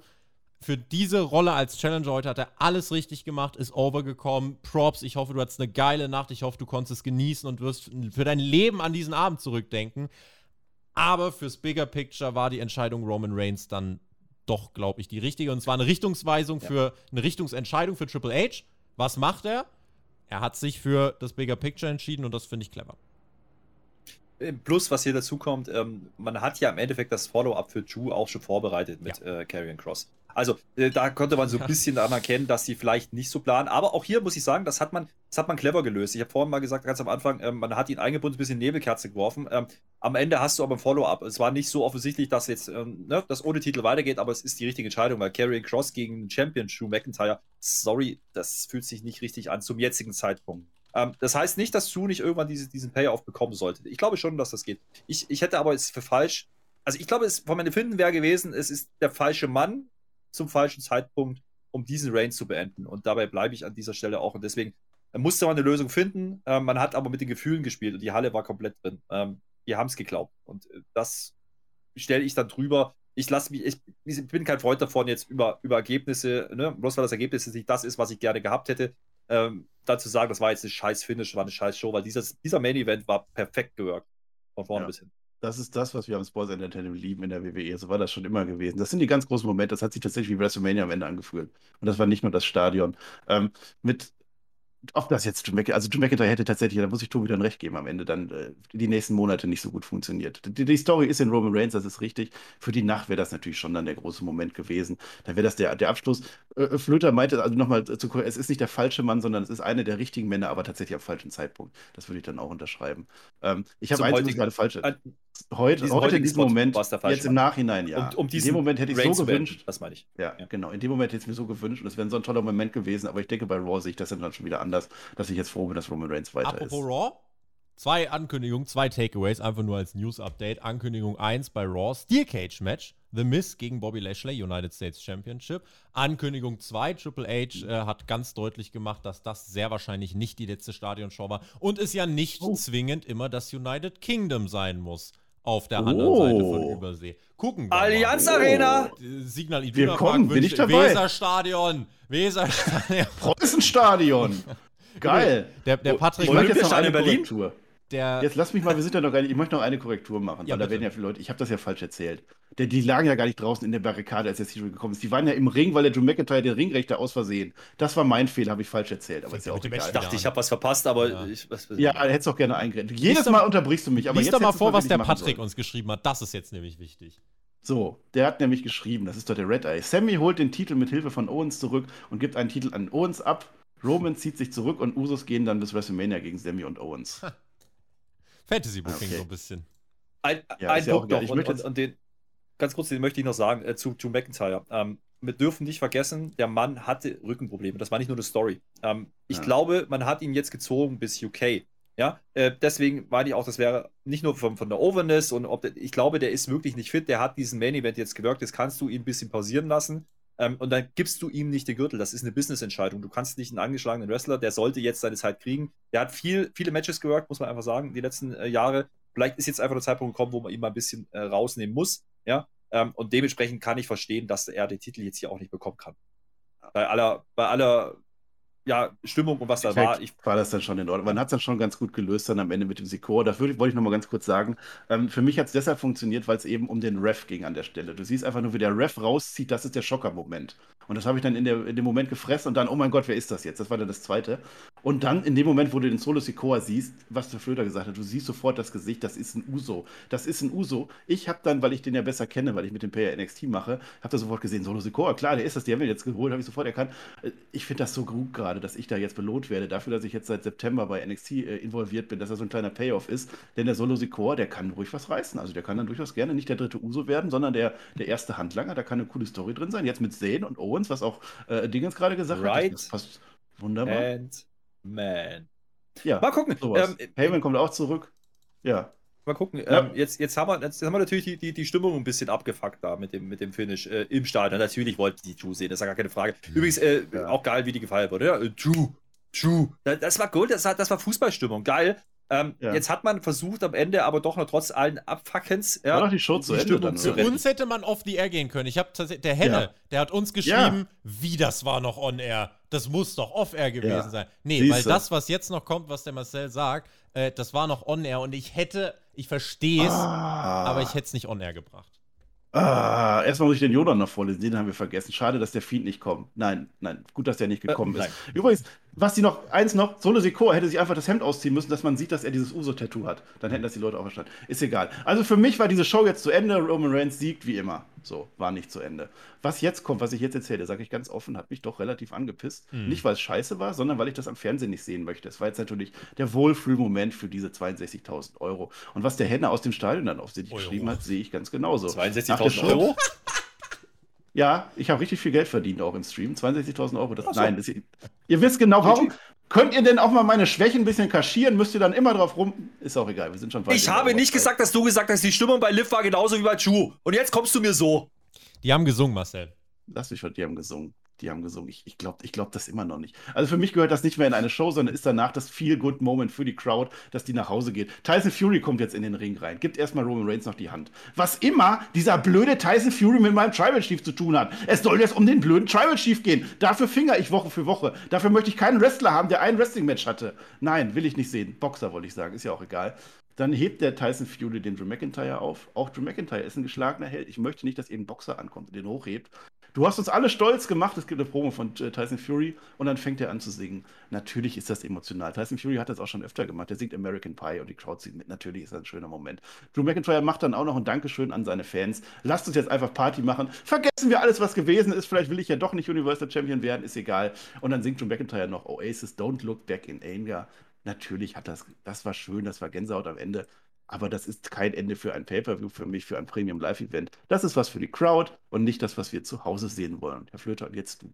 für diese Rolle als Challenger heute hat er alles richtig gemacht, ist overgekommen. Props, ich hoffe, du hattest eine geile Nacht. Ich hoffe, du konntest es genießen und wirst für dein Leben an diesen Abend zurückdenken. Aber fürs Bigger Picture war die Entscheidung Roman Reigns dann doch, glaube ich, die richtige. Und zwar eine Richtungsweisung ja. für eine Richtungsentscheidung für Triple H was macht er? Er hat sich für das Bigger Picture entschieden und das finde ich clever. Plus, was hier dazu kommt, ähm, man hat ja im Endeffekt das Follow-up für Drew auch schon vorbereitet mit ja. äh, Karrion Cross. Also äh, da konnte man so ein bisschen daran erkennen, dass sie vielleicht nicht so planen. Aber auch hier muss ich sagen, das hat man, das hat man clever gelöst. Ich habe vorhin mal gesagt, ganz am Anfang, ähm, man hat ihn eingebunden, ein bisschen Nebelkerze geworfen. Ähm, am Ende hast du aber ein Follow-up. Es war nicht so offensichtlich, dass jetzt ähm, ne, das ohne Titel weitergeht, aber es ist die richtige Entscheidung, weil Karrion Cross gegen Champion Drew McIntyre, sorry, das fühlt sich nicht richtig an zum jetzigen Zeitpunkt. Ähm, das heißt nicht, dass Drew nicht irgendwann diese, diesen Payoff bekommen sollte. Ich glaube schon, dass das geht. Ich, ich hätte aber es für falsch. Also ich glaube, es von meinem Empfinden wäre gewesen, es ist der falsche Mann zum falschen Zeitpunkt, um diesen Reign zu beenden. Und dabei bleibe ich an dieser Stelle auch. Und deswegen äh, musste man eine Lösung finden. Ähm, man hat aber mit den Gefühlen gespielt und die Halle war komplett drin. Ähm, die haben es geglaubt. Und äh, das stelle ich dann drüber. Ich lasse mich, ich, ich, bin kein Freund davon, jetzt über, über Ergebnisse, ne? bloß weil das Ergebnis nicht das ist, was ich gerne gehabt hätte, ähm, dazu sagen, das war jetzt eine scheiß Finish, war eine scheiß Show, weil dieses, dieser Main Event war perfekt gewirkt. Von vorne ja. bis hin. Das ist das, was wir am Sports Entertainment lieben in der WWE. So war das schon immer gewesen. Das sind die ganz großen Momente. Das hat sich tatsächlich wie WrestleMania am Ende angefühlt. Und das war nicht nur das Stadion. Ähm, mit ob das jetzt Drew McIntyre, also Drew McIntyre hätte tatsächlich, da muss ich Tobi dann recht geben, am Ende dann äh, die nächsten Monate nicht so gut funktioniert. Die, die, Story ist in Roman Reigns, das ist richtig. Für die Nacht wäre das natürlich schon dann der große Moment gewesen. Dann wäre das der, der Abschluss. Äh, äh Flöter meinte, also nochmal zu es ist nicht der falsche Mann, sondern es ist einer der richtigen Männer, aber tatsächlich am falschen Zeitpunkt. Das würde ich dann auch unterschreiben. Ähm, ich habe eins gerade falsch. Äh, heute, heute in diesem Moment, jetzt im Nachhinein, ja. Um, um in dem Moment hätte ich es so gewünscht. Das meine ich. Ja, ja, genau. In dem Moment hätte ich es mir so gewünscht und es wäre so ein toller Moment gewesen, aber ich denke, bei Raw sehe ich das dann schon wieder anders, dass ich jetzt froh bin, dass Roman Reigns weiter Apropos ist. Raw, zwei Ankündigungen, zwei Takeaways, einfach nur als News-Update. Ankündigung 1 bei Raw, Steel Cage Match. The Miz gegen Bobby Lashley, United States Championship. Ankündigung 2, Triple H äh, hat ganz deutlich gemacht, dass das sehr wahrscheinlich nicht die letzte Stadionshow war und es ja nicht oh. zwingend immer das United Kingdom sein muss auf der anderen oh. Seite von oh. Übersee. Gucken wir Allianz mal. Arena! Oh. Signal Iduna wir kommen, bin ich dabei. Weserstadion! Weserstadion! Preußenstadion! Geil. Der, der Patrick. Ich jetzt noch eine Berlin. Der jetzt lass mich mal, wir sind ja noch gar nicht, ich möchte noch eine Korrektur machen, ja, weil bitte. da werden ja viele Leute, ich habe das ja falsch erzählt. Der, die lagen ja gar nicht draußen in der Barrikade, als der Cedric gekommen ist. Die waren ja im Ring, weil der Drew McIntyre den Ringrechter aus Versehen. Das war mein Fehler, habe ich falsch erzählt. Aber ist ja auch egal. Ich dachte, ich habe was verpasst, aber ja. ich. Was, ja, hättest auch gerne eingrenzt. Jedes Mal unterbrichst du mich, aber lies doch mal vor, was der Patrick uns geschrieben hat. Das ist jetzt nämlich wichtig. So, der hat nämlich geschrieben, das ist doch der Red Eye. Sammy holt den Titel mit Hilfe von Owens zurück und gibt einen Titel an Owens ab. Roman zieht sich zurück und Usos gehen dann bis WrestleMania gegen Sammy und Owens. Fantasy-Booking okay. so ein bisschen. Ein, ja, ein Punkt noch und, und, und, den, ganz kurz, den möchte ich noch sagen äh, zu, zu McIntyre. Ähm, wir dürfen nicht vergessen, der Mann hatte Rückenprobleme. Das war nicht nur eine Story. Ähm, ich ja. glaube, man hat ihn jetzt gezogen bis UK. Ja, äh, deswegen meine ich auch, das wäre nicht nur von, von der Overness und ob der, ich glaube, der ist wirklich nicht fit. Der hat diesen Main Event jetzt gewirkt. Jetzt kannst du ihn ein bisschen pausieren lassen. Ähm, und dann gibst du ihm nicht den Gürtel. Das ist eine Business-Entscheidung. Du kannst nicht einen angeschlagenen Wrestler, der sollte jetzt seine Zeit kriegen. Der hat viel, viele Matches geworkt, muss man einfach sagen, die letzten äh, Jahre. Vielleicht ist jetzt einfach der Zeitpunkt gekommen, wo man ihn mal ein bisschen äh, rausnehmen muss. Ja, ähm, und dementsprechend kann ich verstehen, dass er den Titel jetzt hier auch nicht bekommen kann. Bei aller, bei aller ja, Stimmung und was da war. Ich war das dann schon in Ordnung. Man hat es dann schon ganz gut gelöst dann am Ende mit dem Sikor. Da wollte ich nochmal ganz kurz sagen. Ähm, für mich hat es deshalb funktioniert, weil es eben um den Ref ging an der Stelle. Du siehst einfach nur, wie der Ref rauszieht, das ist der Schocker-Moment. Und das habe ich dann in, der, in dem Moment gefressen und dann, oh mein Gott, wer ist das jetzt? Das war dann das Zweite. Und dann in dem Moment, wo du den Solo Sikoa siehst, was der Flöter gesagt hat, du siehst sofort das Gesicht, das ist ein Uso. Das ist ein Uso. Ich habe dann, weil ich den ja besser kenne, weil ich mit dem Payer NXT mache, habe da sofort gesehen, Solo Sikoa, klar, der ist das, die haben wir jetzt geholt, habe ich sofort erkannt. Äh, ich finde das so gut gerade, dass ich da jetzt belohnt werde, dafür, dass ich jetzt seit September bei NXT äh, involviert bin, dass das so ein kleiner Payoff ist. Denn der Solo Sikoa, der kann ruhig was reißen. Also der kann dann durchaus gerne nicht der dritte Uso werden, sondern der, der erste Handlanger. Da kann eine coole Story drin sein. Jetzt mit Zane und Owens, was auch äh, Dingens gerade gesagt right. hat. Das passt wunderbar. And man. Ja, mal gucken. Ähm, Heyman kommt auch zurück. Ja. Mal gucken. Ja. Ähm, jetzt, jetzt, haben wir, jetzt haben wir natürlich die, die, die Stimmung ein bisschen abgefuckt da mit dem, mit dem Finish äh, im Stadion. Natürlich wollten die Drew sehen, das ist ja gar keine Frage. Übrigens, äh, ja. auch geil, wie die gefeiert wurde. Ja, äh, Drew, Drew. Das war gut, das war, das war Fußballstimmung. Geil. Ähm, ja. Jetzt hat man versucht, am Ende aber doch noch trotz allen Abfuckens. Ja, die Show zu Ende dann, Für uns hätte man off the air gehen können. Ich habe der Henne, ja. der hat uns geschrieben, ja. wie das war noch on air. Das muss doch off air gewesen sein. Nee, Siehste. weil das, was jetzt noch kommt, was der Marcel sagt, äh, das war noch on air und ich hätte, ich verstehe es, ah. aber ich hätte es nicht on air gebracht. Ah, erstmal muss ich den Yoda noch vorlesen, den haben wir vergessen. Schade, dass der Fiend nicht kommt. Nein, nein, gut, dass der nicht gekommen Äh, ist. Übrigens, was die noch, eins noch, Solo Sikoa hätte sich einfach das Hemd ausziehen müssen, dass man sieht, dass er dieses Uso-Tattoo hat. Dann hätten das die Leute auch verstanden. Ist egal. Also für mich war diese Show jetzt zu Ende. Roman Reigns siegt wie immer. So, war nicht zu Ende. Was jetzt kommt, was ich jetzt erzähle, sage ich ganz offen, hat mich doch relativ angepisst. Nicht, weil es scheiße war, sondern weil ich das am Fernsehen nicht sehen möchte. Es war jetzt natürlich der Wohlfühlmoment für diese 62.000 Euro. Und was der Henner aus dem Stadion dann auf sich geschrieben hat, sehe ich ganz genauso. Nach der 62.000 Show- Euro? Ja, ich habe richtig viel Geld verdient auch im Stream. 62.000 Euro. Das, Nein, das, ihr wisst genau, warum. Könnt ihr denn auch mal meine Schwächen ein bisschen kaschieren? Müsst ihr dann immer drauf rum. Ist auch egal, wir sind schon weit Ich habe nicht gesagt, dass du gesagt hast, die Stimmung bei Liv war genauso wie bei Chu. Und jetzt kommst du mir so. Die haben gesungen, Marcel. Lass mich, die haben gesungen. Die haben gesungen. Ich, ich glaube ich glaub das immer noch nicht. Also für mich gehört das nicht mehr in eine Show, sondern ist danach das Feel-Good-Moment für die Crowd, dass die nach Hause geht. Tyson Fury kommt jetzt in den Ring rein. Gibt erstmal Roman Reigns noch die Hand. Was immer dieser blöde Tyson Fury mit meinem Tribal Chief zu tun hat. Es soll jetzt um den blöden Tribal Chief gehen. Dafür finger ich Woche für Woche. Dafür möchte ich keinen Wrestler haben, der ein Wrestling-Match hatte. Nein, will ich nicht sehen. Boxer wollte ich sagen. Ist ja auch egal. Dann hebt der Tyson Fury den Drew McIntyre auf. Auch Drew McIntyre ist ein geschlagener Held. Ich möchte nicht, dass eben Boxer ankommt und den hochhebt. Du hast uns alle stolz gemacht. Es gibt eine Promo von äh, Tyson Fury und dann fängt er an zu singen. Natürlich ist das emotional. Tyson Fury hat das auch schon öfter gemacht. Er singt American Pie und die Crowd singt mit. Natürlich ist das ein schöner Moment. Drew McIntyre macht dann auch noch ein Dankeschön an seine Fans. Lasst uns jetzt einfach Party machen. Vergessen wir alles, was gewesen ist. Vielleicht will ich ja doch nicht Universal Champion werden. Ist egal. Und dann singt Drew McIntyre noch Oasis, Don't Look Back in Anger. Natürlich hat das, das war schön, das war Gänsehaut am Ende. Aber das ist kein Ende für ein Pay-Per-View, für mich, für ein Premium-Live-Event. Das ist was für die Crowd und nicht das, was wir zu Hause sehen wollen. Herr Flöter, und jetzt du.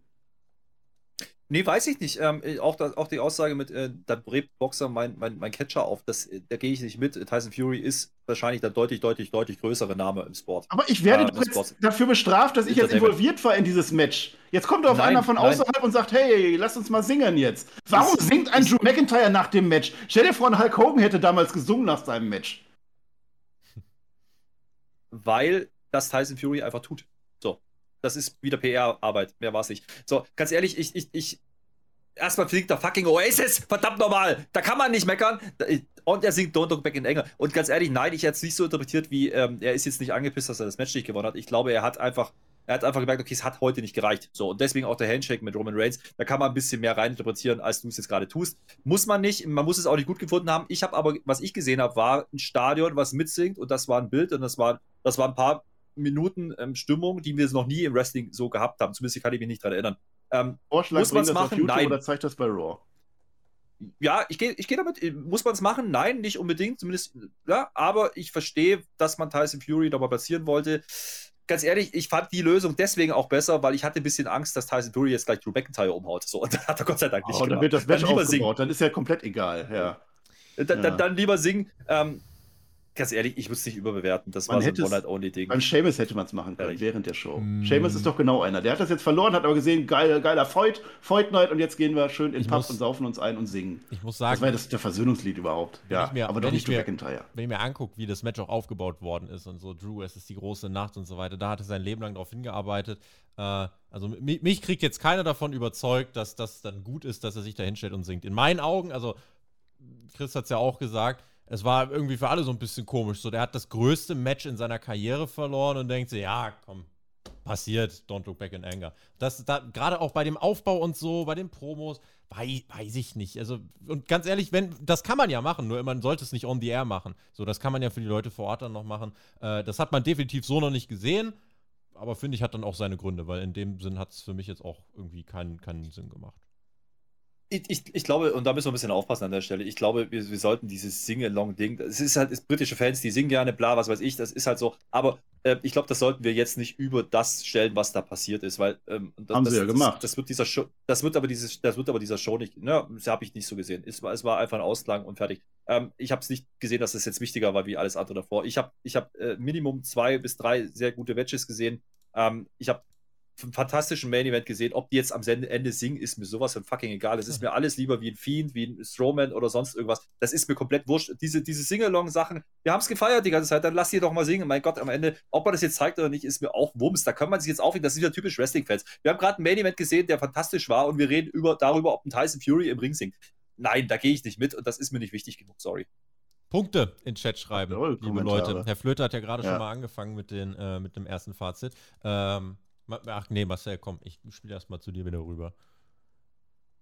Nee, weiß ich nicht. Ähm, auch, das, auch die Aussage mit, äh, da brebt Boxer mein, mein, mein Catcher auf, das, äh, da gehe ich nicht mit. Tyson Fury ist wahrscheinlich der deutlich, deutlich, deutlich größere Name im Sport. Aber ich werde war's. dafür bestraft, dass ich jetzt involviert war in dieses Match. Jetzt kommt auf Nein, einer von nein. außerhalb und sagt, hey, lass uns mal singen jetzt. Warum Ist- singt ein ist- Drew McIntyre nach dem Match? Stell dir vor, ein Hulk Hogan hätte damals gesungen nach seinem Match. Weil das Tyson Fury einfach tut. So. Das ist wieder PR-Arbeit, mehr war es nicht. So, ganz ehrlich, ich, ich, ich. Erstmal fliegt der fucking Oasis, verdammt nochmal, da kann man nicht meckern. Und er singt Don't Look Back in Anger. Und ganz ehrlich, nein, ich hätte es nicht so interpretiert, wie ähm, er ist jetzt nicht angepisst, dass er das Match nicht gewonnen hat. Ich glaube, er hat einfach, er hat einfach gemerkt, okay, es hat heute nicht gereicht. So, und deswegen auch der Handshake mit Roman Reigns. Da kann man ein bisschen mehr reininterpretieren, als du es jetzt gerade tust. Muss man nicht, man muss es auch nicht gut gefunden haben. Ich habe aber, was ich gesehen habe, war ein Stadion, was mitsingt und das war ein Bild und das war, das war ein paar Minuten ähm, Stimmung, die wir noch nie im Wrestling so gehabt haben. Zumindest kann ich mich nicht dran erinnern. Ähm, Vorschlag, Muss das auf machen? Nein. oder zeigt das bei Raw? ja, ich gehe ich geh damit. äh, Muss man es machen? Nein, nicht unbedingt. Zumindest, ja, aber ich verstehe, dass man Tyson Fury nochmal platzieren wollte. Ganz ehrlich, ich fand die Lösung deswegen auch besser, weil ich hatte ein bisschen Angst, dass Tyson Fury jetzt gleich Drew McIntyre umhaut. So, und das hat er Gott sei Dank nicht Oh, dann gemacht. wird das Match dann aufgebaut, singen. dann ist ja komplett egal. Ja. Dann, Ja. dann, dann lieber singen. Ähm, ganz ehrlich, ich würde es nicht überbewerten. Das Man war so ein One-Night-Only-Ding. Beim Seamus hätte man es machen können, Ehrlich. während der Show. Mm. Seamus ist doch genau einer. Der hat das jetzt verloren, hat aber gesehen, geil, geiler Fight, Fight Night und jetzt gehen wir schön in Pub und saufen uns ein und singen. Ich muss Das sagen, war ja das, der Versöhnungslied überhaupt. Ja, mir- aber doch ich nicht Drew mir- McIntyre. wenn ich mir angucke, wie das Match auch aufgebaut worden ist und so, Drew, es ist die große Nacht und so weiter, da hat er sein Leben lang darauf hingearbeitet. Äh, also mich, mich kriegt jetzt keiner davon überzeugt, dass das dann gut ist, dass er sich da hinstellt und singt. In meinen Augen, also Chris hat es ja auch gesagt, es war irgendwie für alle so ein bisschen komisch. So, der hat das größte Match in seiner Karriere verloren und denkt sich, ja, komm, passiert, don't look back in anger. Das da gerade auch bei dem Aufbau und so, bei den Promos, weiß, weiß ich nicht. Also und ganz ehrlich, wenn das kann man ja machen, nur man sollte es nicht on the air machen. So, das kann man ja für die Leute vor Ort dann noch machen. Äh, das hat man definitiv so noch nicht gesehen, aber finde ich hat dann auch seine Gründe, weil in dem Sinn hat es für mich jetzt auch irgendwie keinen, keinen Sinn gemacht. Ich, ich, ich glaube, und da müssen wir ein bisschen aufpassen an der Stelle. Ich glaube, wir, wir sollten dieses Sing-Along-Ding, es ist halt, es britische Fans, die singen gerne, bla, was weiß ich, das ist halt so. Aber äh, ich glaube, das sollten wir jetzt nicht über das stellen, was da passiert ist, weil ähm, das, Haben das, sie ja das, gemacht. Das, wird dieser Show, das wird aber dieses, das wird aber dieser Show nicht, ne, das habe ich nicht so gesehen. Es war, es war einfach ein Ausklang und fertig. Ähm, ich habe es nicht gesehen, dass es jetzt wichtiger war wie alles andere davor. Ich habe, ich habe äh, Minimum zwei bis drei sehr gute Matches gesehen. Ähm, ich habe einen fantastischen Main Event gesehen. Ob die jetzt am Ende singen, ist mir sowas von fucking egal. Es ist mir alles lieber wie ein Fiend, wie ein Strowman oder sonst irgendwas. Das ist mir komplett wurscht. Diese, diese Sing-Along-Sachen, wir haben es gefeiert die ganze Zeit, dann lass die doch mal singen. Mein Gott, am Ende, ob man das jetzt zeigt oder nicht, ist mir auch Wumms. Da kann man sich jetzt aufregen. Das ist wieder typisch Wrestling-Fans. Wir haben gerade ein Main Event gesehen, der fantastisch war und wir reden über, darüber, ob ein Tyson Fury im Ring singt. Nein, da gehe ich nicht mit und das ist mir nicht wichtig genug, sorry. Punkte in den Chat schreiben, liebe Kommentare. Leute. Herr Flöter hat ja gerade Ja. schon mal angefangen mit, den, äh, mit dem ersten Fazit. Ähm, ach nee, Marcel, komm, ich spiele erst mal zu dir wieder rüber.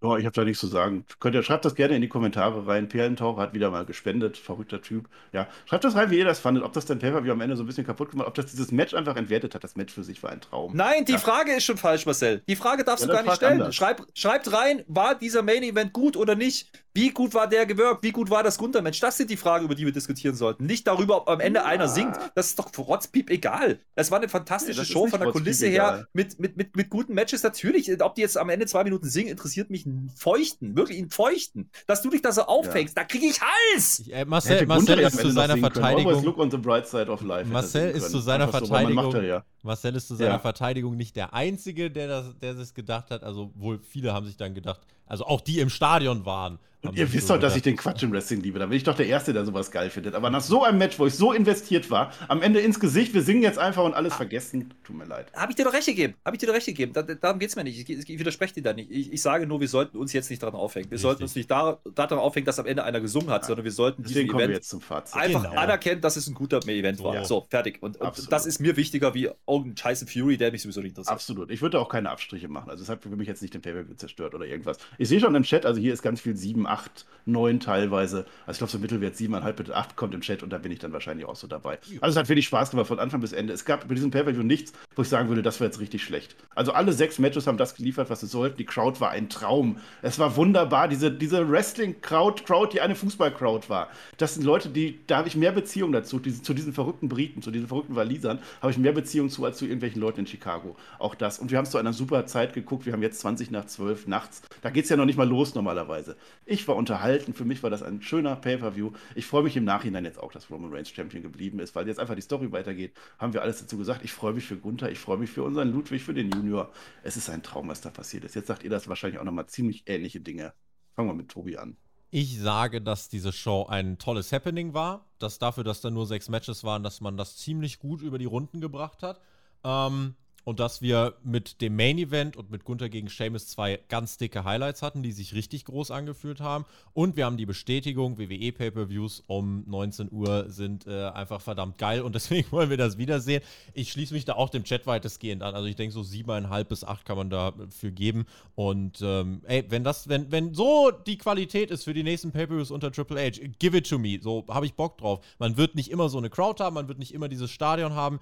Ja, ich habe da nichts zu sagen. Könnt ihr, schreibt das gerne in die Kommentare rein. Perlentaucher hat wieder mal gespendet, verrückter Typ. Ja, schreibt das rein, wie ihr das fandet. Ob das dann Pay-Per-View am Ende so ein bisschen kaputt gemacht ob das dieses Match einfach entwertet hat. Das Match für sich war ein Traum. Nein, die Ja. Frage ist schon falsch, Marcel. Die Frage darfst Ja, du gar nicht stellen. Schreib, schreibt rein, war dieser Main Event gut oder nicht? Wie gut war der gewirkt? Wie gut war das Gunther-Match? Das sind die Fragen, über die wir diskutieren sollten. Nicht darüber, ob am Ende Ja. einer singt. Das ist doch für Rotzpiep egal. Das war eine fantastische ist Show von der Rotzpiep Kulisse egal. her mit, mit, mit, mit guten Matches. Natürlich, ob die jetzt am Ende zwei Minuten singen, interessiert mich einen Feuchten. Wirklich einen Feuchten. Dass du dich da so aufhängst, da kriege ich Hals! Ich, äh, Marcel, Marcel ja ist zu seiner Verteidigung. look on the bright side of life. hätte er Marcel ist zu seiner Verteidigung. Ja. Marcel ist zu seiner Ja. Verteidigung nicht der Einzige, der das, der das gedacht hat. Also wohl viele haben sich dann gedacht, also auch die im Stadion waren. Und ihr wisst so doch, dass ich den Quatsch im Wrestling liebe. Da bin ich doch der Erste, der sowas geil findet. Aber nach so einem Match, wo ich so investiert war, am Ende ins Gesicht, wir singen jetzt einfach und alles vergessen. Tut mir leid. Habe ich dir doch recht gegeben. Habe ich dir doch recht gegeben. Da, darum geht es mir nicht. Ich, ich, widerspreche dir da nicht. Ich, ich sage nur, wir sollten uns jetzt nicht daran aufhängen. Wir Richtig. sollten uns nicht da, daran aufhängen, dass am Ende einer gesungen hat, sondern wir sollten Deswegen wir Event jetzt zum Fazit. einfach Genau. anerkennen, dass es ein guter Event war. Ja. So, fertig. Und, und das ist mir wichtiger wie irgendein Tyson Fury, der mich sowieso nicht interessiert. Absolut. Ich würde auch keine Abstriche machen. Also es hat für mich jetzt nicht den Pay-Per-View zerstört oder irgendwas. Ich sehe schon im Chat, also hier ist ganz viel 7, 8, 9 teilweise. Also ich glaube, so Mittelwert 7,5 bis 8 kommt im Chat und da bin ich dann wahrscheinlich auch so dabei. Also es hat wenig Spaß gemacht von Anfang bis Ende. Es gab bei diesem Pay-Per-View nichts, wo ich sagen würde, das war jetzt richtig schlecht. Also alle sechs Matches haben das geliefert, was es sollten. Die Crowd war ein Traum. Es war wunderbar. Diese, diese Wrestling-Crowd, Crowd, die eine Fußball-Crowd war. Das sind Leute, die, da habe ich mehr Beziehung dazu, diese, zu diesen verrückten Briten, zu diesen verrückten Walisern, habe ich mehr Beziehung zu als zu irgendwelchen Leuten in Chicago. Auch das. Und wir haben es zu einer super Zeit geguckt. Wir haben jetzt 20 nach 12 nachts. Da geht es ja noch nicht mal los normalerweise. Ich war unterhalten. Für mich war das ein schöner Pay-Per-View. Ich freue mich im Nachhinein jetzt auch, dass Roman Reigns Champion geblieben ist, weil jetzt einfach die Story weitergeht. Haben wir alles dazu gesagt. Ich freue mich für Gunther. Ich freue mich für unseren Ludwig, für den Junior. Es ist ein Traum, was da passiert ist. Jetzt sagt ihr das wahrscheinlich auch nochmal ziemlich ähnliche Dinge. Fangen wir mit Tobi an. Ich sage, dass diese Show ein tolles Happening war. Dass dafür, dass da nur sechs Matches waren, dass man das ziemlich gut über die Runden gebracht hat. Ähm, und dass wir mit dem Main Event und mit Gunther gegen Sheamus zwei ganz dicke Highlights hatten, die sich richtig groß angefühlt haben. Und wir haben die Bestätigung, WWE Pay-Per-Views um 19 Uhr sind äh, einfach verdammt geil und deswegen wollen wir das wiedersehen. Ich schließe mich da auch dem Chat weitestgehend an. Also ich denke, so siebeneinhalb bis acht kann man dafür geben. Und ähm, ey, wenn das, wenn, wenn so die Qualität ist für die nächsten Pay-Per-Views unter Triple H, give it to me. So habe ich Bock drauf. Man wird nicht immer so eine Crowd haben, man wird nicht immer dieses Stadion haben.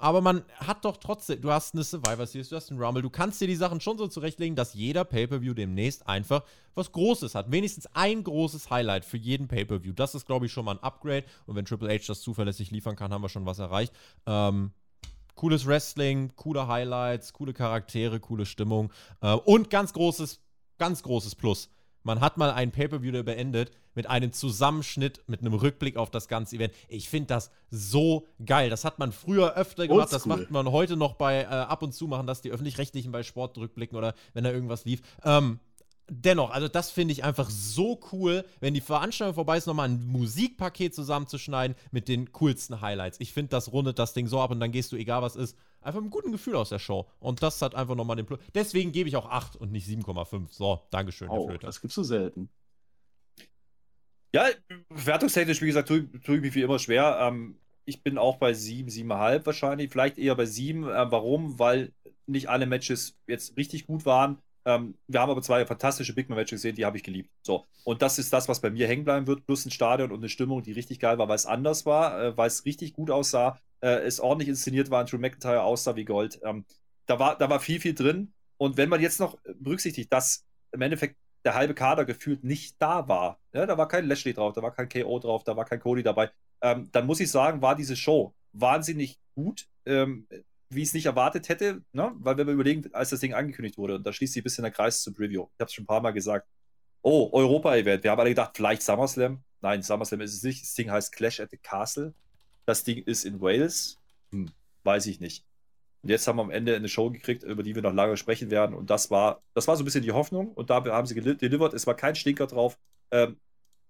Aber man hat doch trotzdem, du hast eine Survivor Series, du hast einen Rumble, du kannst dir die Sachen schon so zurechtlegen, dass jeder Pay-Per-View demnächst einfach was Großes hat. Wenigstens ein großes Highlight für jeden Pay-Per-View. Das ist, glaube ich, schon mal ein Upgrade. Und wenn Triple H das zuverlässig liefern kann, haben wir schon was erreicht. Ähm, cooles Wrestling, coole Highlights, coole Charaktere, coole Stimmung. Äh, und ganz großes, ganz großes Plus. Man hat mal einen Pay-Per-View beendet mit einem Zusammenschnitt, mit einem Rückblick auf das ganze Event. Ich finde das so geil. Das hat man früher öfter gemacht. Das Oldschool. macht man heute noch bei, äh, ab und zu machen das die Öffentlich-Rechtlichen bei Sport rückblicken oder wenn da irgendwas lief. Ähm, dennoch, also das finde ich einfach so cool, wenn die Veranstaltung vorbei ist, nochmal ein Musikpaket zusammenzuschneiden mit den coolsten Highlights. Ich finde, das rundet das Ding so ab und dann gehst du, egal was ist, einfach mit einem guten Gefühl aus der Show. Und das hat einfach nochmal den Plus. Deswegen gebe ich auch 8 und nicht 7,5. So, Dankeschön, Herr Oh, Flöter. das gibt's so selten. Ja, wertungstechnisch, wie gesagt, tue, tue ich mich wie immer schwer. Ähm, ich bin auch bei 7, 7,5 wahrscheinlich. Vielleicht eher bei 7. Äh, warum? Weil nicht alle Matches jetzt richtig gut waren. Ähm, wir haben aber zwei fantastische Big Man-Matches gesehen, die habe ich geliebt. So. Und das ist das, was bei mir hängen bleiben wird, plus ein Stadion und eine Stimmung, die richtig geil war, weil es anders war, äh, weil es richtig gut aussah, äh, es ordentlich inszeniert war, und Drew McIntyre aussah wie Gold. Ähm, da, war, da war viel, viel drin. Und wenn man jetzt noch berücksichtigt, dass im Endeffekt der halbe Kader gefühlt nicht da war, ja, da war kein Lashley drauf, da war kein KO drauf, da war kein Cody dabei, ähm, dann muss ich sagen, war diese Show wahnsinnig gut. Ähm, wie ich es nicht erwartet hätte, ne? weil wenn wir überlegen, als das Ding angekündigt wurde, und da schließt sich ein bisschen der Kreis zum Preview. Ich habe es schon ein paar Mal gesagt. Oh, Europa-Event. Wir haben alle gedacht, vielleicht SummerSlam. Nein, SummerSlam ist es nicht. Das Ding heißt Clash at the Castle. Das Ding ist in Wales. Hm, weiß ich nicht. Und jetzt haben wir am Ende eine Show gekriegt, über die wir noch lange sprechen werden. Und das war, das war so ein bisschen die Hoffnung. Und da haben sie delivered. Es war kein Stinker drauf. Ähm,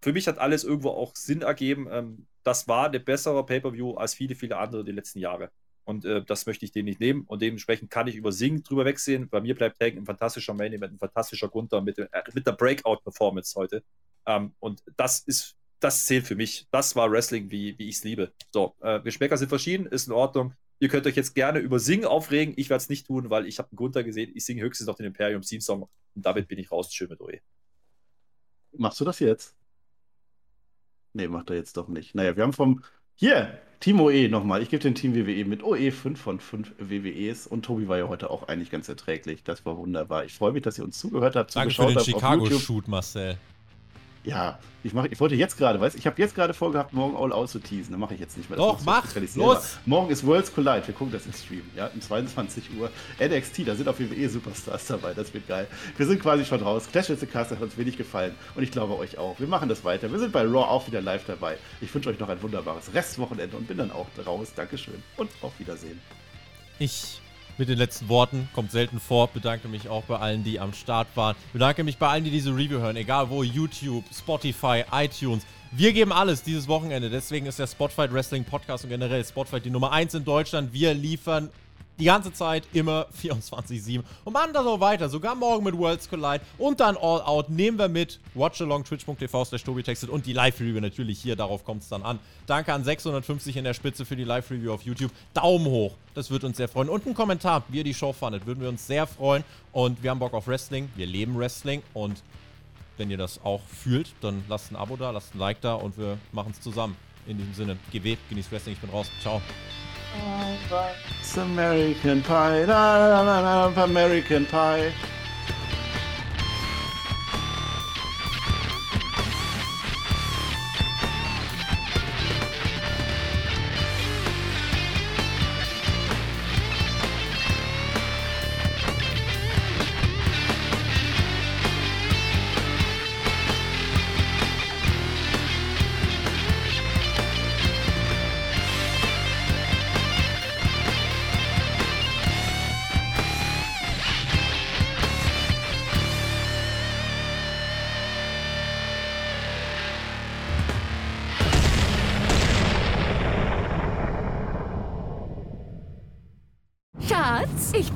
für mich hat alles irgendwo auch Sinn ergeben. Ähm, das war eine bessere Pay-Per-View als viele, viele andere die letzten Jahre. Und äh, das möchte ich denen nicht nehmen. Und dementsprechend kann ich über Sing drüber wegsehen. Bei mir bleibt hängen ein fantastischer Main Event, ein fantastischer Gunther mit, äh, mit der Breakout-Performance heute. Ähm, und das ist das zählt für mich. Das war Wrestling, wie, wie ich es liebe. So, äh, Geschmäcker sind verschieden, ist in Ordnung. Ihr könnt euch jetzt gerne über Sing aufregen. Ich werde es nicht tun, weil ich habe einen Gunther gesehen. Ich singe höchstens noch den Imperium Theme Song und damit bin ich raus. Schön mit OE. Machst du das jetzt? Nee, macht er jetzt doch nicht. Naja, wir haben vom. Hier, Team OE nochmal. Ich gebe den Team WWE mit OE 5 von 5 WWEs und Tobi war ja heute auch eigentlich ganz erträglich. Das war wunderbar. Ich freue mich, dass ihr uns zugehört habt, Danke für zugeschaut den habt auf YouTube. Chicago-Shoot, Marcel. Ja, ich, mach, ich wollte jetzt gerade, weißt ich habe jetzt gerade vorgehabt, morgen All Out zu teasen. Dann mache ich jetzt nicht mehr. Das Doch, du- mach, los. selber. Morgen ist Worlds Collide. Wir gucken das im Stream. Ja, um 22 Uhr. NXT, da sind auf WWE Superstars dabei. Das wird geil. Wir sind quasi schon raus. Clash with the Castle hat uns wenig gefallen. Und ich glaube euch auch. Wir machen das weiter. Wir sind bei Raw auch wieder live dabei. Ich wünsche euch noch ein wunderbares Restwochenende und bin dann auch raus. Dankeschön und auf Wiedersehen. Ich mit den letzten Worten, kommt selten vor, bedanke mich auch bei allen, die am Start waren. Bedanke mich bei allen, die diese Review hören, egal wo, YouTube, Spotify, iTunes. Wir geben alles dieses Wochenende, deswegen ist der Spotfight Wrestling Podcast und generell Spotfight die Nummer 1 in Deutschland. Wir liefern die ganze Zeit immer 24-7 und machen das auch weiter, sogar morgen mit Worlds Collide und dann All Out nehmen wir mit watchalong twitch.tv slash textet und die Live-Review natürlich hier, darauf kommt es dann an. Danke an 650 in der Spitze für die Live-Review auf YouTube. Daumen hoch, das wird uns sehr freuen. Und ein Kommentar, wie ihr die Show fandet, würden wir uns sehr freuen und wir haben Bock auf Wrestling, wir leben Wrestling und wenn ihr das auch fühlt, dann lasst ein Abo da, lasst ein Like da und wir machen es zusammen. In diesem Sinne, GW, genießt Wrestling, ich bin raus. Ciao. It's American Pie. La, la, la, la, American Pie.